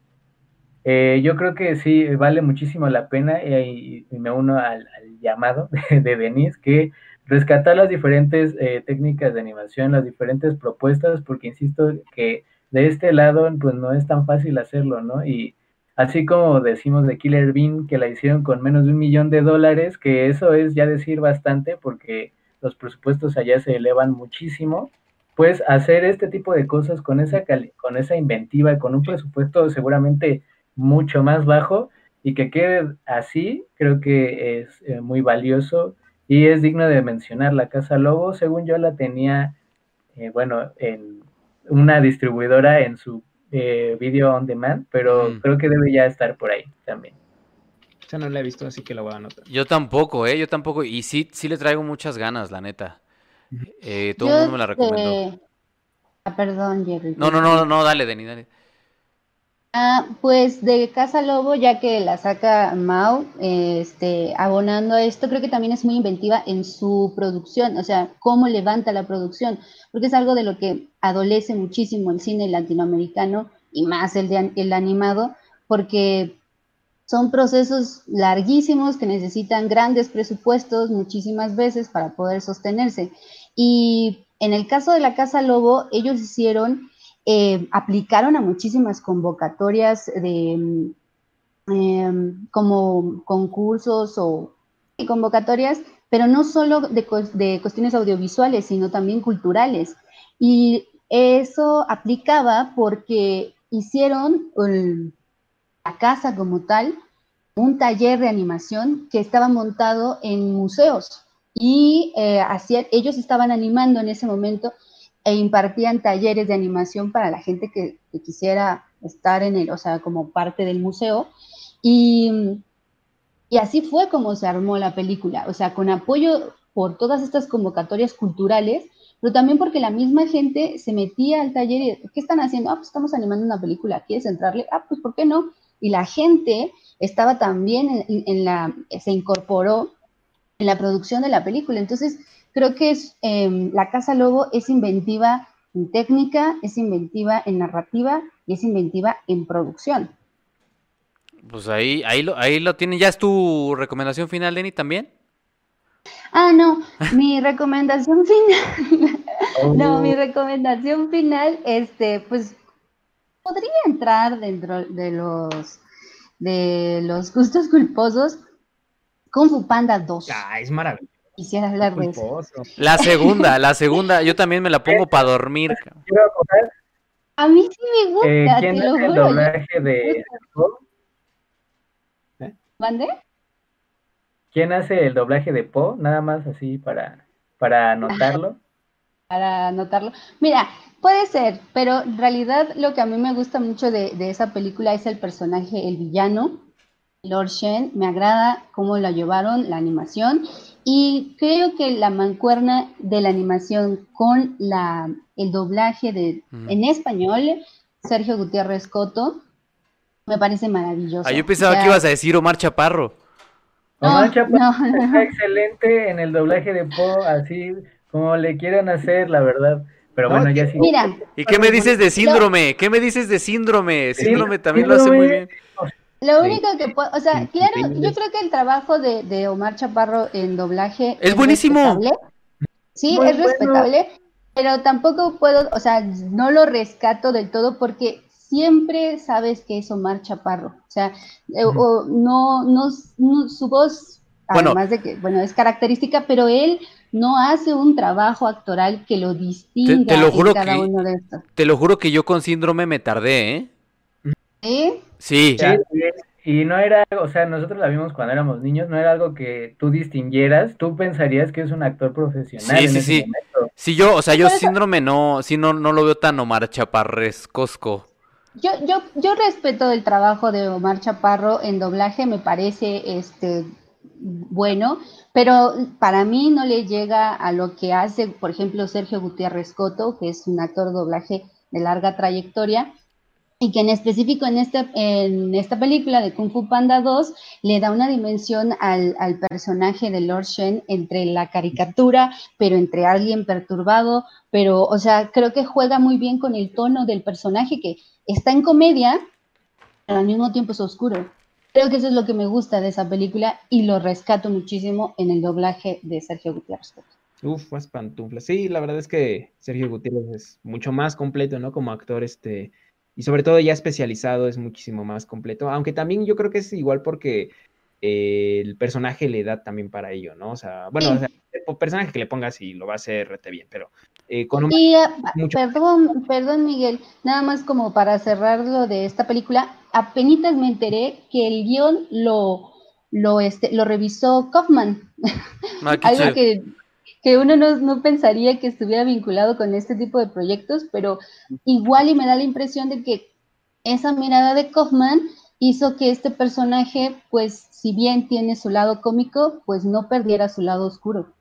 Eh, yo creo que sí, vale muchísimo la pena y, me uno al, llamado de, de, Denise, que rescatar las diferentes eh, técnicas de animación, las diferentes propuestas, porque insisto que de este lado, pues no es tan fácil hacerlo, ¿no? Y así como decimos de Killer Bean, que la hicieron con menos de un millón de dólares, que eso es ya decir bastante, porque los presupuestos allá se elevan muchísimo, pues hacer este tipo de cosas con esa, con esa inventiva con un presupuesto seguramente mucho más bajo y que quede así, creo que es eh, muy valioso y es digno de mencionar. La Casa Lobo, según yo la tenía, eh, bueno, en una distribuidora en su eh, video on demand, pero creo que debe ya estar por ahí también. Ya no la he visto, así que la voy a anotar. Yo tampoco, ¿eh? Yo tampoco. Y sí, sí le traigo muchas ganas, la neta. Eh, todo el mundo me la recomendó. Ah, perdón, Jerry. No, no, no, no, dale, Denny, dale. Ah, pues de Casa Lobo, ya que la saca Mao, este, abonando a esto, creo que también es muy inventiva en su producción, o sea, cómo levanta la producción, porque es algo de lo que adolece muchísimo el cine latinoamericano y más el, de, el animado, porque son procesos larguísimos que necesitan grandes presupuestos muchísimas veces para poder sostenerse. Y en el caso de la Casa Lobo, ellos hicieron eh, aplicaron a muchísimas convocatorias de em, como concursos o convocatorias, pero no solo de, de, cuestiones audiovisuales, sino también culturales. Y eso aplicaba porque hicieron la casa como tal un taller de animación que estaba montado en museos y eh, ellos estaban animando en ese momento e impartían talleres de animación para la gente que, quisiera estar en el, o sea, como parte del museo. Y, y así fue como se armó la película, o sea, con apoyo por todas estas convocatorias culturales, pero también porque la misma gente se metía al taller y, ¿qué están haciendo? Ah, pues estamos animando una película, ¿quieres entrarle? Ah, pues ¿por qué no? Y la gente estaba también en la, se incorporó en la producción de la película. Entonces, Creo que es, em, la Casa Lobo es inventiva en técnica, es inventiva en narrativa y es inventiva en producción. Pues ahí, ahí lo, ahí lo tienen. ¿Ya es tu recomendación final, Denny, también? Ah, no, mi recomendación final. No, mi oh. recomendación final, este, pues podría entrar dentro de los de los gustos culposos, Kung Fu Panda 2. Ah, es maravilloso. Quisiera hablar de eso. La segunda, la segunda, yo también me la pongo para dormir. A mí sí me gusta, eh, ¿quién te lo el juro. doblaje de Po? ¿Mande? ¿Quién hace el doblaje de Po? Nada más así para, para anotarlo. Para anotarlo. Mira, puede ser, pero en realidad lo que a mí me gusta mucho de, de esa película es el personaje, el villano, Lord Shen. Me agrada cómo lo llevaron, la animación. Y creo que la mancuerna de la animación con la, el doblaje de, en español, Sergio Gutiérrez Coto, me parece maravilloso. Ah, yo pensaba O sea, que ibas a decir Omar Chaparro. No, Omar Chaparro no, no. está excelente en el doblaje de Po, así como le quieran hacer, la verdad. Pero No, bueno, ya sí. Mira, ¿Y qué me dices de síndrome? ¿Qué me dices de síndrome? Sí, Síndrome también lo hace muy bien. Lo Sí. único que puedo, o sea, claro, yo creo que el trabajo de, de Omar Chaparro en doblaje Es buenísimo. respetable. Sí, Muy es bueno. respetable, pero tampoco puedo, o sea, no lo rescato del todo porque siempre sabes que es Omar Chaparro. O sea, eh, o no, no, no- su voz, Bueno. además de que, bueno, es característica, pero él no hace un trabajo actoral que lo distinga te lo juro en cada que- uno de estos. Te lo juro que yo con síndrome me tardé, ¿eh? ¿Sí? Sí. Sí, y no era, o sea, nosotros la vimos cuando éramos niños, no era algo que tú distinguieras, tú pensarías que es un actor profesional Sí, en sí, ese sí. momento. Sí, yo, o sea, yo síndrome no, sí, no, no lo veo tan Omar Chaparrescosco. Yo, yo, yo respeto el trabajo de Omar Chaparro en doblaje, me parece este bueno, pero para mí no le llega a lo que hace, por ejemplo, Sergio Gutiérrez Coto, que es un actor de doblaje de larga trayectoria, y que en específico en, este, en esta película de Kung Fu Panda 2 le da una dimensión al, al personaje de Lord Shen entre la caricatura, pero entre alguien perturbado, pero, o sea, creo que juega muy bien con el tono del personaje que está en comedia, pero al mismo tiempo es oscuro. Creo que eso es lo que me gusta de esa película y lo rescato muchísimo en el doblaje de Sergio Gutiérrez. Uf, más pantuflas. Sí, la verdad es que Sergio Gutiérrez es mucho más completo, ¿no? Como actor, este, y sobre todo ya especializado es muchísimo más completo, aunque también yo creo que es igual porque eh, el personaje le da también para ello, ¿no? O sea, bueno, Sí. o sea, el personaje que le pongas y lo va a hacer rete bien, pero eh, con un... Y ah, Mucho. perdón, perdón Miguel, nada más como para cerrar lo de esta película, apenas me enteré que el guion lo, lo, este, lo revisó Kaufman, Ah, algo que, que uno no, no pensaría que estuviera vinculado con este tipo de proyectos, pero igual y me da la impresión de que esa mirada de Kaufman hizo que este personaje, pues si bien tiene su lado cómico, pues no perdiera su lado oscuro.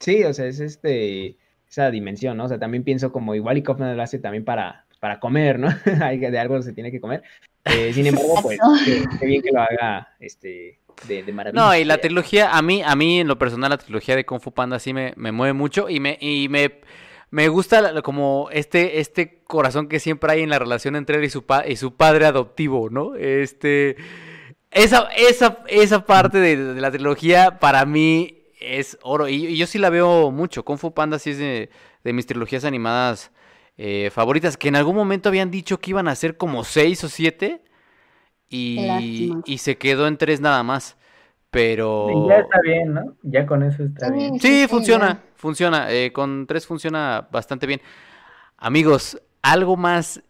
Sí, o sea, es este, esa dimensión, ¿no? O sea, también pienso como igual y Kaufman lo hace también para, para comer, ¿no? De algo se tiene que comer. Eh, sin embargo, pues, qué, qué bien que lo haga, este, de, de maravilla. No, y la trilogía, a mí, a mí en lo personal, la trilogía de Kung Fu Panda sí me, me mueve mucho y me, y me, me gusta como este, este corazón que siempre hay en la relación entre él y su, pa- y su padre adoptivo, ¿no? Este, esa, esa, esa parte de, de la trilogía para mí es oro y, y yo sí la veo mucho. Kung Fu Panda sí es de, de mis trilogías animadas eh, favoritas, que en algún momento habían dicho que iban a ser como seis o siete y, y se quedó en tres nada más. Pero... Ya está bien, ¿no? Ya con eso está Sí. bien. Sí, Sí, funciona, funciona. eh, con tres funciona bastante bien. Amigos, algo más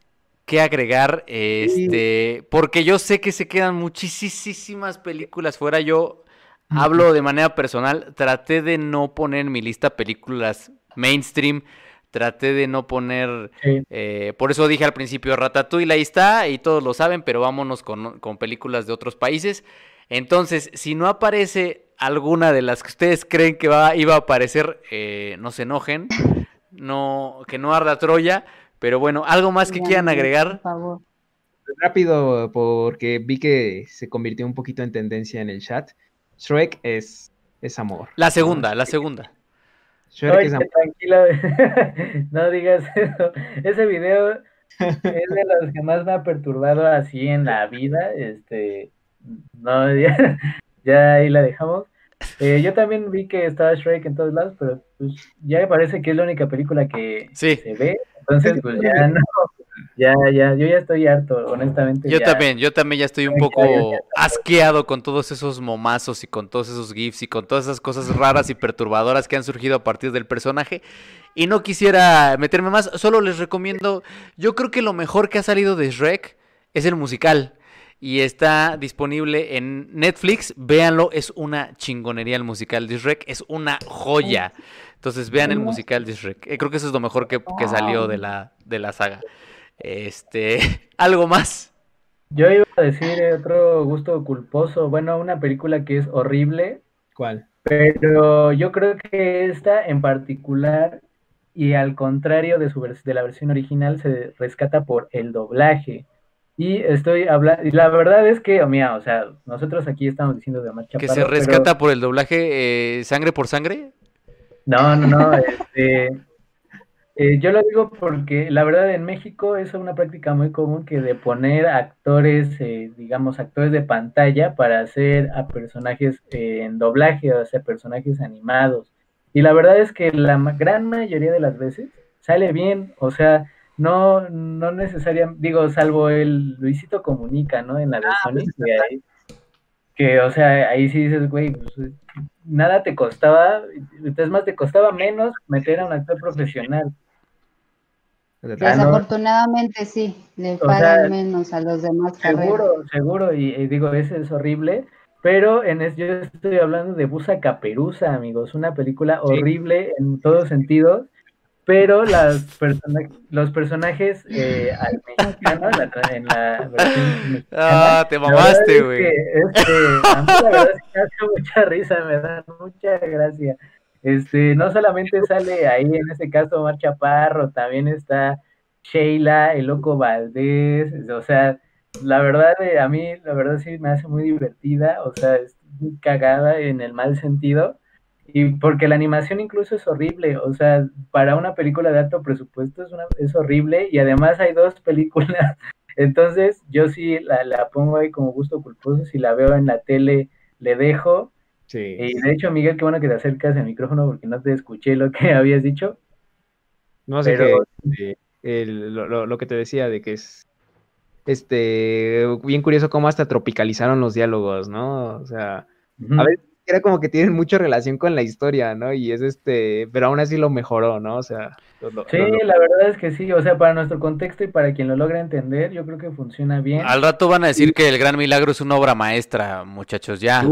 que agregar, este, porque yo sé que se quedan muchísimas películas fuera. Yo hablo de manera personal, traté de no poner en mi lista películas mainstream, traté de no poner, Sí. eh, por eso dije al principio Ratatouille ahí está y todos lo saben, pero vámonos con, con películas de otros países. Entonces, si no aparece alguna de las que ustedes creen que va, iba a aparecer, eh, no se enojen, no, que no arda Troya, pero bueno, algo más que quieran agregar. Por favor. Rápido, porque vi que se convirtió un poquito en tendencia en el chat. Shrek es, es amor. La segunda, la segunda. Shrek Oye, tranquilo, no digas eso. Ese video es de los que más me ha perturbado así en la vida. Este, no, ya, ya ahí la dejamos. Eh, yo también vi que estaba Shrek en todos lados, pero pues ya me parece que es la única película que Sí. se ve. Entonces, pues ya no, Ya, ya, yo ya estoy harto, honestamente. Yo también, yo también ya estoy un poco asqueado con todos esos momazos y con todos esos gifs y con todas esas cosas raras y perturbadoras que han surgido a partir del personaje. Y no quisiera meterme más, solo les recomiendo, yo creo que lo mejor que ha salido de Shrek es el musical. Y está disponible en Netflix, véanlo, es una chingonería el musical de Shrek, es una joya. Entonces vean el musical de Shrek. Eh, creo que eso es lo mejor que, que salió de la, de la saga. Este, ¿algo más? Yo iba a decir otro gusto culposo, bueno, una película que es horrible. ¿Cuál? Pero yo creo que esta en particular, y al contrario de, su de la versión original, se rescata por el doblaje. Y estoy hablando, y la verdad es que, oh, mía, o sea, nosotros aquí estamos diciendo de marcha. ¿Que se rescata por el doblaje eh, sangre por sangre? No, no, no, este, eh, yo lo digo porque la verdad en México es una práctica muy común que de poner actores, eh, digamos, actores de pantalla para hacer a personajes eh, en doblaje, o sea, personajes animados. Y la verdad es que la gran mayoría de las veces sale bien, o sea, no, no necesariamente, digo, salvo el Luisito Comunica, ¿no? En la de ah, Sony, pues, que, que, o sea, ahí sí dices, güey, pues, nada te costaba, es más, te costaba menos meter a un actor profesional. Desafortunadamente sí, le pagan menos a los demás. Seguro, seguro, y, digo, ese es horrible, pero en yo estoy hablando de Busa Caperuza, amigos, una película horrible en todos sentidos, pero las los personajes eh, al mexicano en la, versión Ah, te mamaste, güey. Este, a mí la verdad es que me hace mucha risa, me da mucha gracia. Este, no solamente sale ahí, en este caso, Mar Chaparro, también está Sheila, el Loco Valdés, o sea, la verdad, eh, a mí, la verdad sí me hace muy divertida, o sea, es muy cagada en el mal sentido, y porque la animación incluso es horrible, o sea, para una película de alto presupuesto es, una, es horrible, y además hay dos películas, entonces yo sí la, la pongo ahí como gusto culposo, si la veo en la tele, le dejo, Sí. Y de hecho, Miguel, qué bueno que te acercas al micrófono porque no te escuché lo que habías dicho. No sé pero... lo, que te decía de que es este bien curioso cómo hasta tropicalizaron los diálogos, ¿no? O sea, a ver, era como que tienen mucha relación con la historia, ¿no? Y es este, pero aún así lo mejoró, ¿no? O sea, sí, la verdad es que sí, o sea, para nuestro contexto y para quien lo logra entender, yo creo que funciona bien. Al rato van a decir que El Gran Milagro es una obra maestra, muchachos, ya.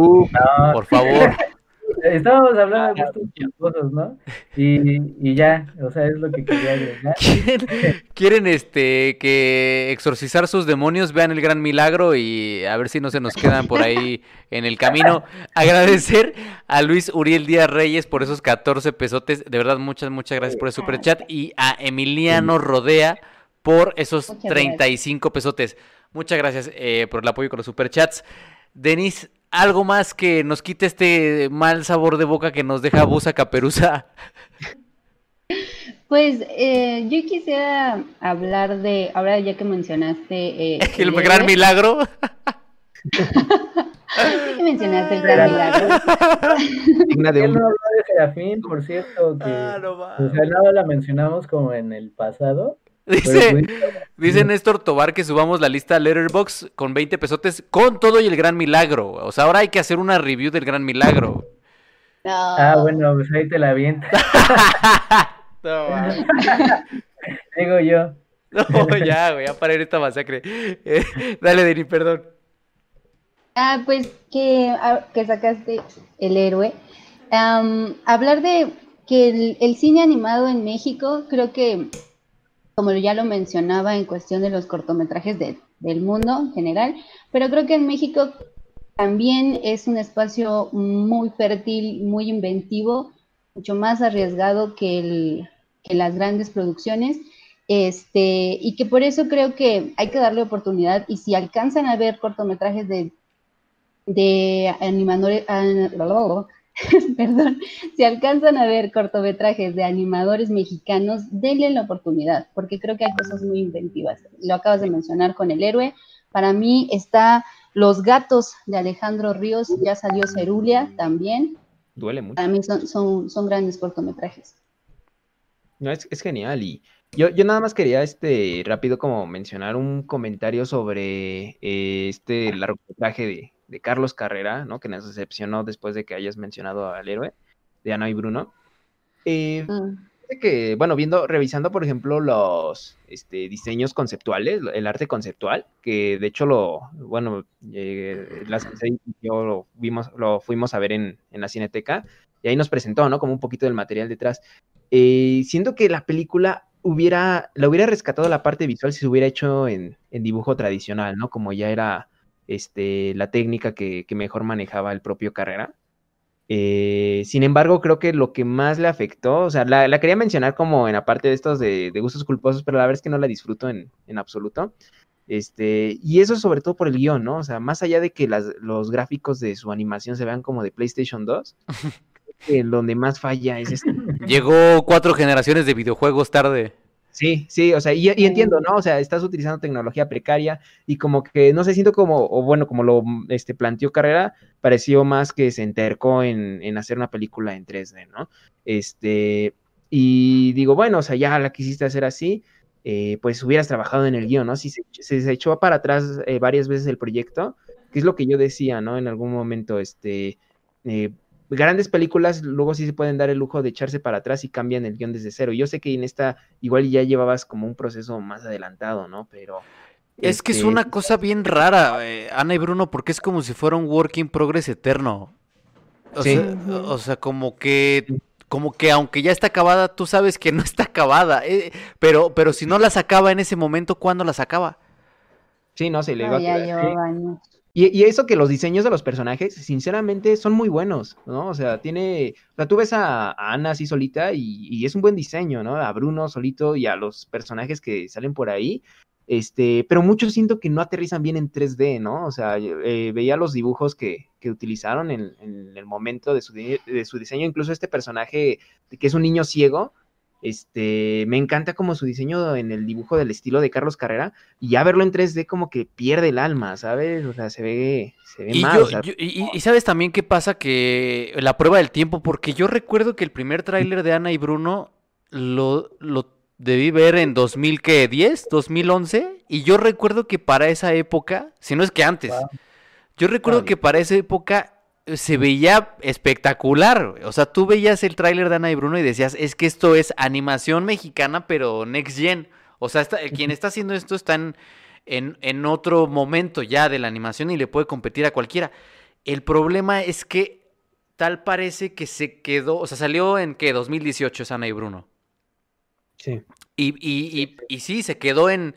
Por favor. Estábamos hablando de gustos cosas, ¿no? Y, ya, o sea, es lo que quería agregar. ¿Quieren, este, que exorcizar sus demonios? Vean el gran milagro y a ver si no se nos quedan por ahí en el camino. Agradecer a Luis Uriel Díaz Reyes por esos 14 pesotes. De verdad, muchas, muchas gracias por el super chat. Y a Emiliano Rodea por esos 35 pesotes. Muchas gracias eh, por el apoyo con los superchats. Denis, algo más que nos quite este mal sabor de boca que nos deja Busa Caperuza. Pues eh, yo quisiera hablar de, ahora ya que mencionaste... Eh, el, gran milagro. que mencionaste el gran milagro. Digna de un... no de Serafín, por cierto, que ah, no, o sea, nada la mencionamos como en el pasado, Dice, dice Néstor Tobar que subamos la lista Letterbox con 20 pesotes con todo y el gran milagro. O sea, ahora hay que hacer una review del gran milagro. Ah, bueno, pues ahí te la aviento. Digo yo. No, ya, voy a parar esta masacre. dale, Denis, perdón. Ah, pues que, ah, que sacaste el héroe. hablar de que el cine animado en México, creo que como ya lo mencionaba en cuestión de los cortometrajes del mundo en general, pero creo que en México también es un espacio muy fértil, muy inventivo, mucho más arriesgado que, las grandes producciones. Este, y que por eso creo que hay que darle oportunidad y si alcanzan a ver cortometrajes de, de animadores, perdón, si alcanzan a ver cortometrajes de animadores mexicanos, denle la oportunidad, porque creo que hay cosas muy inventivas. Lo acabas de mencionar con el héroe. Para mí está Los Gatos de Alejandro Ríos, ya salió Cerulia también. Duele mucho. Para mí son, son, son grandes cortometrajes. No, es, es, genial y Yo, yo nada más quería, este, rápido como mencionar un comentario sobre eh, este largometraje de, de Carlos Carrera, ¿no? Que nos decepcionó después de que hayas mencionado al héroe de Ana y Bruno. Eh, mm. que, bueno, viendo, revisando, por ejemplo, los este, diseños conceptuales, el arte conceptual, que de hecho lo, bueno, eh, las yo lo vimos, lo fuimos a ver en, en, la Cineteca, y ahí nos presentó, ¿no? Como un poquito del material detrás. Eh, siento que la película hubiera, la hubiera rescatado la parte visual si se hubiera hecho en, en dibujo tradicional, ¿no? Como ya era este, la técnica que, mejor manejaba el propio Carrera. Eh, sin embargo, creo que lo que más le afectó, o sea, la, quería mencionar como en aparte de estos de, gustos culposos, pero la verdad es que no la disfruto en, absoluto. Este, y eso sobre todo por el guion, ¿no? O sea, más allá de que los gráficos de su animación se vean como de PlayStation 2, que donde más falla es este. Llegó cuatro generaciones de videojuegos tarde. Sí, sí, o sea, y, entiendo, ¿no? O sea, estás utilizando tecnología precaria y como que, no sé, siento como, o bueno, como lo este, planteó Carrera, pareció más que se entercó en, en hacer una película en 3D, ¿no? Este, y digo, bueno, o sea, ya la quisiste hacer así, eh, pues hubieras trabajado en el guion, ¿no? Si se, se echó para atrás eh, varias veces el proyecto, que es lo que yo decía, ¿no? En algún momento, este, eh, grandes películas luego sí se pueden dar el lujo de echarse para atrás y cambian el guion desde cero. Yo sé que en esta igual ya llevabas como un proceso más adelantado, ¿no? Pero... Es que es una este, cosa bien rara, eh, Ana y Bruno, porque es como si fuera un work in progress eterno. O, sea, o sea, como que como que aunque ya está acabada, tú sabes que no está acabada. Eh, pero, pero si no la sacaba en ese momento, ¿cuándo la sacaba? Sí, no, se le iba a y, eso que los diseños de los personajes, sinceramente, son muy buenos, ¿no? O sea, tiene, o sea, tú ves a, Ana así solita y, es un buen diseño, ¿no? A Bruno solito y a los personajes que salen por ahí, este, pero muchos siento que no aterrizan bien en 3D, ¿no? O sea, eh, veía los dibujos que, que utilizaron en, en, el momento de su, de su diseño, incluso este personaje que es un niño ciego, este, me encanta como su diseño en el dibujo del estilo de Carlos Carrera y ya verlo en 3D como que pierde el alma, ¿sabes? O sea, se ve, se ve y mal. y, sabes también qué pasa que la prueba del tiempo, porque yo recuerdo que el primer tráiler de Ana y Bruno lo, lo debí ver en 2010, 2011, y yo recuerdo que para esa época, si no es que antes, yo recuerdo que para esa época se veía espectacular. O sea, tú veías el tráiler de Ana y Bruno y decías, es que esto es animación mexicana, pero next gen. O sea, quien está haciendo esto está en, en, otro momento ya de la animación y le puede competir a cualquiera. El problema es que tal parece que se quedó, o sea, salió en que 2018 es Ana y Bruno. Sí. Y, y, y, y sí, se quedó en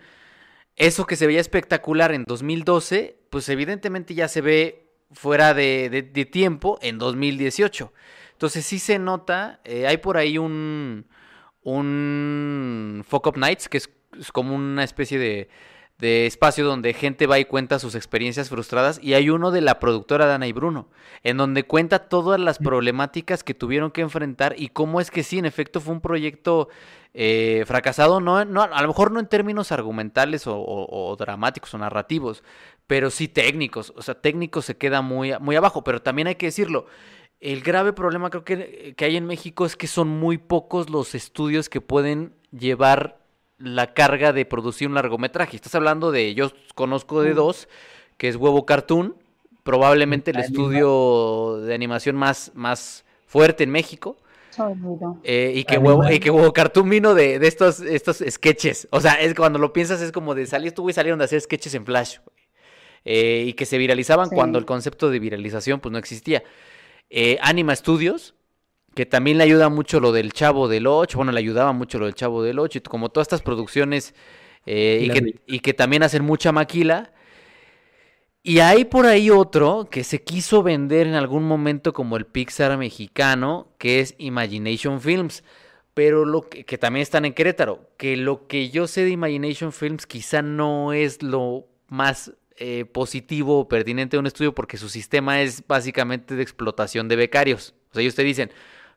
eso que se veía espectacular en 2012, pues evidentemente ya se ve fuera de, tiempo en 2018. Entonces sí se nota, eh, hay por ahí un, un Fuck Up Nights, que es, como una especie de, de, espacio donde gente va y cuenta sus experiencias frustradas, y hay uno de la productora Dana y Bruno, en donde cuenta todas las problemáticas que tuvieron que enfrentar y cómo es que sí, en efecto fue un proyecto eh, fracasado, no, no, a lo mejor no en términos argumentales o dramáticos o narrativos, pero sí técnicos. O sea, técnicos se queda muy, muy abajo, pero también hay que decirlo. El grave problema creo que, que hay en México es que son muy pocos los estudios que pueden llevar la carga de producir un largometraje. Estás hablando de, yo conozco de dos, que es Huevo Cartoon, probablemente el estudio de animación más, más fuerte en México. Eh, y, que huevo, y que Huevo Cartoon vino de, de, estos, estos sketches. O sea, es cuando lo piensas es como de salir, estuvo y salieron de hacer sketches en Flash. Eh, y que se viralizaban cuando el concepto de viralización pues no existía. Eh, Anima Studios, que también le ayuda mucho lo del Chavo del 8, bueno, le ayudaba mucho lo del Chavo del 8, y como todas estas producciones eh, y, que, también hacen mucha maquila. Y hay por ahí otro que se quiso vender en algún momento como el Pixar mexicano, que es Imagination Films, pero lo que, que también están en Querétaro, que lo que yo sé de Imagination Films quizá no es lo más eh, positivo o pertinente de un estudio porque su sistema es básicamente de explotación de becarios. O sea, ellos te dicen,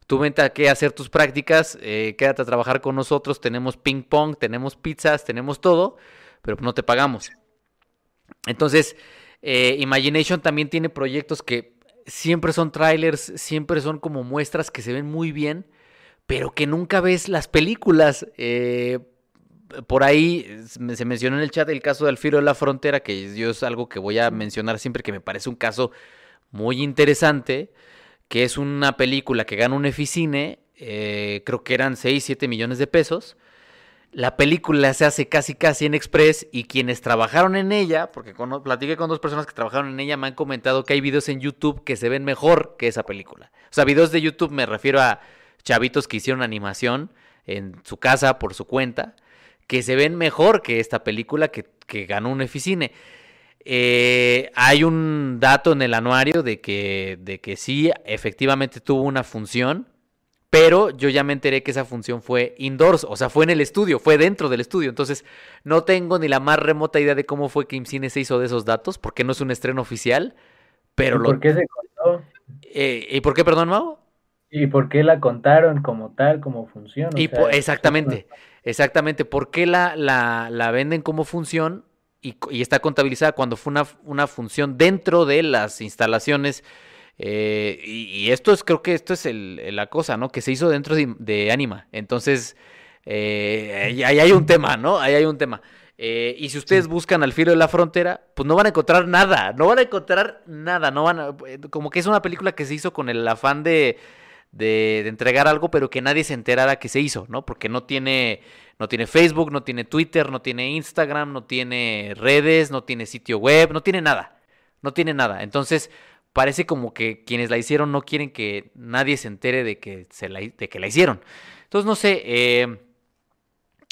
tú vente a qué hacer tus prácticas, eh, quédate a trabajar con nosotros, tenemos ping pong, tenemos pizzas, tenemos todo, pero no te pagamos. Entonces, eh, Imagination también tiene proyectos que siempre son trailers, siempre son como muestras que se ven muy bien, pero que nunca ves las películas. Por ahí se mencionó en el chat el caso de Alfiro de la Frontera, que yo es algo que voy a mencionar siempre, que me parece un caso muy interesante, que es una película que gana un Eficine, eh, creo que eran 6, 7 millones de pesos. La película se hace casi casi en Express y quienes trabajaron en ella, porque con, platiqué con dos personas que trabajaron en ella, me han comentado que hay videos en YouTube que se ven mejor que esa película. O sea, videos de YouTube me refiero a chavitos que hicieron animación en su casa por su cuenta, que se ven mejor que esta película que, que ganó un Eficine. Eh, hay un dato en el anuario de que, de que sí, efectivamente tuvo una función, pero yo ya me enteré que esa función fue indoors, o sea, fue en el estudio, fue dentro del estudio. Entonces, no tengo ni la más remota idea de cómo fue que IMCINE se hizo de esos datos, porque no es un estreno oficial. Pero ¿Y ¿Por qué se contó? Eh, ¿Y por qué, perdón, Mau? ¿Y por qué la contaron como tal, como función? y exactamente, exactamente. ¿Por qué la, la, la venden como función? y, está contabilizada cuando fue una, una, función dentro de las instalaciones. Eh, y, esto es, creo que esto es el, la cosa, ¿no? Que se hizo dentro de, Anima. Entonces, eh, ahí, hay un tema, ¿no? Ahí hay un tema. Eh, y si ustedes buscan al filo de la frontera, pues no van a encontrar nada, no van a encontrar nada, no van a, como que es una película que se hizo con el afán de, de, entregar algo, pero que nadie se enterara que se hizo, ¿no? Porque no tiene no tiene Facebook, no tiene Twitter, no tiene Instagram, no tiene redes, no tiene sitio web, no tiene nada. No tiene nada. Entonces, parece como que quienes la hicieron no quieren que nadie se entere de que, se la, de que la hicieron. Entonces, no sé, eh,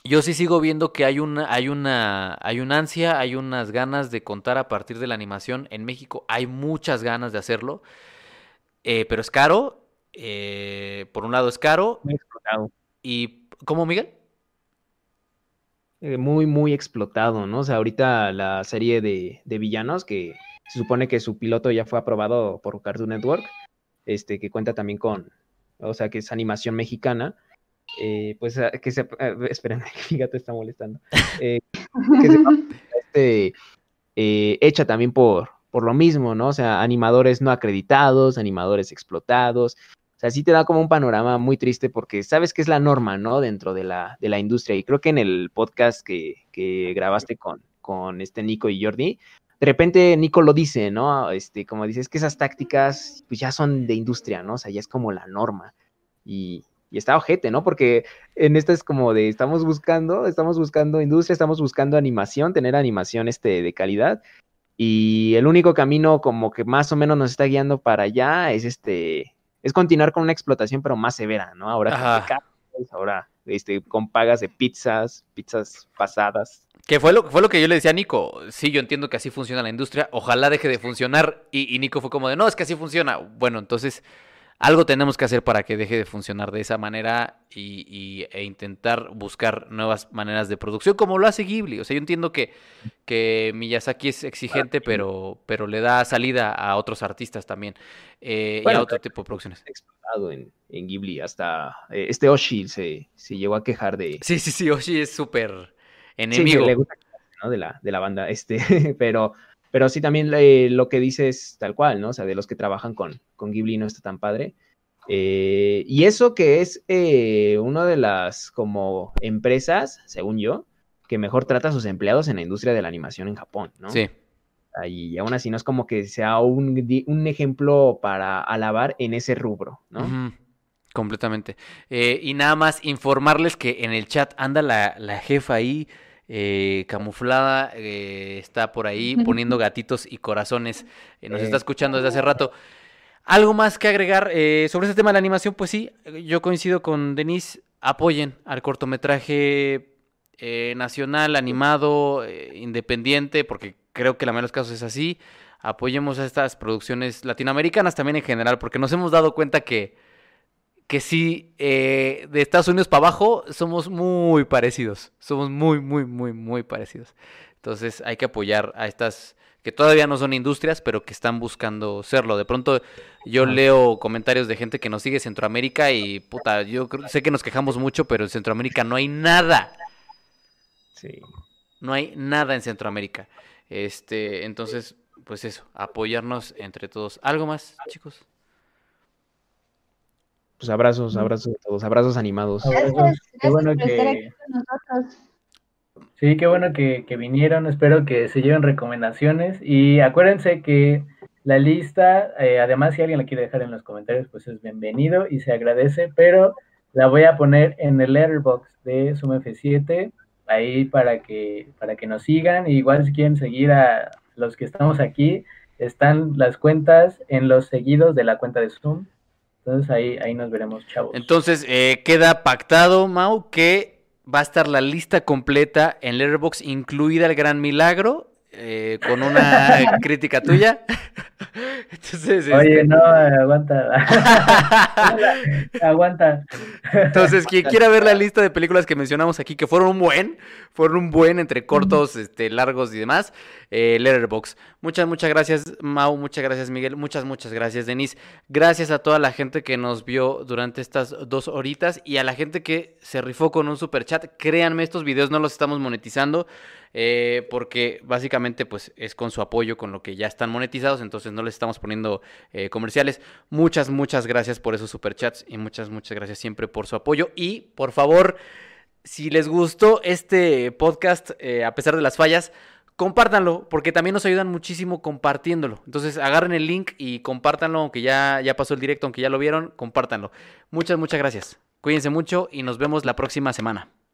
yo sí sigo viendo que hay una, hay una, hay una ansia, hay unas ganas de contar a partir de la animación. En México hay muchas ganas de hacerlo, eh, pero es caro. Eh, por un lado es caro. Muy explotado. ¿Y cómo, Miguel? Eh, muy, muy explotado, ¿no? O sea, ahorita la serie de, villanos, que se supone que su piloto ya fue aprobado por Cartoon Network, este, que cuenta también con, o sea, que es animación mexicana, eh, pues ah, que se, eh, esperen, que mi está molestando, que se, este, hecha también por, por lo mismo, ¿no? O sea, animadores no acreditados, animadores explotados, sea, sí te da como un panorama muy triste porque sabes que es la norma, ¿no? Dentro de la, de la industria. Y creo que en el podcast que, que grabaste con, con este Nico y Jordi, de repente Nico lo dice, ¿no? Este, como dices, que esas tácticas pues ya son de industria, ¿no? O sea, ya es como la norma. Y, y está ojete, ¿no? Porque en esta es como de, estamos buscando, estamos buscando industria, estamos buscando animación, tener animación este, de calidad. Y el único camino como que más o menos nos está guiando para allá es este, es continuar con una explotación, pero más severa, ¿no? Ahora ahora este, con pagas de pizzas, pizzas pasadas. Que fue lo, fue lo que yo le decía a Nico. Sí, yo entiendo que así funciona la industria. Ojalá deje de funcionar. Y, y Nico fue como de, no, es que así funciona. Bueno, entonces algo tenemos que hacer para que deje de funcionar de esa manera y, e intentar buscar nuevas maneras de producción, como lo hace Ghibli. O sea, yo entiendo que, que Miyazaki es exigente, pero, pero le da salida a otros artistas también eh, y a otro tipo de producciones. Explotado en, en Ghibli, hasta eh, este Oshi se, se llegó a quejar de... Sí, sí, sí, Oshi es súper enemigo. le gusta, ¿no? de, la, de la banda, este, pero pero sí también eh, lo que dice es tal cual, ¿no? O sea, de los que trabajan con, con Ghibli no está tan padre. Eh, y eso que es eh, una de las como empresas, según yo, que mejor trata a sus empleados en la industria de la animación en Japón, ¿no? Sí. Y aún así no es como que sea un, un ejemplo para alabar en ese rubro, ¿no? Completamente. y nada más informarles que en el chat anda la, la jefa ahí eh, camuflada, eh, está por ahí poniendo gatitos y corazones, eh, nos está escuchando desde hace rato. Algo más que agregar sobre este tema de la animación, pues sí, yo coincido con Denise, apoyen al cortometraje nacional, animado, independiente, porque creo que la mayoría de los casos es así. Apoyemos a estas producciones latinoamericanas también en general, porque nos hemos dado cuenta que que sí, eh, de Estados Unidos para abajo somos muy parecidos. Somos muy, muy, muy, muy parecidos. Entonces hay que apoyar a estas que todavía no son industrias, pero que están buscando serlo. De pronto yo leo comentarios de gente que nos sigue Centroamérica y puta, yo sé que nos quejamos mucho, pero en Centroamérica no hay nada. Sí. No hay nada en Centroamérica. Este, entonces, pues eso, apoyarnos entre todos. ¿Algo más, chicos? Pues abrazos, abrazos a todos, abrazos animados. Gracias, gracias bueno por estar aquí con nosotros. Sí, qué bueno que, vinieron. Espero que se lleven recomendaciones. Y acuérdense que la lista, eh, además, si alguien la quiere dejar en los comentarios, pues es bienvenido y se agradece. Pero la voy a poner en el letterbox de Zoom F7, ahí para que, para que nos sigan. igual si quieren seguir a los que estamos aquí, están las cuentas en los seguidos de la cuenta de Zoom. Entonces ahí, ahí nos veremos, chavos. Entonces, eh, queda pactado, Mau, que va a estar la lista completa en Letterboxd, incluida el gran milagro, eh, con una crítica tuya. Entonces, Oye, este, no, aguanta. aguanta. Entonces, quien quiera ver la lista de películas que mencionamos aquí, que fueron un buen, fueron un buen entre cortos, este, largos y demás, eh, Letterbox. Muchas, muchas gracias, Mau, muchas gracias, Miguel, muchas, muchas gracias, Denise. Gracias a toda la gente que nos vio durante estas dos horitas y a la gente que se rifó con un super chat. Créanme, estos videos no los estamos monetizando. Eh, porque básicamente pues es con su apoyo con lo que ya están monetizados, entonces no les estamos poniendo eh, comerciales. Muchas, muchas gracias por esos superchats y muchas, muchas gracias siempre por su apoyo y por favor, si les gustó este podcast, eh, a pesar de las fallas, compártanlo, porque también nos ayudan muchísimo compartiéndolo. Entonces agarren el link y compártanlo, aunque ya, ya pasó el directo, aunque ya lo vieron, compártanlo. Muchas, muchas gracias. Cuídense mucho y nos vemos la próxima semana.